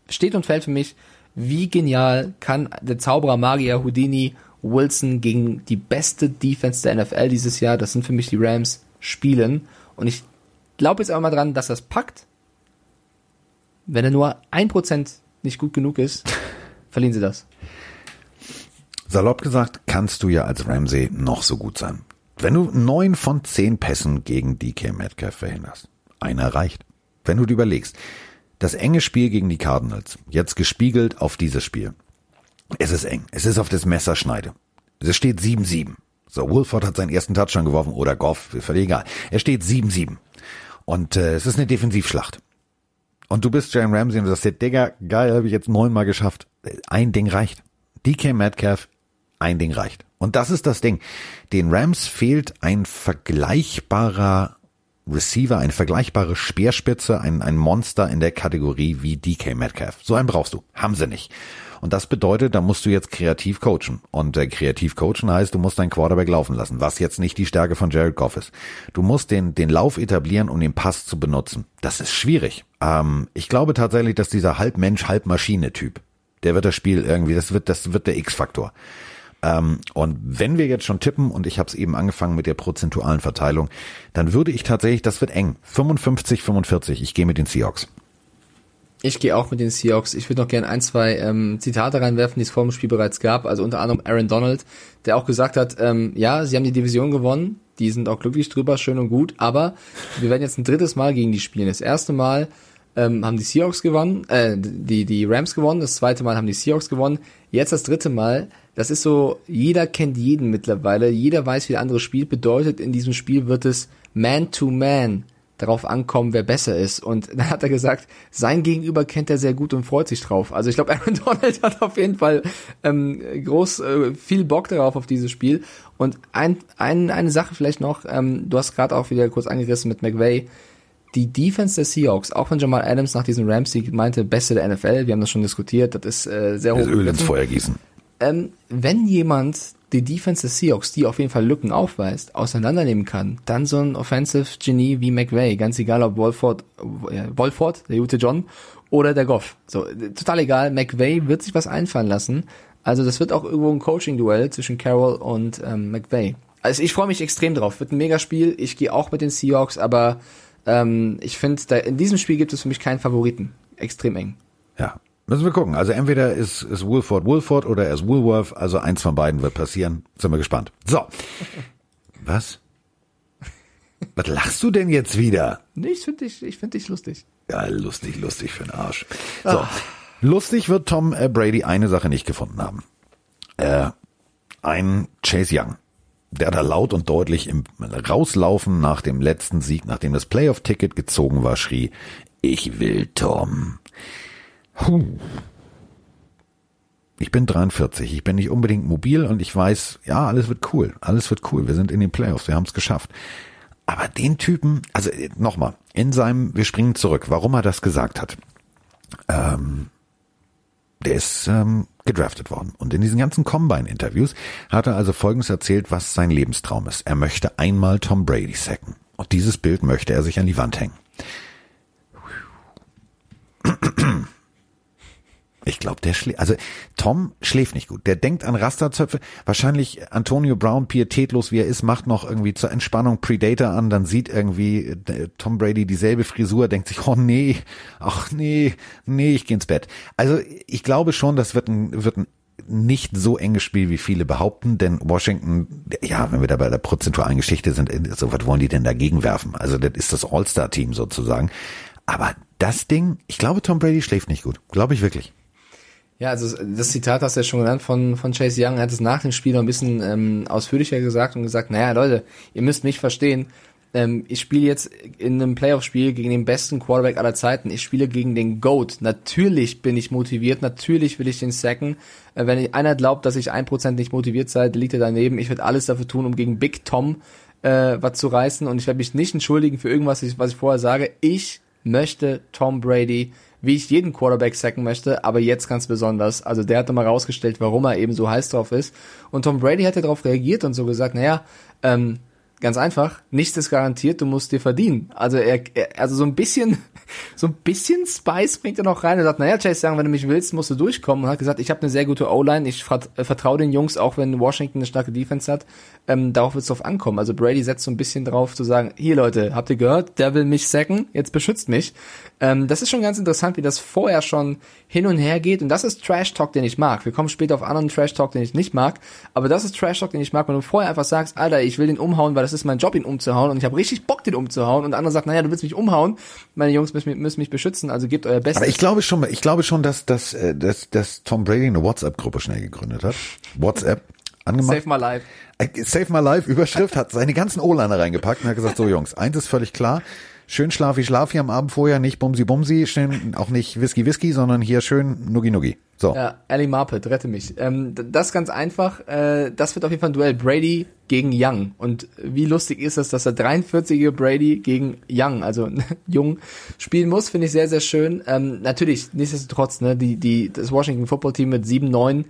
steht und fällt für mich, wie genial kann der Zauberer Magier Houdini Wilson gegen die beste Defense der NFL dieses Jahr, das sind für mich die Rams, spielen. Und ich glaube jetzt auch mal dran, dass es packt. Wenn er nur ein Prozent nicht gut genug ist, verlieren sie das. Salopp gesagt, kannst du ja als Ramsey noch so gut sein. Wenn du neun von zehn Pässen gegen DK Metcalf verhinderst, einer reicht. Wenn du dir überlegst, das enge Spiel gegen die Cardinals, jetzt gespiegelt auf dieses Spiel. Es ist eng. Es ist auf das Messerschneide. Es steht 7-7. So, Wolford hat seinen ersten Touchdown geworfen oder Goff, völlig egal. Er steht 7-7. Und äh, es ist eine Defensivschlacht. Und du bist Jalen Ramsey und du sagst dir, Digga, geil, habe ich jetzt neunmal geschafft. Ein Ding reicht. DK Metcalf, ein Ding reicht. Und das ist das Ding. Den Rams fehlt ein vergleichbarer Receiver, eine vergleichbare Speerspitze, ein, ein Monster in der Kategorie wie DK Metcalf. So einen brauchst du. Haben sie nicht. Und das bedeutet, da musst du jetzt kreativ coachen. Und äh, kreativ coachen heißt, du musst deinen Quarterback laufen lassen, was jetzt nicht die Stärke von Jared Goff ist. Du musst den, den Lauf etablieren, um den Pass zu benutzen. Das ist schwierig. Ähm, ich glaube tatsächlich, dass dieser Halbmensch, Halbmaschine-Typ, der wird das Spiel irgendwie, das wird, das wird der X-Faktor. Ähm, und wenn wir jetzt schon tippen, und ich habe es eben angefangen mit der prozentualen Verteilung, dann würde ich tatsächlich, das wird eng, 55, 45, ich gehe mit den Seahawks. Ich gehe auch mit den Seahawks. Ich würde noch gerne ein, zwei ähm, Zitate reinwerfen, die es vor dem Spiel bereits gab. Also unter anderem Aaron Donald, der auch gesagt hat, ähm, ja, sie haben die Division gewonnen, die sind auch glücklich drüber, schön und gut, aber wir werden jetzt ein drittes Mal gegen die spielen. Das erste Mal ähm, haben die Seahawks gewonnen, äh, die, die Rams gewonnen, das zweite Mal haben die Seahawks gewonnen, jetzt das dritte Mal. Das ist so, jeder kennt jeden mittlerweile, jeder weiß, wie der andere spielt, bedeutet, in diesem Spiel wird es Man-to-Man darauf ankommen, wer besser ist. Und dann hat er gesagt, sein Gegenüber kennt er sehr gut und freut sich drauf. Also ich glaube, Aaron Donald hat auf jeden Fall ähm, groß äh, viel Bock darauf auf dieses Spiel. Und ein, ein, eine Sache vielleicht noch, ähm, du hast gerade auch wieder kurz angerissen mit McVay. Die Defense der Seahawks, auch wenn Jamal Adams nach diesem Rams-Sieg meinte, beste der NFL, wir haben das schon diskutiert, das ist äh, sehr hoch. Das Öl ins Feuer gießen. ähm, wenn jemand die Defense des Seahawks, die auf jeden Fall Lücken aufweist, auseinandernehmen kann, dann so ein Offensive Genie wie McVay, ganz egal ob Wolford, äh, Wolford, der gute John, oder der Goff. So, total egal, McVay wird sich was einfallen lassen. Also das wird auch irgendwo ein Coaching-Duell zwischen Carroll und ähm, McVay. Also ich freue mich extrem drauf. Wird ein Megaspiel. Ich gehe auch mit den Seahawks, aber ähm, ich finde, in diesem Spiel gibt es für mich keinen Favoriten. Extrem eng. Ja, Müssen wir gucken. Also entweder ist, ist Wolford Wolford oder er ist Woolworth. Also eins von beiden wird passieren. Sind wir gespannt. So. Was? Was lachst du denn jetzt wieder? Nee, ich finde dich, ich finde dich lustig. Ja, lustig, lustig für den Arsch. So. Ah. Lustig wird Tom äh, Brady eine Sache nicht gefunden haben. Äh, ein Chase Young, der da laut und deutlich im Rauslaufen nach dem letzten Sieg, nachdem das Playoff-Ticket gezogen war, schrie, ich will Tom. Puh. Ich bin 43, ich bin nicht unbedingt mobil und ich weiß, ja, alles wird cool, alles wird cool, wir sind in den Playoffs, wir haben es geschafft. Aber den Typen, also äh, nochmal, in seinem, wir springen zurück, warum er das gesagt hat. Ähm, der ist ähm, gedraftet worden. Und in diesen ganzen Combine-Interviews hat er also Folgendes erzählt, was sein Lebenstraum ist. Er möchte einmal Tom Brady sacken. Und dieses Bild möchte er sich an die Wand hängen. Ich glaube, der schläft. Also Tom schläft nicht gut. Der denkt an Rasterzöpfe. Wahrscheinlich Antonio Brown, pietätlos wie er ist, macht noch irgendwie zur Entspannung Predator an. Dann sieht irgendwie äh, Tom Brady dieselbe Frisur, denkt sich, oh nee, ach nee, nee, ich geh ins Bett. Also ich glaube schon, das wird ein, wird ein nicht so enges Spiel, wie viele behaupten, denn Washington, ja, wenn wir da bei der prozentualen Geschichte sind, so was wollen die denn dagegen werfen? Also das ist das All-Star-Team sozusagen. Aber das Ding, ich glaube, Tom Brady schläft nicht gut. Glaube ich wirklich. Ja, also das Zitat hast du ja schon genannt von, von Chase Young. Er hat es nach dem Spiel noch ein bisschen ähm, ausführlicher gesagt und gesagt, naja, Leute, ihr müsst mich verstehen. Ähm, ich spiele jetzt in einem Playoff-Spiel gegen den besten Quarterback aller Zeiten. Ich spiele gegen den GOAT. Natürlich bin ich motiviert. Natürlich will ich den sacken. Äh, wenn einer glaubt, dass ich ein Prozent nicht motiviert sei, liegt er daneben. Ich werde alles dafür tun, um gegen Big Tom äh, was zu reißen. Und ich werde mich nicht entschuldigen für irgendwas, was ich vorher sage. Ich möchte Tom Brady wie ich jeden Quarterback sacken möchte, aber jetzt ganz besonders. Also der hat mal rausgestellt, warum er eben so heiß drauf ist. Und Tom Brady hat ja darauf reagiert und so gesagt, naja, ähm, Ganz einfach, nichts ist garantiert, du musst dir verdienen. Also er, er also so ein bisschen, so ein bisschen Spice bringt er noch rein. Er sagt, naja, Chase sagen, wenn du mich willst, musst du durchkommen. Und hat gesagt, ich habe eine sehr gute O-Line, ich äh, vertraue den Jungs, auch wenn Washington eine starke Defense hat. Ähm, darauf wird es drauf ankommen. Also Brady setzt so ein bisschen drauf zu sagen, hier Leute, habt ihr gehört, der will mich sacken, jetzt beschützt mich. Ähm, das ist schon ganz interessant, wie das vorher schon hin und her geht. Und das ist Trash Talk, den ich mag. Wir kommen später auf anderen Trash Talk, den ich nicht mag. Aber das ist Trash Talk, den ich mag, wenn du vorher einfach sagst, Alter, ich will den umhauen, weil das ist mein Job, ihn umzuhauen und ich habe richtig Bock, den umzuhauen und der andere sagt, naja, du willst mich umhauen, meine Jungs müssen, müssen mich beschützen, also gebt euer Bestes. Aber ich glaube schon, ich glaube schon, dass, dass, äh, dass, dass Tom Brady eine WhatsApp-Gruppe schnell gegründet hat. WhatsApp angemacht. Save my life. Äh, Save my life, Überschrift, hat seine ganzen O-Liner reingepackt und hat gesagt, so Jungs, eins ist völlig klar, schön schlafi schlafi am Abend vorher, nicht bumsi bumsi, schön, auch nicht whisky whisky, sondern hier schön nuggi nuggi. So. Ja, Ali Marpet, rette mich. Ähm, das ganz einfach, äh, das wird auf jeden Fall ein Duell Brady gegen Young. Und wie lustig ist es, dass der 43-jährige Brady gegen Young, also Jung, spielen muss, finde ich sehr, sehr schön. Ähm, natürlich, nichtsdestotrotz, ne, die, die, das Washington Football Team mit 7-9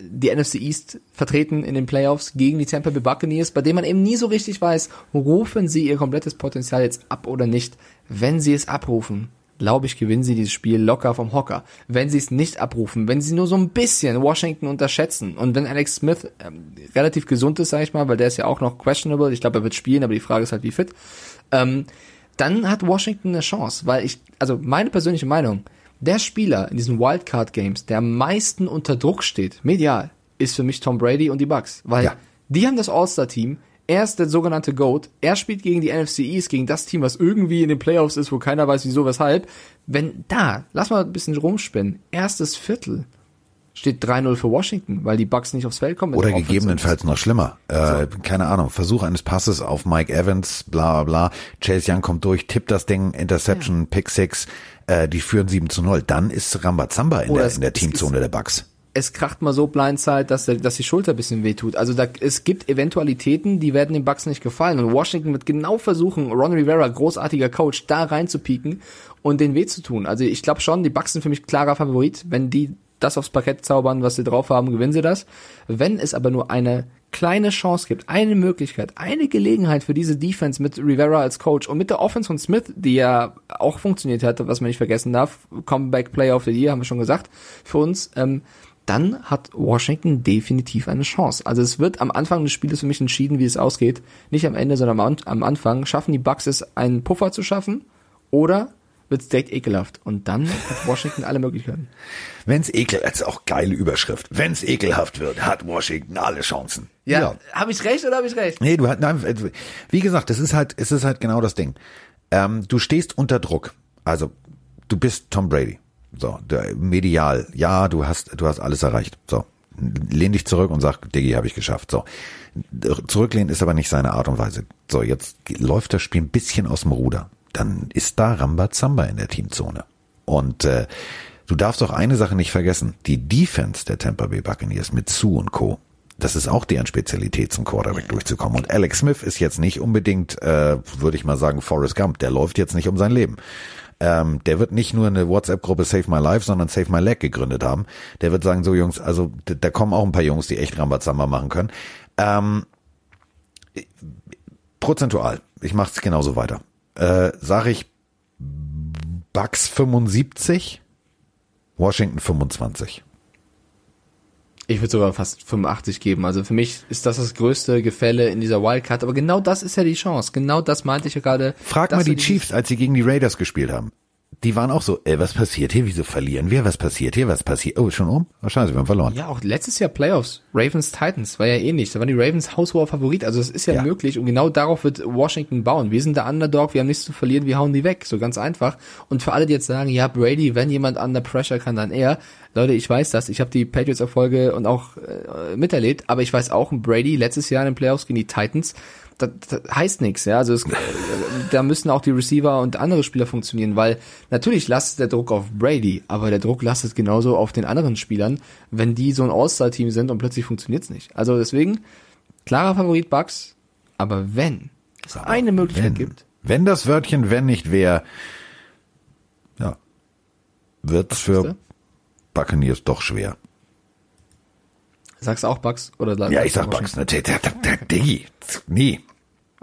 die NFC East vertreten in den Playoffs gegen die Tampa Bay Buccaneers, bei denen man eben nie so richtig weiß, rufen sie ihr komplettes Potenzial jetzt ab oder nicht. Wenn sie es abrufen, glaube ich, gewinnen sie dieses Spiel locker vom Hocker. Wenn sie es nicht abrufen, wenn sie nur so ein bisschen Washington unterschätzen und wenn Alex Smith ähm, relativ gesund ist, sage ich mal, weil der ist ja auch noch questionable, ich glaube, er wird spielen, aber die Frage ist halt, wie fit, ähm, dann hat Washington eine Chance, weil ich, also meine persönliche Meinung, der Spieler in diesen Wildcard Games, der am meisten unter Druck steht, medial, ist für mich Tom Brady und die Bucks, weil ja. die haben das All-Star-Team. Er ist der sogenannte GOAT. Er spielt gegen die NFC East, gegen das Team, was irgendwie in den Playoffs ist, wo keiner weiß, wieso, weshalb. Wenn da, lass mal ein bisschen rumspinnen, erstes Viertel, steht 3-0 für Washington, weil die Bucks nicht aufs Feld kommen. Oder gegebenenfalls noch schlimmer. Äh, so. Keine Ahnung, Versuch eines Passes auf Mike Evans, bla bla bla. Chase Young kommt durch, tippt das Ding, Interception, ja. Pick 6 äh, die führen 7 zu 0, dann ist Rambazamba in, der, in der Teamzone der Bucks es kracht mal so Blindside, dass, dass die Schulter ein bisschen wehtut. Also da, es gibt Eventualitäten, die werden den Bucks nicht gefallen. Und Washington wird genau versuchen, Ron Rivera, großartiger Coach, da reinzupieken und den weh zu tun. Also ich glaube schon, die Bucks sind für mich klarer Favorit. Wenn die das aufs Parkett zaubern, was sie drauf haben, gewinnen sie das. Wenn es aber nur eine kleine Chance gibt, eine Möglichkeit, eine Gelegenheit für diese Defense mit Rivera als Coach und mit der Offense von Smith, die ja auch funktioniert hat, was man nicht vergessen darf, Comeback Player of the Year, haben wir schon gesagt, für uns, ähm, dann hat Washington definitiv eine Chance. Also es wird am Anfang des Spieles für mich entschieden, wie es ausgeht. Nicht am Ende, sondern am, am Anfang. Schaffen die Bucks es, einen Puffer zu schaffen? Oder wird es direkt ekelhaft? Und dann hat Washington alle Möglichkeiten. Wenn's ekel, das ist auch geile Überschrift. Wenn's ekelhaft wird, hat Washington alle Chancen. Ja. Habe ich recht oder habe ich recht? Nee, du hast, nein, wie gesagt, es ist halt, es ist halt genau das Ding. Ähm, du stehst unter Druck. Also, du bist Tom Brady. So, der, medial. Ja, du hast, du hast alles erreicht. So. Lehn dich zurück und sag, Diggi, habe ich geschafft. So. Zurücklehnen ist aber nicht seine Art und Weise. So, jetzt läuft das Spiel ein bisschen aus dem Ruder. Dann ist da Rambazamba in der Teamzone. Und äh, du darfst auch eine Sache nicht vergessen. Die Defense der Tampa Bay Buccaneers mit Sue und Co., das ist auch deren Spezialität, zum Quarterback durchzukommen. Und Alex Smith ist jetzt nicht unbedingt, äh, würde ich mal sagen, Forrest Gump. Der läuft jetzt nicht um sein Leben. Ähm, der wird nicht nur eine WhatsApp-Gruppe Save My Life, sondern Save My Leg gegründet haben. Der wird sagen, so Jungs, also da kommen auch ein paar Jungs, die echt Rambazamba machen können. Ähm, prozentual, ich mache es genauso weiter. Äh, sage ich Bucks 75, Washington 25. Ich würde sogar fast 85 geben. Also für mich ist das das größte Gefälle in dieser Wildcard. Aber genau das ist ja die Chance. Genau das meinte ich ja gerade. Frag mal die Chiefs, als sie gegen die Raiders gespielt haben. Die waren auch so, ey, was passiert hier? Wieso verlieren wir? Was passiert hier? Was passiert? Oh, schon um? Wahrscheinlich, wir haben verloren. Ja, auch letztes Jahr Playoffs. Ravens Titans war ja ähnlich. Da waren die Ravens haushoher Favorit. Also es ist ja, Ja. möglich. Und genau darauf wird Washington bauen. Wir sind der Underdog. Wir haben nichts zu verlieren. Wir hauen die weg. So ganz einfach. Und für alle, die jetzt sagen, ja, Brady, wenn jemand under pressure kann, dann er. Leute, ich weiß das. Ich habe die Patriots-Erfolge und auch äh, miterlebt. Aber ich weiß auch, Brady letztes Jahr in den Playoffs gegen die Titans, das, das heißt nichts, ja. Also es, äh, da müssen auch die Receiver und andere Spieler funktionieren, weil natürlich lastet der Druck auf Brady, aber der Druck lastet genauso auf den anderen Spielern, wenn die so ein All-Star-Team sind und plötzlich funktioniert's nicht. Also deswegen klarer Favorit Bucks, aber wenn es eine Möglichkeit wenn, gibt, Wenn das Wörtchen wenn nicht wäre, ja, wird's für? Buccaneers doch schwer. sagst du auch Bucks oder Ja, ich sag ne, der, der, der, Diggi, nee.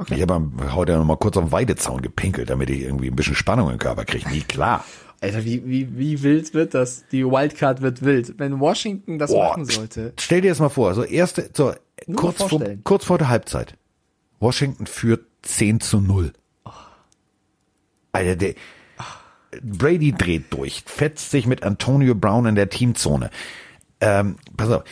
Ich habe heute ja noch mal kurz auf den Weidezaun gepinkelt, damit ich irgendwie ein bisschen Spannung im Körper kriege. Nie klar. Alter, wie, wie, wie wild wird das? Die Wildcard wird wild. Wenn Washington das Boah, machen sollte. Stell dir das mal vor, so erste, so Nur kurz vor, kurz vor der Halbzeit. Washington führt 10 zu 0. Alter, der, Brady dreht durch, fetzt sich mit Antonio Brown in der Teamzone. Ähm, pass auf,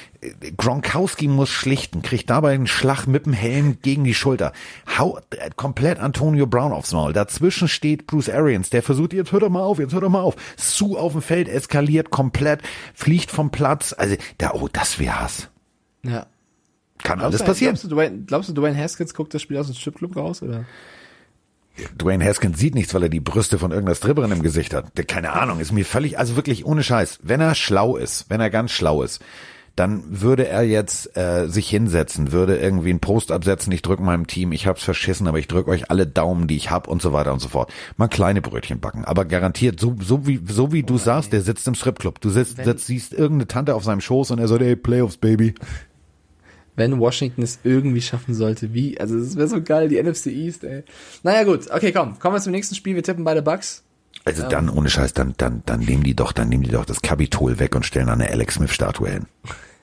Gronkowski muss schlichten, kriegt dabei einen Schlag mit dem Helm gegen die Schulter. Hau äh, komplett Antonio Brown aufs Maul. Dazwischen steht Bruce Arians, der versucht, jetzt hört er mal auf, jetzt hört er mal auf. Sue auf dem Feld eskaliert komplett, fliegt vom Platz. Also, da, oh, das wäre Hass. Ja. Kann Glaubst alles du, passieren. Glaubst du, Dwayne, glaubst du, Dwayne Haskins guckt das Spiel aus dem Stripclub raus, oder? Dwayne Haskins sieht nichts, weil er die Brüste von irgendeiner Stripperin im Gesicht hat. Keine Ahnung, ist mir völlig, also wirklich ohne Scheiß. Wenn er schlau ist, wenn er ganz schlau ist, dann würde er jetzt äh, sich hinsetzen, würde irgendwie einen Post absetzen, ich drück meinem Team, ich hab's verschissen, aber ich drück euch alle Daumen, die ich hab und so weiter und so fort. Mal kleine Brötchen backen, aber garantiert, so, so wie, so wie du sagst, der sitzt im Stripclub. Du sitzt, sitzt, siehst irgendeine Tante auf seinem Schoß und er sagt, ey, Playoffs, Baby. Wenn Washington es irgendwie schaffen sollte, wie? Also, das wäre so geil, die NFC East, ey. Naja, gut. Okay, komm. Kommen wir zum nächsten Spiel. Wir tippen beide Bucks. Also dann, ohne Scheiß, dann, dann, dann nehmen die doch, dann nehmen die doch das Kapitol weg und stellen eine Alex Smith Statue hin.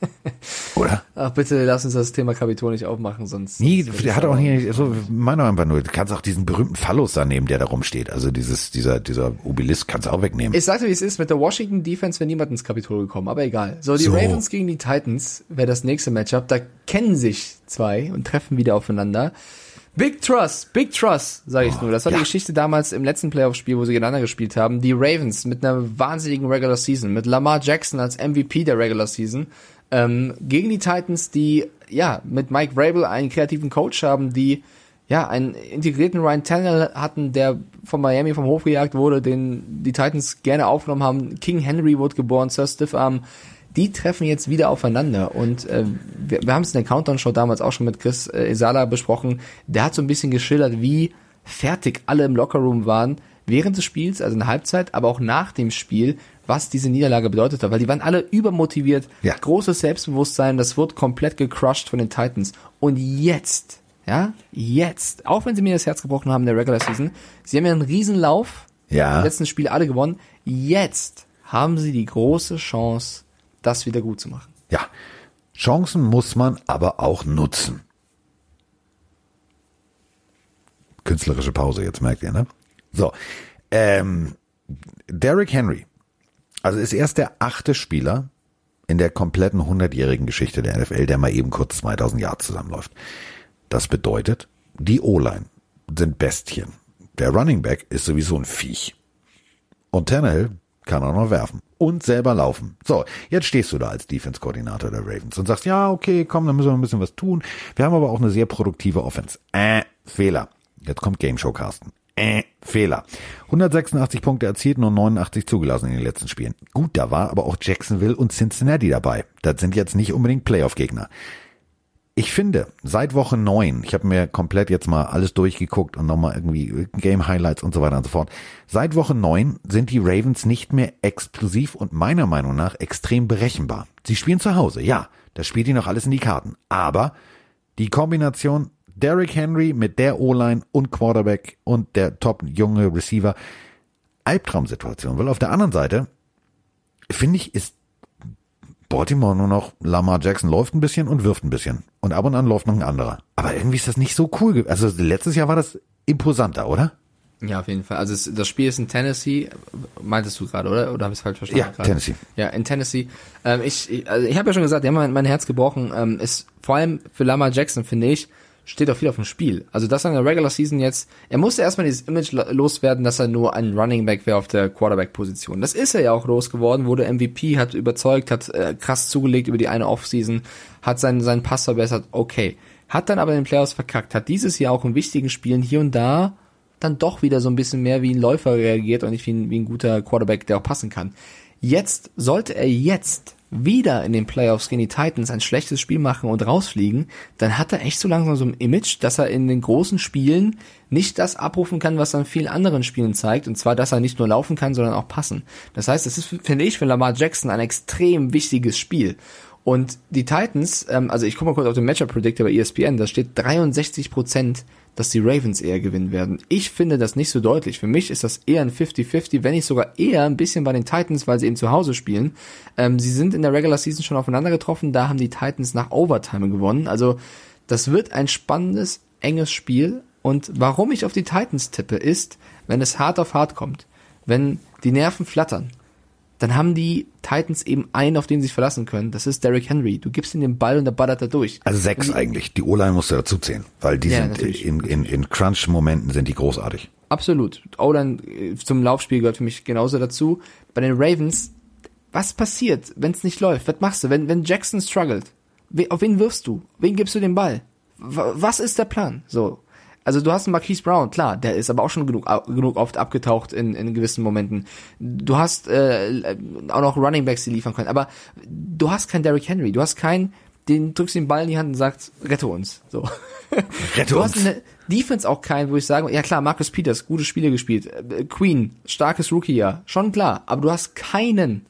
Oder? Ach, bitte lass uns das Thema Kapitol nicht aufmachen, sonst. Nee, der hat auch hier, so, meiner einfach nur, du kannst auch diesen berühmten Phallus da nehmen, der da rumsteht. Also dieses, dieser, dieser Obelisk kannst du auch wegnehmen. Ich sagte, wie es ist, mit der Washington Defense wäre niemand ins Kapitol gekommen, aber egal. So, die So. Ravens gegen die Titans wäre das nächste Matchup. Da kennen sich zwei und treffen wieder aufeinander. Big Trust, Big Trust, sage ich nur. Das war ja. die Geschichte damals im letzten Playoff-Spiel, wo sie gegeneinander gespielt haben. Die Ravens mit einer wahnsinnigen Regular Season, mit Lamar Jackson als MVP der Regular Season, ähm, gegen die Titans, die ja mit Mike Vrabel einen kreativen Coach haben, die ja einen integrierten Ryan Tannehill hatten, der von Miami vom Hof gejagt wurde, den die Titans gerne aufgenommen haben. King Henry wurde geboren, Sir Stiffarm. Die treffen jetzt wieder aufeinander und äh, wir, wir haben es in der Countdown-Show damals auch schon mit Chris äh, Isala besprochen. Der hat so ein bisschen geschildert, wie fertig alle im Lockerroom waren während des Spiels, also in der Halbzeit, aber auch nach dem Spiel, was diese Niederlage bedeutet hat, weil die waren alle übermotiviert, Ja. großes Selbstbewusstsein, das wurde komplett gecrushed von den Titans. Und jetzt, ja, jetzt, auch wenn sie mir das Herz gebrochen haben in der Regular Season, sie haben ja einen Riesenlauf, Ja. die letzten Spiele alle gewonnen, jetzt haben sie die große Chance, das wieder gut zu machen. Ja, Chancen muss man aber auch nutzen. Künstlerische Pause, jetzt merkt ihr, ne? So, ähm, Derrick Henry, also ist erst der achte Spieler in der kompletten 100-jährigen Geschichte der NFL, der mal eben kurz 2000 Jahre zusammenläuft. Das bedeutet, die O-Line sind Bestien. Der Running Back ist sowieso ein Viech. Und Tannehill kann auch noch werfen und selber laufen. So, jetzt stehst du da als Defense-Koordinator der Ravens und sagst, ja, okay, komm, dann müssen wir ein bisschen was tun. Wir haben aber auch eine sehr produktive Offense. Äh, Fehler. Jetzt kommt Game Show Carsten. Äh, Fehler. 186 Punkte erzielt, nur 89 zugelassen in den letzten Spielen. Gut, da war aber auch Jacksonville und Cincinnati dabei. Das sind jetzt nicht unbedingt Playoff-Gegner. Ich finde, seit Woche 9, ich habe mir komplett jetzt mal alles durchgeguckt und nochmal irgendwie Game Highlights und so weiter und so fort. Seit Woche 9 sind die Ravens nicht mehr explosiv und meiner Meinung nach extrem berechenbar. Sie spielen zu Hause, ja, das spielt ihnen noch alles in die Karten. Aber die Kombination Derrick Henry mit der O-Line und Quarterback und der top junge Receiver, Albtraumsituation. Weil auf der anderen Seite, finde ich, ist Baltimore nur noch Lamar Jackson läuft ein bisschen und wirft ein bisschen. Und ab und an läuft noch ein anderer. Aber irgendwie ist das nicht so cool. Also letztes Jahr war das imposanter, oder? Ja, auf jeden Fall. Also es, das Spiel ist in Tennessee, meintest du gerade, oder? Oder habe ich es falsch verstanden? Ja, gerade? Tennessee. Ja, in Tennessee. Ähm, ich ich, also ich habe ja schon gesagt, die haben mein, mein Herz gebrochen. Ähm, ist vor allem für Lamar Jackson, finde ich, steht auch viel auf dem Spiel. Also das an der Regular Season jetzt, er musste erstmal dieses Image lo- loswerden, dass er nur ein Running Back wäre auf der Quarterback-Position. Das ist er ja auch losgeworden, wurde MVP, hat überzeugt, hat äh, krass zugelegt über die eine Offseason, hat seinen, seinen Pass verbessert, okay. Hat dann aber in den Playoffs verkackt, hat dieses Jahr auch in wichtigen Spielen hier und da dann doch wieder so ein bisschen mehr wie ein Läufer reagiert und nicht wie ein, wie ein guter Quarterback, der auch passen kann. Jetzt, sollte er jetzt wieder in den Playoffs gegen die Titans ein schlechtes Spiel machen und rausfliegen, dann hat er echt so langsam so ein Image, dass er in den großen Spielen nicht das abrufen kann, was er in vielen anderen Spielen zeigt, und zwar, dass er nicht nur laufen kann, sondern auch passen. Das heißt, es ist, finde ich, für Lamar Jackson ein extrem wichtiges Spiel. Und die Titans, ähm, also ich gucke mal kurz auf den Matchup Predictor bei ESPN, da steht 63 Prozent, dass die Ravens eher gewinnen werden. Ich finde das nicht so deutlich. Für mich ist das eher ein 50-50, wenn nicht sogar eher ein bisschen bei den Titans, weil sie eben zu Hause spielen. Ähm, sie sind in der Regular Season schon aufeinander getroffen, da haben die Titans nach Overtime gewonnen. Also das wird ein spannendes, enges Spiel. Und warum ich auf die Titans tippe, ist, wenn es hart auf hart kommt, wenn die Nerven flattern, dann haben die Titans eben einen, auf den sie sich verlassen können. Das ist Derrick Henry. Du gibst ihm den Ball und der ballert da durch. Also sechs eigentlich. Die O-Line musst du dazu zählen, weil die Ja, sind natürlich. in, in, in Crunch-Momenten sind die großartig. Absolut. O-Line äh, zum Laufspiel gehört für mich genauso dazu. Bei den Ravens, was passiert, wenn es nicht läuft? Was machst du, wenn, wenn Jackson struggelt? Auf wen wirfst du? Wen gibst du den Ball? Was ist der Plan? So. Also du hast einen Marquise Brown, klar, der ist aber auch schon genug, genug oft abgetaucht in, in gewissen Momenten. Du hast äh, auch noch Running Backs, die liefern können, aber du hast keinen Derrick Henry, du hast keinen, den drückst den Ball in die Hand und sagst, rette uns. So. Rette du uns. hast eine Defense auch keinen, wo ich sage, ja klar, Marcus Peters, gute Spiele gespielt, Äh, Queen, starkes Rookie-Jahr, schon klar, aber du hast keinen,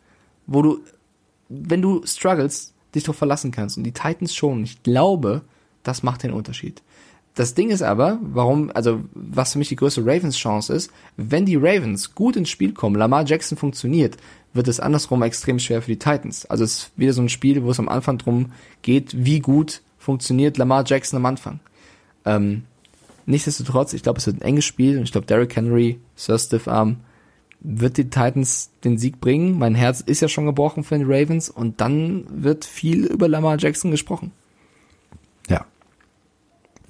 wo du, wenn du struggles, dich doch verlassen kannst. Und die Titans schon. Ich glaube, das macht den Unterschied. Das Ding ist aber, warum, also was für mich die größte Ravens-Chance ist, wenn die Ravens gut ins Spiel kommen, Lamar Jackson funktioniert, wird es andersrum extrem schwer für die Titans. Also es ist wieder so ein Spiel, wo es am Anfang drum geht, wie gut funktioniert Lamar Jackson am Anfang. Ähm, nichtsdestotrotz, ich glaube, es wird ein enges Spiel und ich glaube, Derrick Henry, Sir Stiff Arm, wird die Titans den Sieg bringen. Mein Herz ist ja schon gebrochen für den Ravens und dann wird viel über Lamar Jackson gesprochen.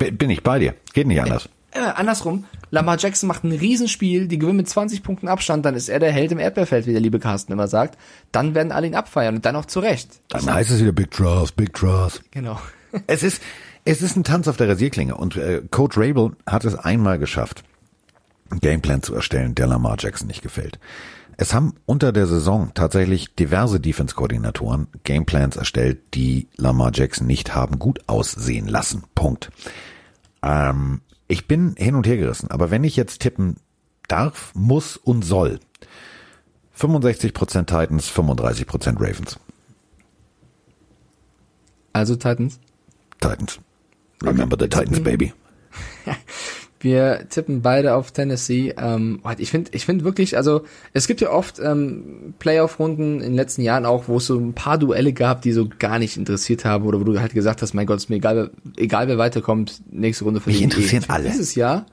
Bin ich bei dir. Geht nicht anders. Äh, andersrum, Lamar Jackson macht ein Riesenspiel, die gewinnen mit 20 Punkten Abstand, dann ist er der Held im Erdbeerfeld, wie der liebe Carsten immer sagt. Dann werden alle ihn abfeiern und dann auch zu Recht. Dann heißt es wieder Big Trust, Big Trust. Genau. Es ist, es ist ein Tanz auf der Rasierklinge und äh, Coach Rabel hat es einmal geschafft, einen Gameplan zu erstellen, der Lamar Jackson nicht gefällt. Es haben unter der Saison tatsächlich diverse Defense-Koordinatoren Gameplans erstellt, die Lamar Jackson nicht haben gut aussehen lassen. Punkt. Ähm, ich bin hin und her gerissen, aber wenn ich jetzt tippen darf, muss und soll, 65% Titans, 35% Ravens. Also Titans. Titans. Remember the Titans, baby. Wir tippen beide auf Tennessee. Ähm, ich finde, ich finde wirklich, also es gibt ja oft ähm, Playoff-Runden in den letzten Jahren auch, wo es so ein paar Duelle gab, die so gar nicht interessiert haben oder wo du halt gesagt hast, mein Gott, ist mir egal, egal wer weiterkommt, nächste Runde Mich verlieren. interessieren Ich find, alle. Dieses Jahr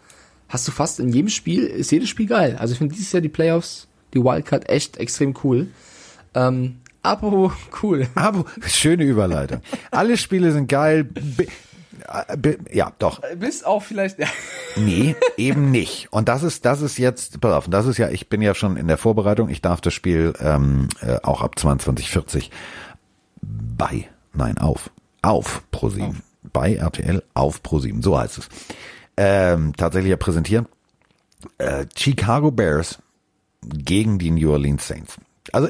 hast du fast in jedem Spiel, ist jedes Spiel geil. Also ich finde dieses Jahr die Playoffs, die Wildcard echt extrem cool. Ähm, apropos cool. Aber schöne Überleitung. Alle Spiele sind geil. Äh, ja, doch. Bis auch vielleicht, ja. Nee, eben nicht. Und das ist, das ist jetzt, pass auf, das ist ja, ich bin ja schon in der Vorbereitung, ich darf das Spiel ähm, äh, auch ab 22.40 bei, nein, auf, auf Pro7, bei RTL, auf Pro7, so heißt es. Ähm, tatsächlich ja präsentieren. Äh, Chicago Bears gegen die New Orleans Saints. Also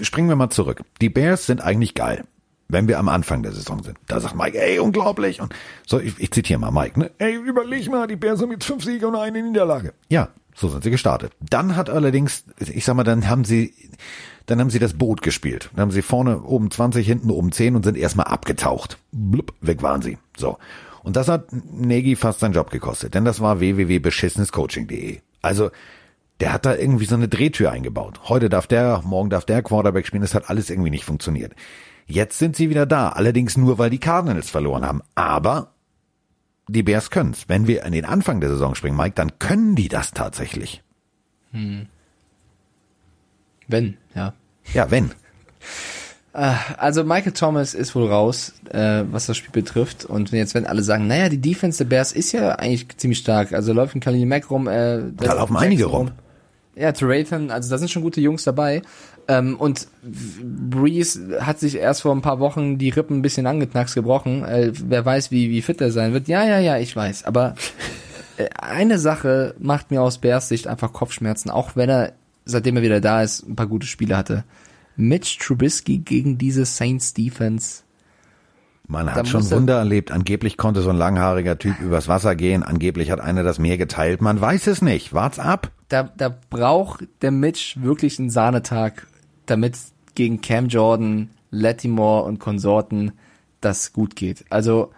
springen wir mal zurück. Die Bears sind eigentlich geil, wenn wir am Anfang der Saison sind. Da sagt Mike, ey, unglaublich. Und so, ich, ich zitiere mal Mike, ne? Ey, überleg mal, die Bears haben jetzt fünf Siege und eine Niederlage. Ja, so sind sie gestartet. Dann hat allerdings, ich sag mal, dann haben sie, dann haben sie das Boot gespielt. Dann haben sie vorne oben 20, hinten oben 10 und sind erstmal abgetaucht. Blub, weg waren sie. So. Und das hat Nagy fast seinen Job gekostet, denn das war www.beschissenescoaching.de. Also, der hat da irgendwie so eine Drehtür eingebaut. Heute darf der, morgen darf der Quarterback spielen. Das hat alles irgendwie nicht funktioniert. Jetzt sind sie wieder da. Allerdings nur, weil die Cardinals verloren haben. Aber die Bears können's. Wenn wir an den Anfang der Saison springen, Mike, dann können die das tatsächlich. Wenn, ja. Ja, wenn. Also Michael Thomas ist wohl raus, äh, was das Spiel betrifft. Und jetzt werden alle sagen, naja, die Defense der Bears ist ja eigentlich ziemlich stark. Also läuft ein Khalil Mack rum. Äh, Da laufen einige rum. Ja, Trevathan, also da sind schon gute Jungs dabei. Ähm, und Breeze hat sich erst vor ein paar Wochen die Rippen ein bisschen angeknackst gebrochen. Äh, wer weiß, wie, wie fit er sein wird. Ja, ja, ja, ich weiß. Aber äh, eine Sache macht mir aus Bears Sicht einfach Kopfschmerzen, auch wenn er, seitdem er wieder da ist, ein paar gute Spiele hatte. Mitch Trubisky gegen diese Saints Defense. Man hat schon er- Wunder erlebt. Angeblich konnte so ein langhaariger Typ übers Wasser gehen. Angeblich hat einer das Meer geteilt. Man weiß es nicht. Wart's ab. Da, da braucht der Mitch wirklich einen Sahnetag, damit gegen Cam Jordan, Latimore und Konsorten das gut geht. Also,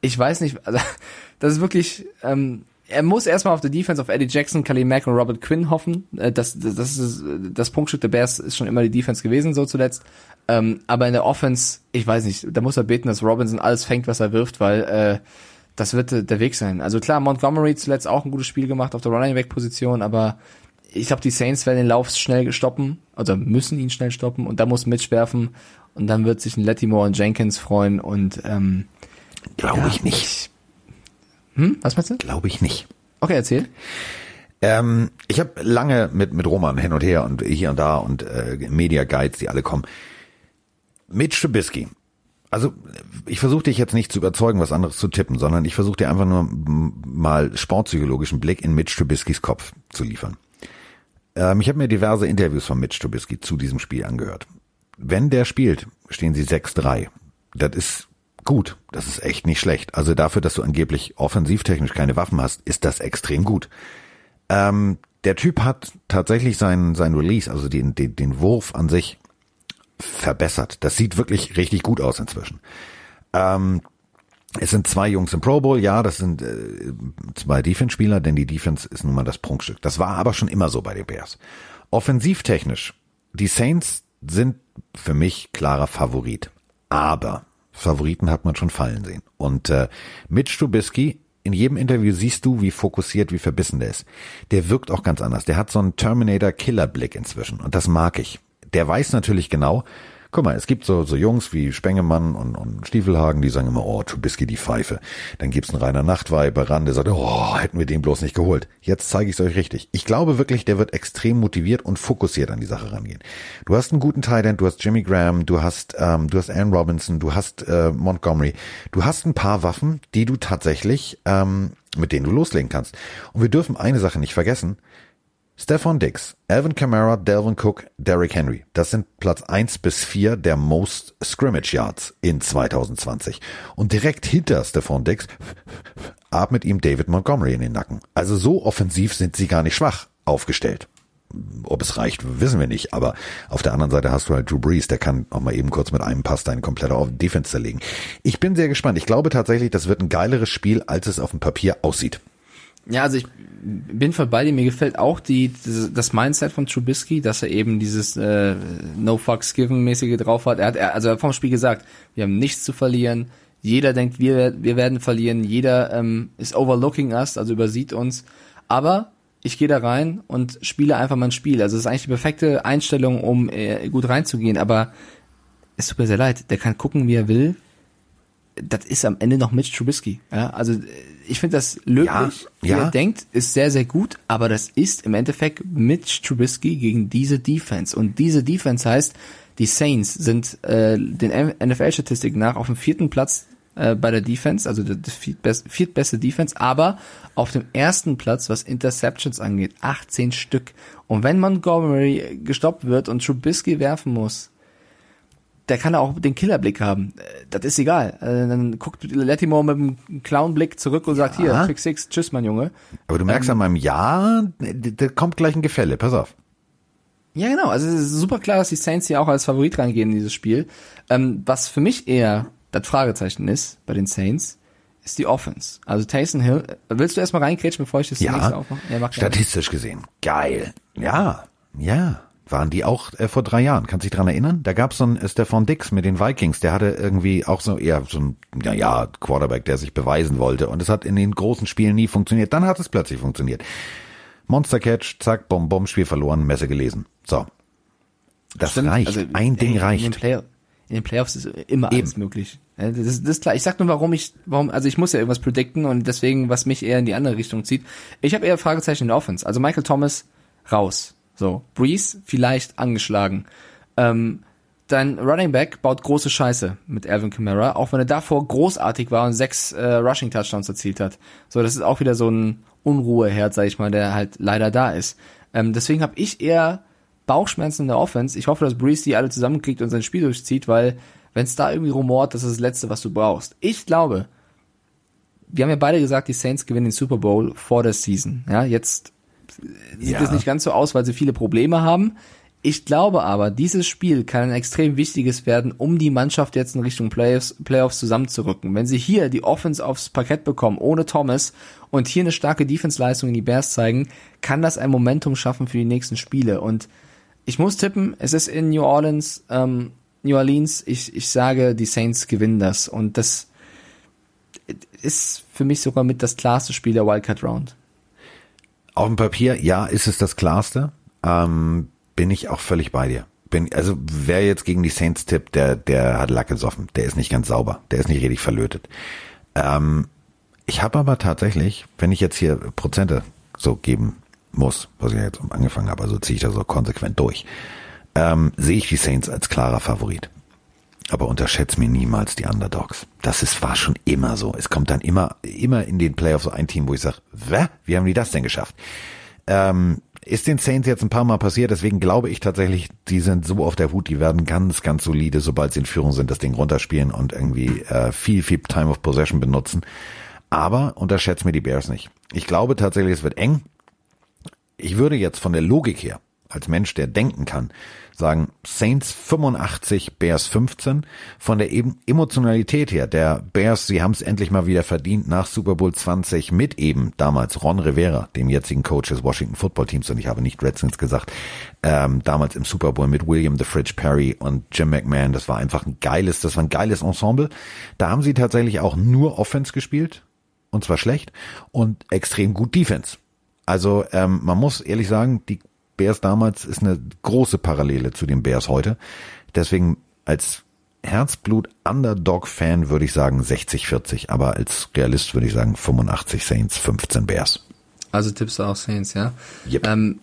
ich weiß nicht, also, das ist wirklich, ähm, er muss erstmal auf die Defense, auf Eddie Jackson, Khalil Mack und Robert Quinn hoffen. Äh, Das, das, das, ist, das Prunkstück der Bears ist schon immer die Defense gewesen, so zuletzt. Ähm, aber in der Offense, ich weiß nicht, da muss er beten, dass Robinson alles fängt, was er wirft, weil äh, das wird äh, der Weg sein. Also klar, Montgomery zuletzt auch ein gutes Spiel gemacht auf der Running Back Position, aber ich glaube, die Saints werden den Lauf schnell stoppen, also müssen ihn schnell stoppen und da muss Mitch werfen und dann wird sich ein Latimore und Jenkins freuen und ähm, Glaube ja, ich nicht. Hm, was meinst du? Glaube ich nicht. Okay, erzähl. Ähm, ich habe lange mit, mit Roman hin und her und hier und da und äh, Media Guides, die alle kommen. Mitch Trubisky. Also ich versuche dich jetzt nicht zu überzeugen, was anderes zu tippen, sondern ich versuche dir einfach nur mal sportpsychologischen Blick in Mitch Trubiskys Kopf zu liefern. Ähm, ich habe mir diverse Interviews von Mitch Trubisky zu diesem Spiel angehört. Wenn der spielt, stehen sie 6-3. Das ist gut. Das ist echt nicht schlecht. Also dafür, dass du angeblich offensivtechnisch keine Waffen hast, ist das extrem gut. Ähm, der Typ hat tatsächlich seinen, seinen Release, also den, den, den Wurf an sich verbessert. Das sieht wirklich richtig gut aus inzwischen. Ähm, es sind zwei Jungs im Pro Bowl, ja, das sind äh, zwei Defense-Spieler, denn die Defense ist nun mal das Prunkstück. Das war aber schon immer so bei den Bears. Offensivtechnisch, die Saints sind für mich klarer Favorit. Aber Favoriten hat man schon fallen sehen. Und äh, Mitch Trubisky, in jedem Interview siehst du, wie fokussiert, wie verbissen der ist. Der wirkt auch ganz anders. Der hat so einen Terminator-Killer-Blick inzwischen. Und das mag ich. Der weiß natürlich genau, guck mal, es gibt so, so Jungs wie Spengemann und, und Stiefelhagen, die sagen immer, oh, Trubisky die Pfeife. Dann gibt's einen reiner Nachtweiber ran, der sagt, oh, hätten wir den bloß nicht geholt. Jetzt zeige ich es euch richtig. Ich glaube wirklich, der wird extrem motiviert und fokussiert an die Sache rangehen. Du hast einen guten Tight End, du hast Jimmy Graham, du hast, ähm, du hast Ann Robinson, du hast äh, Montgomery. Du hast ein paar Waffen, die du tatsächlich, ähm, mit denen du loslegen kannst. Und wir dürfen eine Sache nicht vergessen. Stefan Dix, Alvin Kamara, Delvin Cook, Derrick Henry. Das sind Platz eins bis vier der Most Scrimmage Yards in 2020. Und direkt hinter Stefan Dix atmet ihm David Montgomery in den Nacken. Also so offensiv sind sie gar nicht schwach aufgestellt. ob es reicht, wissen wir nicht. Aber auf der anderen Seite hast du halt Drew Brees, der kann auch mal eben kurz mit einem Pass deine komplette Defense zerlegen. Ich bin sehr gespannt. Ich glaube tatsächlich, das wird ein geileres Spiel, als es auf dem Papier aussieht. Ja, also ich bin voll bei dir. Mir gefällt auch die, das Mindset von Trubisky, dass er eben dieses äh, No Fucks Given mäßige drauf hat. Er hat, er, also er hat vom Spiel gesagt, wir haben nichts zu verlieren. Jeder denkt, wir, wir werden verlieren. Jeder ähm, ist overlooking us, also übersieht uns. Aber ich gehe da rein und spiele einfach mein Spiel. Also es ist eigentlich die perfekte Einstellung, um äh, gut reinzugehen. Aber es tut mir sehr leid. Der kann gucken, wie er will. Das ist am Ende noch Mitch Trubisky. Ja, also äh, ich finde das löblich, Ja, wie ja. er denkt, ist sehr, sehr gut, aber das ist im Endeffekt Mitch Trubisky gegen diese Defense. Und diese Defense heißt, die Saints sind äh, den NFL-Statistiken nach auf dem vierten Platz äh, bei der Defense, also das viertbeste, viertbeste Defense, aber auf dem ersten Platz, was Interceptions angeht, 18 Stück. Und wenn Montgomery gestoppt wird und Trubisky werfen muss, der kann auch den Killerblick haben. Äh, Das ist egal. Äh, Dann guckt Latimore mit einem Clownblick zurück und sagt, hier, Pick Six, tschüss, mein Junge. Aber du merkst an meinem Ja, da kommt gleich ein Gefälle. Pass auf. Ja, genau. Also es ist super klar, dass die Saints hier auch als Favorit reingehen in dieses Spiel. Ähm, was für mich eher das Fragezeichen ist bei den Saints, ist die Offense. Also Taysom Hill, äh, willst du erstmal reinkrätschen, bevor ich das nächste Ja, aufmache? Ja, statistisch gesehen. Geil. Ja, ja. Waren die auch äh, vor drei Jahren? Kannst du dich dran erinnern? Da gab's so einen äh, Stefan Dix mit den Vikings, der hatte irgendwie auch so eher so ein, ja, ja, Quarterback, der sich beweisen wollte. Und es hat in den großen Spielen nie funktioniert. Dann hat es plötzlich funktioniert. Monster Catch, zack, bom, bom, Spiel verloren, Messe gelesen. So. Das Stimmt, reicht. also, Ein Ding In den, reicht. Play in den Playoffs ist immer alles möglich. Das ist, das ist klar. Ich sag nur, warum ich, warum, also ich muss ja irgendwas predikten und deswegen, was mich eher in die andere Richtung zieht. Ich habe eher Fragezeichen in der Offense. Also Michael Thomas raus. So. Breeze vielleicht angeschlagen. Ähm, dein Running Back baut große Scheiße mit Alvin Kamara, auch wenn er davor großartig war und sechs äh, Rushing Touchdowns erzielt hat. So, das ist auch wieder so ein Unruheherd, sag ich mal, der halt leider da ist. Ähm, deswegen habe ich eher Bauchschmerzen in der Offense. Ich hoffe, dass Breeze die alle zusammenkriegt und sein Spiel durchzieht, weil wenn es da irgendwie rumort, das ist das Letzte, was du brauchst. Ich glaube, wir haben ja beide gesagt, die Saints gewinnen den Super Bowl vor der Season. Ja, jetzt sieht Ja. es nicht ganz so aus, weil sie viele Probleme haben. Ich glaube aber, dieses Spiel kann ein extrem wichtiges werden, um die Mannschaft jetzt in Richtung Playoffs, Playoffs zusammenzurücken. Wenn sie hier die Offense aufs Parkett bekommen, ohne Thomas, und hier eine starke Defense-Leistung in die Bears zeigen, kann das ein Momentum schaffen für die nächsten Spiele. Und ich muss tippen, es ist in New Orleans, ähm, New Orleans, ich, ich sage, die Saints gewinnen das. Und das ist für mich sogar mit das klarste Spiel der Wildcard Round. Auf dem Papier, ja, ist es das klarste. Ähm, bin ich auch völlig bei dir. Bin, also wer jetzt gegen die Saints tippt, der, der hat Lack gesoffen. Der ist nicht ganz sauber. Der ist nicht richtig verlötet. Ähm, ich habe aber tatsächlich, wenn ich jetzt hier Prozente so geben muss, was ich jetzt angefangen habe, also ziehe ich das so konsequent durch, ähm, sehe ich die Saints als klarer Favorit. Aber unterschätzt mir niemals die Underdogs. Das ist, war schon immer so. Es kommt dann immer, immer in den Playoffs so ein Team, wo ich sage, wie haben die das denn geschafft? Ähm, ist den Saints jetzt ein paar Mal passiert, deswegen glaube ich tatsächlich, die sind so auf der Hut, die werden ganz, ganz solide, sobald sie in Führung sind, das Ding runterspielen und irgendwie äh, viel, viel Time of Possession benutzen. Aber unterschätzt mir die Bears nicht. Ich glaube tatsächlich, es wird eng. Ich würde jetzt von der Logik her, als Mensch, der denken kann, sagen Saints 85, Bears 15. Von der eben Emotionalität her, der Bears, sie haben es endlich mal wieder verdient nach Super Bowl 20 mit eben damals Ron Rivera, dem jetzigen Coach des Washington Football Teams, und ich habe nicht Redskins gesagt, ähm, damals im Super Bowl mit William the Fridge Perry und Jim McMahon. Das war einfach ein geiles, das war ein geiles Ensemble. Da haben sie tatsächlich auch nur Offense gespielt, und zwar schlecht, und extrem gut Defense. Also ähm, man muss ehrlich sagen, die Bears damals ist eine große Parallele zu den Bears heute. Deswegen als Herzblut-Underdog-Fan würde ich sagen 60-40, aber als Realist würde ich sagen 85 Saints, 15 Bears. Also tippst du auch Saints, ja? Yep. Ähm,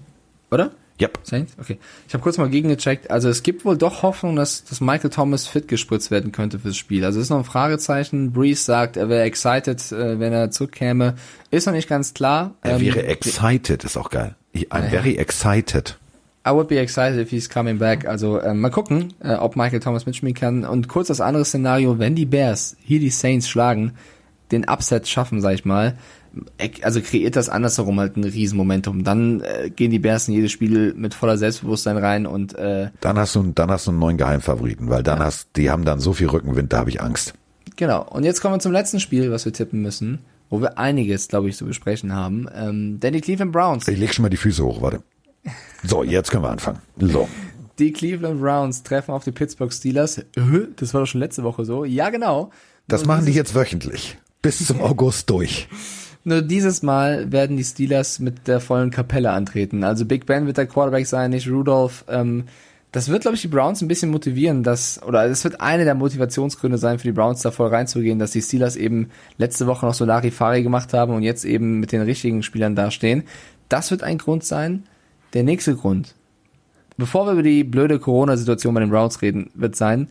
oder? Yep. Saints? Okay. Ich habe kurz mal gegengecheckt. Also es gibt wohl doch Hoffnung, dass, dass Michael Thomas fit gespritzt werden könnte fürs Spiel. Also es ist noch ein Fragezeichen. Breeze sagt, er wäre excited, äh, wenn er zurückkäme. Ist noch nicht ganz klar. Er Ähm, wäre excited, ist auch geil. I'm very excited. I would be excited if he's coming back. Also ähm, mal gucken, äh, ob Michael Thomas mitspielen kann. Und kurz das andere Szenario, wenn die Bears hier die Saints schlagen, den Upset schaffen, sag ich mal, also kreiert das andersherum halt ein Riesenmomentum. Dann äh, gehen die Bears in jedes Spiel mit voller Selbstbewusstsein rein und äh, Dann hast du, dann hast du einen neuen Geheimfavoriten, weil dann hast, die haben dann so viel Rückenwind, da habe ich Angst. genau. Und jetzt kommen wir zum letzten Spiel, was wir tippen müssen, wo wir einiges, glaube ich, zu besprechen haben. Ähm, denn die Cleveland Browns. Ich leg schon mal die Füße hoch, warte. So, jetzt können wir anfangen. So. Die Cleveland Browns treffen auf die Pittsburgh Steelers. Das war doch schon letzte Woche so. Ja, genau. Das Nur machen die jetzt wöchentlich. Bis zum August durch. Nur dieses Mal werden die Steelers mit der vollen Kapelle antreten. Also Big Ben wird der Quarterback sein, nicht Rudolph. Ähm, das wird, glaube ich, die Browns ein bisschen motivieren, dass, oder es wird eine der Motivationsgründe sein für die Browns, da voll reinzugehen, dass die Steelers eben letzte Woche noch so Larifari gemacht haben und jetzt eben mit den richtigen Spielern dastehen. Das wird ein Grund sein. Der nächste Grund, bevor wir über die blöde Corona-Situation bei den Browns reden, wird sein,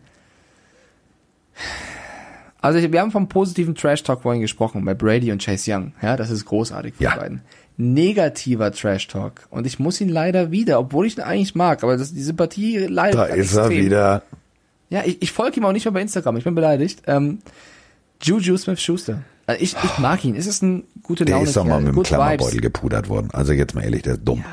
also wir haben vom positiven Trash-Talk vorhin gesprochen, bei Brady und Chase Young. Ja, das ist großartig für Ja. die beiden. Negativer Trash-Talk. Und ich muss ihn leider wieder, obwohl ich ihn eigentlich mag, aber das, die Sympathie leidet Da ist er extrem. wieder. Ja, ich, ich folge ihm auch nicht mehr bei Instagram, ich bin beleidigt. Ähm, Juju Smith-Schuster. Also ich, ich mag ihn. Es ist ein gute Der Laune ist doch mal mit dem Klammerbeutel Vibes. gepudert worden. Also jetzt mal ehrlich, der ist dumm.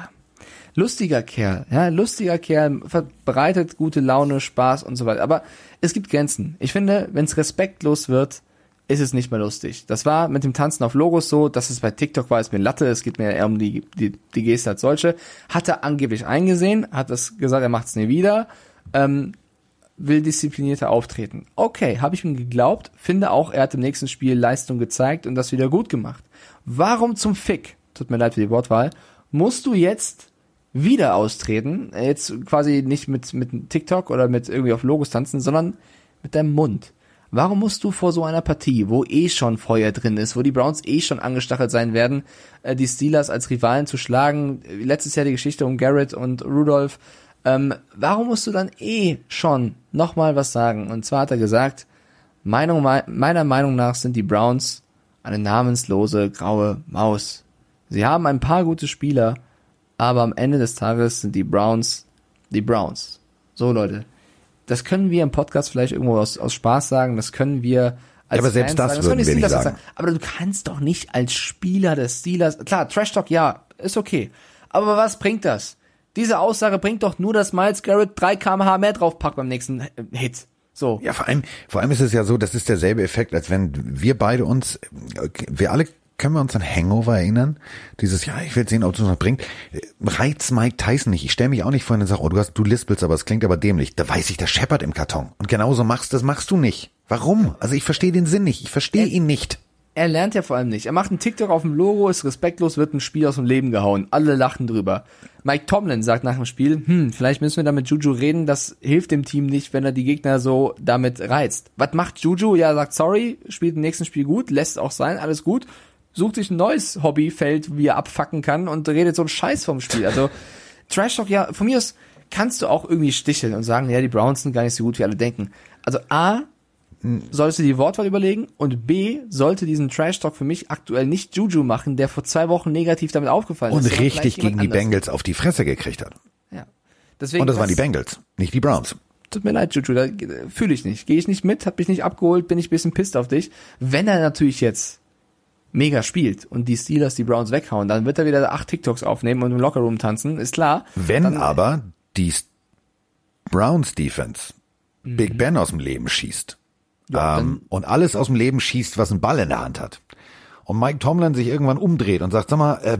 Lustiger Kerl, ja, lustiger Kerl, verbreitet gute Laune, Spaß und so weiter. Aber es gibt Grenzen. Ich finde, wenn es respektlos wird, ist es nicht mehr lustig. Das war mit dem Tanzen auf Logos so, dass es bei TikTok war, ist mir Latte, es geht mir eher um die, die, die Geste als solche. Hat er angeblich eingesehen, hat das gesagt, er macht es nie wieder, ähm, will disziplinierter auftreten. Okay, habe ich ihm geglaubt, finde auch, er hat im nächsten Spiel Leistung gezeigt und das wieder gut gemacht. Warum zum Fick, tut mir leid für die Wortwahl, musst du jetzt wieder austreten, äh, jetzt quasi nicht mit, mit TikTok oder mit irgendwie auf Logos tanzen, sondern mit deinem Mund. Warum musst du vor so einer Partie, wo eh schon Feuer drin ist, wo die Browns eh schon angestachelt sein werden, äh, die Steelers als Rivalen zu schlagen, äh, letztes Jahr die Geschichte um Garrett und Rudolph, ähm, warum musst du dann eh schon nochmal was sagen? Und zwar hat er gesagt, Meinung, meiner Meinung nach sind die Browns eine namenslose graue Maus. Sie haben ein paar gute Spieler, aber am Ende des Tages sind die Browns die Browns. So Leute, das können wir im Podcast vielleicht irgendwo aus, aus Spaß sagen, das können wir als Ja, aber selbst Fans das sagen, würden die wir nicht Steelers sagen. Aber du kannst doch nicht als Spieler des Steelers, klar, Trash Talk, ja, ist okay. Aber was bringt das? Diese Aussage bringt doch nur, dass Miles Garrett 3 kmh mehr draufpackt beim nächsten Hit. So. Ja, vor allem, vor allem ist es ja so, das ist derselbe Effekt, als wenn wir beide uns, wir alle können wir uns an Hangover erinnern? Dieses, ja, ich will sehen, ob es noch bringt. Reiz Mike Tyson nicht. Ich stelle mich auch nicht vor und sage, oh, du hast, du lispelst, aber es klingt aber dämlich. Da weiß ich, der scheppert im Karton. Und genauso machst, das machst du nicht. Warum? Also ich verstehe den Sinn nicht. Ich verstehe ihn nicht. Er lernt ja vor allem nicht. Er macht einen TikTok auf dem Logo, ist respektlos, wird ein Spiel aus dem Leben gehauen. Alle lachen drüber. Mike Tomlin sagt nach dem Spiel, hm, vielleicht müssen wir da mit Juju reden, das hilft dem Team nicht, wenn er die Gegner so damit reizt. Was macht Juju? Ja, sagt sorry, spielt im nächsten Spiel gut, lässt auch sein, alles gut, sucht sich ein neues Hobbyfeld, wie er abfacken kann und redet so einen Scheiß vom Spiel. Also Trash Talk, ja, von mir aus kannst du auch irgendwie sticheln und sagen, ja, die Browns sind gar nicht so gut, wie alle denken. Also A, solltest du die Wortwahl überlegen und B, sollte diesen Trash-Talk für mich aktuell nicht Juju machen, der vor zwei Wochen negativ damit aufgefallen Und ist. sondern richtig gegen die anders. Bengals auf die Fresse gekriegt hat. Ja. Deswegen, Und das waren die Bengals, nicht die Browns. Tut mir leid, Juju, da äh, fühle ich nicht. Gehe ich nicht mit, hab mich nicht abgeholt, bin ich bisschen pisst auf dich. Wenn er natürlich jetzt mega spielt und die Steelers die Browns weghauen, dann wird er wieder acht TikToks aufnehmen und im Lockerroom tanzen, ist klar. Wenn dann, aber die Browns Defense Mhm. Big Ben aus dem Leben schießt Ja, ähm, und alles aus dem Leben schießt, was einen Ball in der Hand hat und Mike Tomlin sich irgendwann umdreht und sagt, sag mal, äh,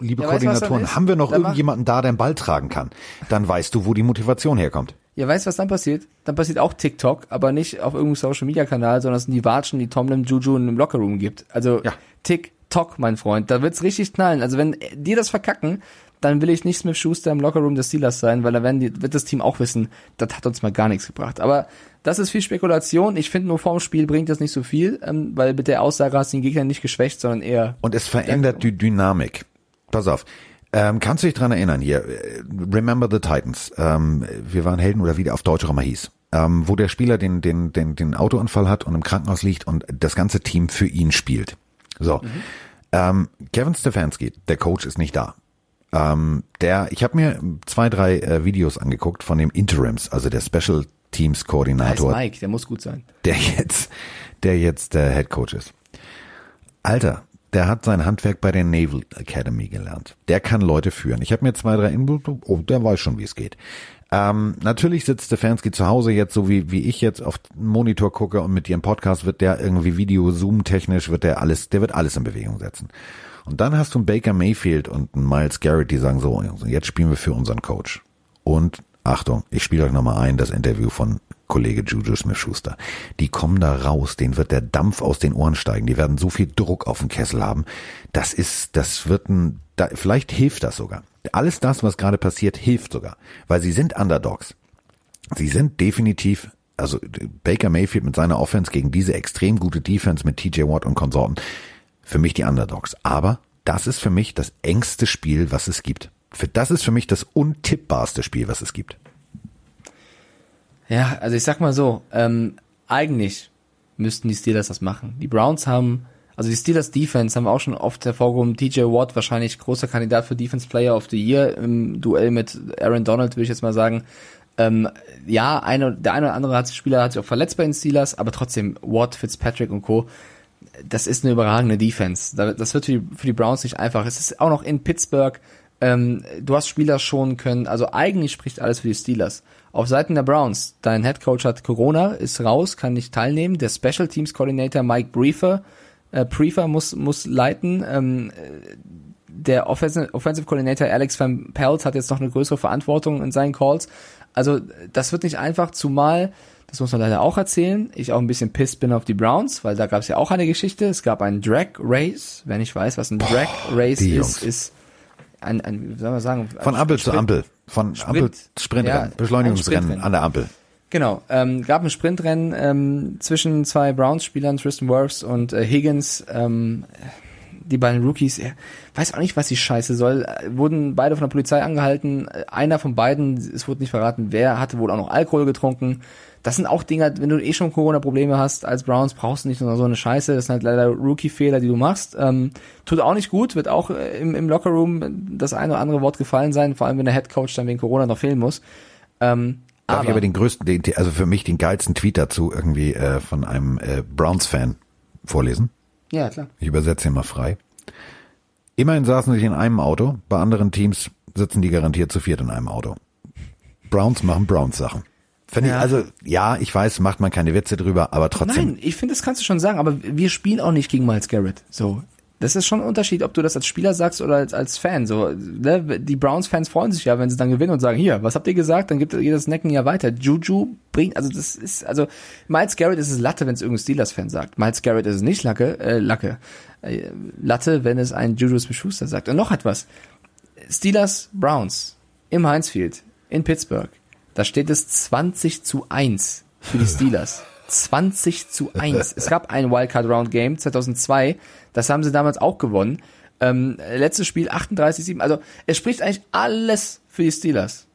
liebe Ja, weißt Koordinatoren, ist? haben wir noch irgendjemanden da, der einen Ball tragen kann? Dann weißt du, wo die Motivation herkommt. Ja, weißt du, was dann passiert? Dann passiert auch TikTok, aber nicht auf irgendeinem Social Media Kanal, sondern es sind die Watschen, die Tomlin Juju in einem Lockerroom gibt. Also Ja. TikTok, mein Freund, da wird's richtig knallen. Also wenn die das verkacken, dann will ich nicht Smith Schuster im Lockerroom des Steelers sein, weil da werden die, wird das Team auch wissen, das hat uns mal gar nichts gebracht. Aber das ist viel Spekulation. Ich finde nur vorm Spiel bringt das nicht so viel, ähm, weil mit der Aussage hast du den Gegner nicht geschwächt, sondern eher Und es verändert die Dynamik. Pass auf. Ähm, kannst du dich dran erinnern hier? äh, Remember the Titans. Ähm, wir waren Helden oder wie der auf Deutsch auch immer hieß. Ähm, wo der Spieler den, den, den, den Autounfall hat und im Krankenhaus liegt und das ganze Team für ihn spielt. So. Ähm, Kevin Stefanski, der Coach, ist nicht da. Ähm, der, ich habe mir zwei, drei äh, Videos angeguckt von dem Interims, also der Special Teams Koordinator Mike, der muss gut sein. der jetzt, der jetzt der Head Coach ist. Alter, der hat sein Handwerk bei der Naval Academy gelernt. Der kann Leute führen. Ich habe mir zwei, drei Input, oh, der weiß schon, wie es geht. Ähm, natürlich sitzt Stefanski zu Hause jetzt, so wie, wie ich jetzt auf den Monitor gucke und mit ihrem Podcast wird der irgendwie Video, Zoom technisch, wird der alles, der wird alles in Bewegung setzen. Und dann hast du einen Baker Mayfield und einen Miles Garrett, die sagen so, jetzt spielen wir für unseren Coach. Und Achtung, ich spiele euch nochmal ein, das Interview von Kollege Juju Smith-Schuster. Die kommen da raus, denen wird der Dampf aus den Ohren steigen, die werden so viel Druck auf den Kessel haben. Das ist, das wird ein, da, vielleicht hilft das sogar. Alles das, was gerade passiert, hilft sogar, weil sie sind Underdogs. Sie sind definitiv, also Baker Mayfield mit seiner Offense gegen diese extrem gute Defense mit TJ Watt und Konsorten, für mich die Underdogs. Aber das ist für mich das engste Spiel, was es gibt. Für das ist für mich das untippbarste Spiel, was es gibt. Ja, also ich sag mal so, ähm, eigentlich müssten die Steelers das machen. Die Browns haben, also die Steelers Defense haben auch schon oft hervorgehoben, TJ Watt wahrscheinlich großer Kandidat für Defense Player of the Year im Duell mit Aaron Donald, würde ich jetzt mal sagen. Ähm, ja, eine, der eine oder andere hat, Spieler hat sich auch verletzt bei den Steelers, aber trotzdem Watt, Fitzpatrick und Co. Das ist eine überragende Defense. Das wird für die, für die Browns nicht einfach. Es ist auch noch in Pittsburgh. Ähm, du hast Spieler schonen können. Also eigentlich spricht alles für die Steelers. Auf Seiten der Browns, dein Head Coach hat Corona, ist raus, kann nicht teilnehmen. Der Special Teams Coordinator Mike Briefer, äh, Prefer muss, muss leiten. Ähm, der Offensive, Offensive Coordinator Alex Van Pelt hat jetzt noch eine größere Verantwortung in seinen Calls. Also das wird nicht einfach, zumal, das muss man leider auch erzählen, ich auch ein bisschen pissed bin auf die Browns, weil da gab es ja auch eine Geschichte. Es gab einen Drag Race. Wer nicht weiß, was ein Drag Race ist, ist ein, ein, wie soll man sagen? Von Ampel zu Ampel. Von Sprint. Ampel Sprintrennen. Ja, Beschleunigungsrennen Sprintrennen. an der Ampel. Genau, ähm, gab ein Sprintrennen ähm, zwischen zwei Browns-Spielern, Tristan Wirfs und äh, Higgins. Ähm, die beiden Rookies, äh, weiß auch nicht, was die Scheiße soll, äh, wurden beide von der Polizei angehalten. Äh, Einer von beiden, es wurde nicht verraten, wer hatte wohl auch noch Alkohol getrunken. Das sind auch Dinge, wenn du eh schon Corona-Probleme hast als Browns, brauchst du nicht nur so eine Scheiße. Das sind halt leider Rookie-Fehler, die du machst. Ähm, tut auch nicht gut, wird auch äh, im, im Lockerroom das eine oder andere Wort gefallen sein, vor allem wenn der Head Coach dann wegen Corona noch fehlen muss. Ähm, Darf ich aber aber den größten, den, also für mich den geilsten Tweet dazu irgendwie äh, von einem äh, Browns-Fan vorlesen? ja, klar. Ich übersetze ihn mal frei. Immerhin saßen sie in einem Auto, bei anderen Teams sitzen die garantiert zu viert in einem Auto. Browns machen Browns-Sachen. Finde Ja. ich, also ja, ich weiß, macht man keine Witze drüber, aber trotzdem. Nein, ich finde, das kannst du schon sagen, aber wir spielen auch nicht gegen Miles Garrett. So. Das ist schon ein Unterschied, ob du das als Spieler sagst oder als, als Fan. So, ne? Die Browns-Fans freuen sich ja, wenn sie dann gewinnen und sagen, hier, was habt ihr gesagt? Dann gibt jedes Necken ja weiter. Juju bringt, also das ist, also Miles Garrett ist es Latte, wenn es irgendein Steelers-Fan sagt. Miles Garrett ist es nicht Lacke, äh, Lacke. Äh, Latte, wenn es ein Juju Smith-Schuster sagt. Und noch etwas. Steelers, Browns im Heinz-Field in Pittsburgh. Da steht es 20 zu 1 für die Steelers. 20 zu 1. Es gab ein Wildcard Round Game 2002. Das haben sie damals auch gewonnen. Ähm, letztes Spiel 38-7. Also es spricht eigentlich alles für die Steelers.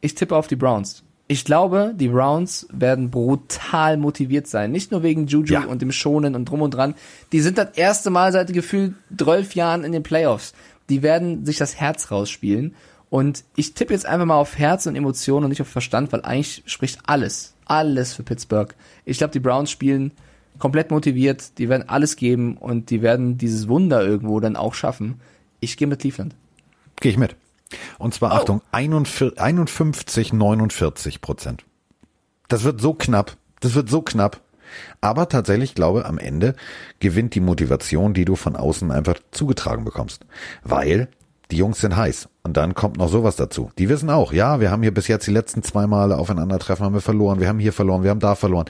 Ich tippe auf die Browns. Ich glaube, die Browns werden brutal motiviert sein. Nicht nur wegen Juju Ja. und dem Schonen und drum und dran. Die sind das erste Mal seit gefühlt 12 Jahren in den Playoffs. Die werden sich das Herz rausspielen. Und ich tippe jetzt einfach mal auf Herz und Emotionen und nicht auf Verstand, weil eigentlich spricht alles, alles für Pittsburgh. Ich glaube, die Browns spielen komplett motiviert, die werden alles geben und die werden dieses Wunder irgendwo dann auch schaffen. Ich gehe mit Cleveland. Gehe ich mit. Und Oh. zwar, Achtung, 41, 51, 49 Prozent. Das wird so knapp. Das wird so knapp. Aber tatsächlich ich glaube, am Ende gewinnt die Motivation, die du von außen einfach zugetragen bekommst. Weil die Jungs sind heiß. Und dann kommt noch sowas dazu. Die wissen auch, ja, wir haben hier bis jetzt die letzten zwei Male aufeinandertreffen, haben wir verloren, wir haben hier verloren, wir haben da verloren.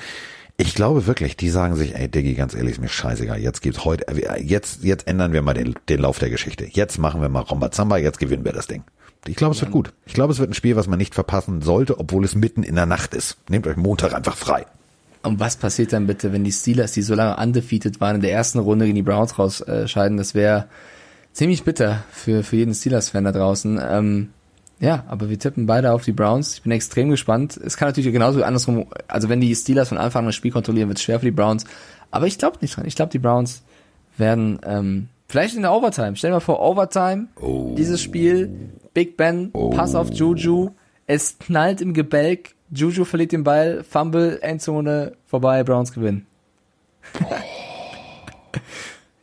Ich glaube wirklich, die sagen sich, ey Diggi, ganz ehrlich, ist mir scheißegal, jetzt gibt's heute, äh, jetzt, jetzt ändern wir mal den, den Lauf der Geschichte. Jetzt machen wir mal Rombazamba, jetzt gewinnen wir das Ding. Ich glaube, es wird gut. Ich glaube, es wird ein Spiel, was man nicht verpassen sollte, obwohl es mitten in der Nacht ist. Nehmt euch Montag einfach frei. Und was passiert dann bitte, wenn die Steelers, die so lange undefeated waren, in der ersten Runde gegen die Browns rausscheiden? Das wäre ziemlich bitter für, für jeden Steelers-Fan da draußen. Ähm, ja, aber wir tippen beide auf die Browns. Ich bin extrem gespannt. Es kann natürlich genauso andersrum, also wenn die Steelers von Anfang an das Spiel kontrollieren, wird es schwer für die Browns. Aber ich glaube nicht dran. Ich glaube, die Browns werden ähm, vielleicht in der Overtime. Stell dir mal vor, Overtime, dieses Spiel, Big Ben, Pass auf Juju, es knallt im Gebälk, Juju verliert den Ball, Fumble, Endzone, vorbei, Browns gewinnen.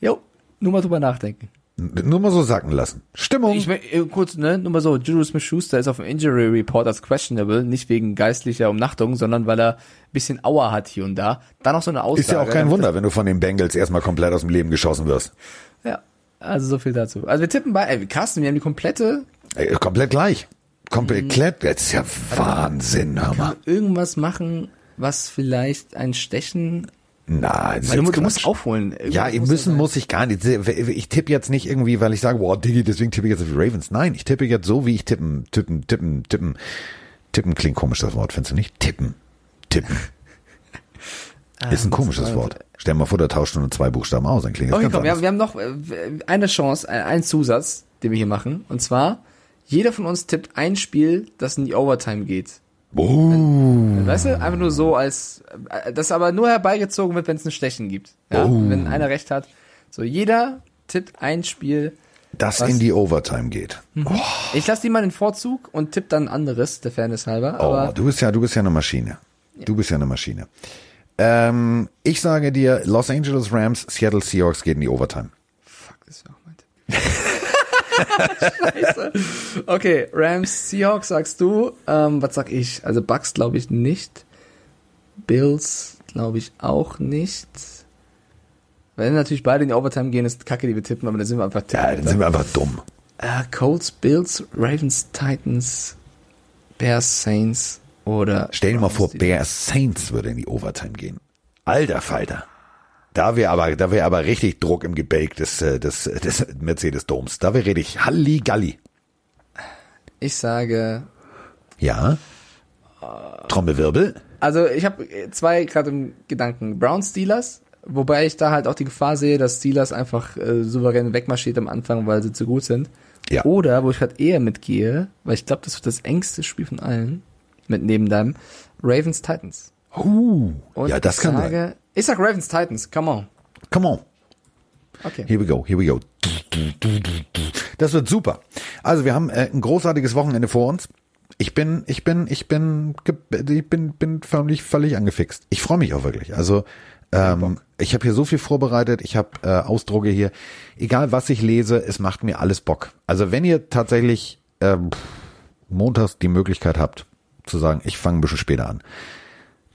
jo, Nur mal drüber nachdenken. Nur mal so sacken lassen. Stimmung. Ich äh, kurz, ne, nur mal so, Juju Smith-Schuster ist auf dem Injury Report als questionable, nicht wegen geistlicher Umnachtung, sondern weil er ein bisschen Aua hat hier und da. Dann noch so eine Aussage. ist ja auch kein Wunder, wenn du von den Bengals erstmal komplett aus dem Leben geschossen wirst. Ja, also so viel dazu. Also wir tippen bei, ey, Carsten, wir haben die komplette, Äh, komplett gleich. Komplett. Das ist ja Wahnsinn, hör mal. irgendwas machen, was vielleicht ein Stechen, Nein, das ist du, musst aufholen. Ja, Irgendwas müssen muss ich gar nicht. Ich tippe jetzt nicht irgendwie, weil ich sage, boah, Diggi, deswegen tippe ich jetzt auf die Ravens. Nein, ich tippe jetzt so, wie ich tippen, tippen, tippen, tippen. Tippen klingt komisch, das Wort, findest du nicht? Tippen. Tippen. Ist ein komisches Wort. Stell mal vor, da tauscht nur zwei Buchstaben aus, dann klingt das Okay, ganz komm, wir haben, anders. wir haben noch äh, eine Chance, einen Zusatz, den wir hier machen. Und zwar, jeder von uns tippt ein Spiel, das in die Overtime geht. Oh, Weißt du, einfach nur so als, äh, das aber nur herbeigezogen wird, wenn es ein Stechen gibt. Ja? Wenn einer recht hat. So, jeder tippt ein Spiel. das Was? in die Overtime geht. Ich lasse die mal den Vorzug und tipp dann ein anderes, der Fairness halber. Oh, Aber du bist ja, du bist ja eine Maschine. Du bist ja eine Maschine. Ähm, ich sage dir, Los Angeles Rams, Seattle Seahawks geht in die Overtime. fuck, das ist ja auch mein Tipp. Scheiße. Okay, Rams, Seahawks sagst du. Ähm, was sag ich? Also Bucks glaube ich nicht. Bills glaube ich auch nicht. Wenn natürlich beide in die Overtime gehen, ist Kacke, die wir tippen, aber dann sind wir einfach Ja, dann sind wir einfach dumm. äh, Colts, Bills, Ravens, Titans, Bears, Saints oder Stell dir mal vor, Bears Saints würde in die Overtime gehen. Alter Falter. Da wäre aber, da wäre aber richtig Druck im Gebälk des, äh, des, des Mercedes-Doms. Da wäre richtig Halligalli. Ich sage, Ja. Trommelwirbel. also ich habe zwei gerade im Gedanken. Brown Steelers, wobei ich da halt auch die Gefahr sehe, dass Steelers einfach äh, souverän wegmarschiert am Anfang, weil sie zu gut sind. Ja. Oder, wo ich gerade eher mitgehe, weil ich glaube, das wird das engste Spiel von allen, mit neben deinem, Ravens Titans. Uh, Und ja, das ich kann sage, sein. Ich sag Ravens Titans, come on. Come on. Okay. Here we go, here we go. Das wird super. Also wir haben äh, ein großartiges Wochenende vor uns. Ich bin, ich bin, ich bin, ich bin, bin förmlich völlig angefixt. Ich freue mich auch wirklich. Also ähm, ich habe hier so viel vorbereitet. Ich habe äh, Ausdrucke hier. Egal was ich lese, es macht mir alles Bock. Also wenn ihr tatsächlich ähm, montags die Möglichkeit habt zu sagen, ich fange ein bisschen später an,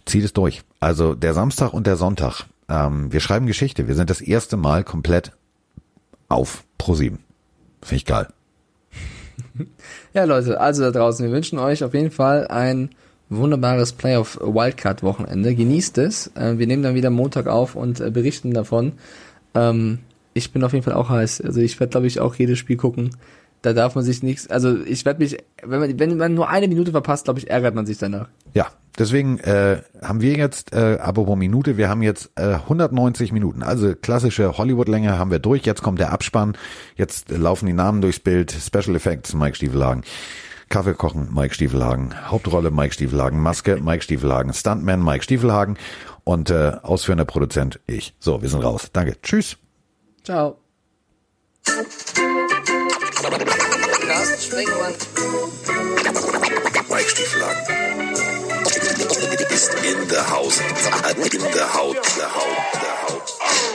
zieht es durch. Also der Samstag und der Sonntag. Ähm, wir schreiben Geschichte. Wir sind das erste Mal komplett auf Pro7. Finde ich geil. Ja, Leute, also da draußen, wir wünschen euch auf jeden Fall ein wunderbares Playoff Wildcard Wochenende. Genießt es. Äh, wir nehmen dann wieder Montag auf und äh, berichten davon. Ähm, ich bin auf jeden Fall auch heiß. Also ich werde, glaube ich, auch jedes Spiel gucken. Da darf man sich nichts, also ich werde mich, wenn man, wenn man nur eine Minute verpasst, glaube ich, ärgert man sich danach. Ja, deswegen äh, haben wir jetzt, äh, apropos Minute, wir haben jetzt äh, 190 Minuten. Also klassische Hollywood-Länge haben wir durch. Jetzt kommt der Abspann. Jetzt äh, laufen die Namen durchs Bild. Special Effects, Mike Stiefelhagen. Kaffee kochen, Mike Stiefelhagen. Hauptrolle, Mike Stiefelhagen. Maske, Mike Stiefelhagen. Stuntman, Mike Stiefelhagen. Und äh, ausführender Produzent, ich. So, wir sind raus. Danke. Tschüss. Ciao. Mike Weichstiefel Ist in der Haus. In der Haut. In der Haut. Der Haut.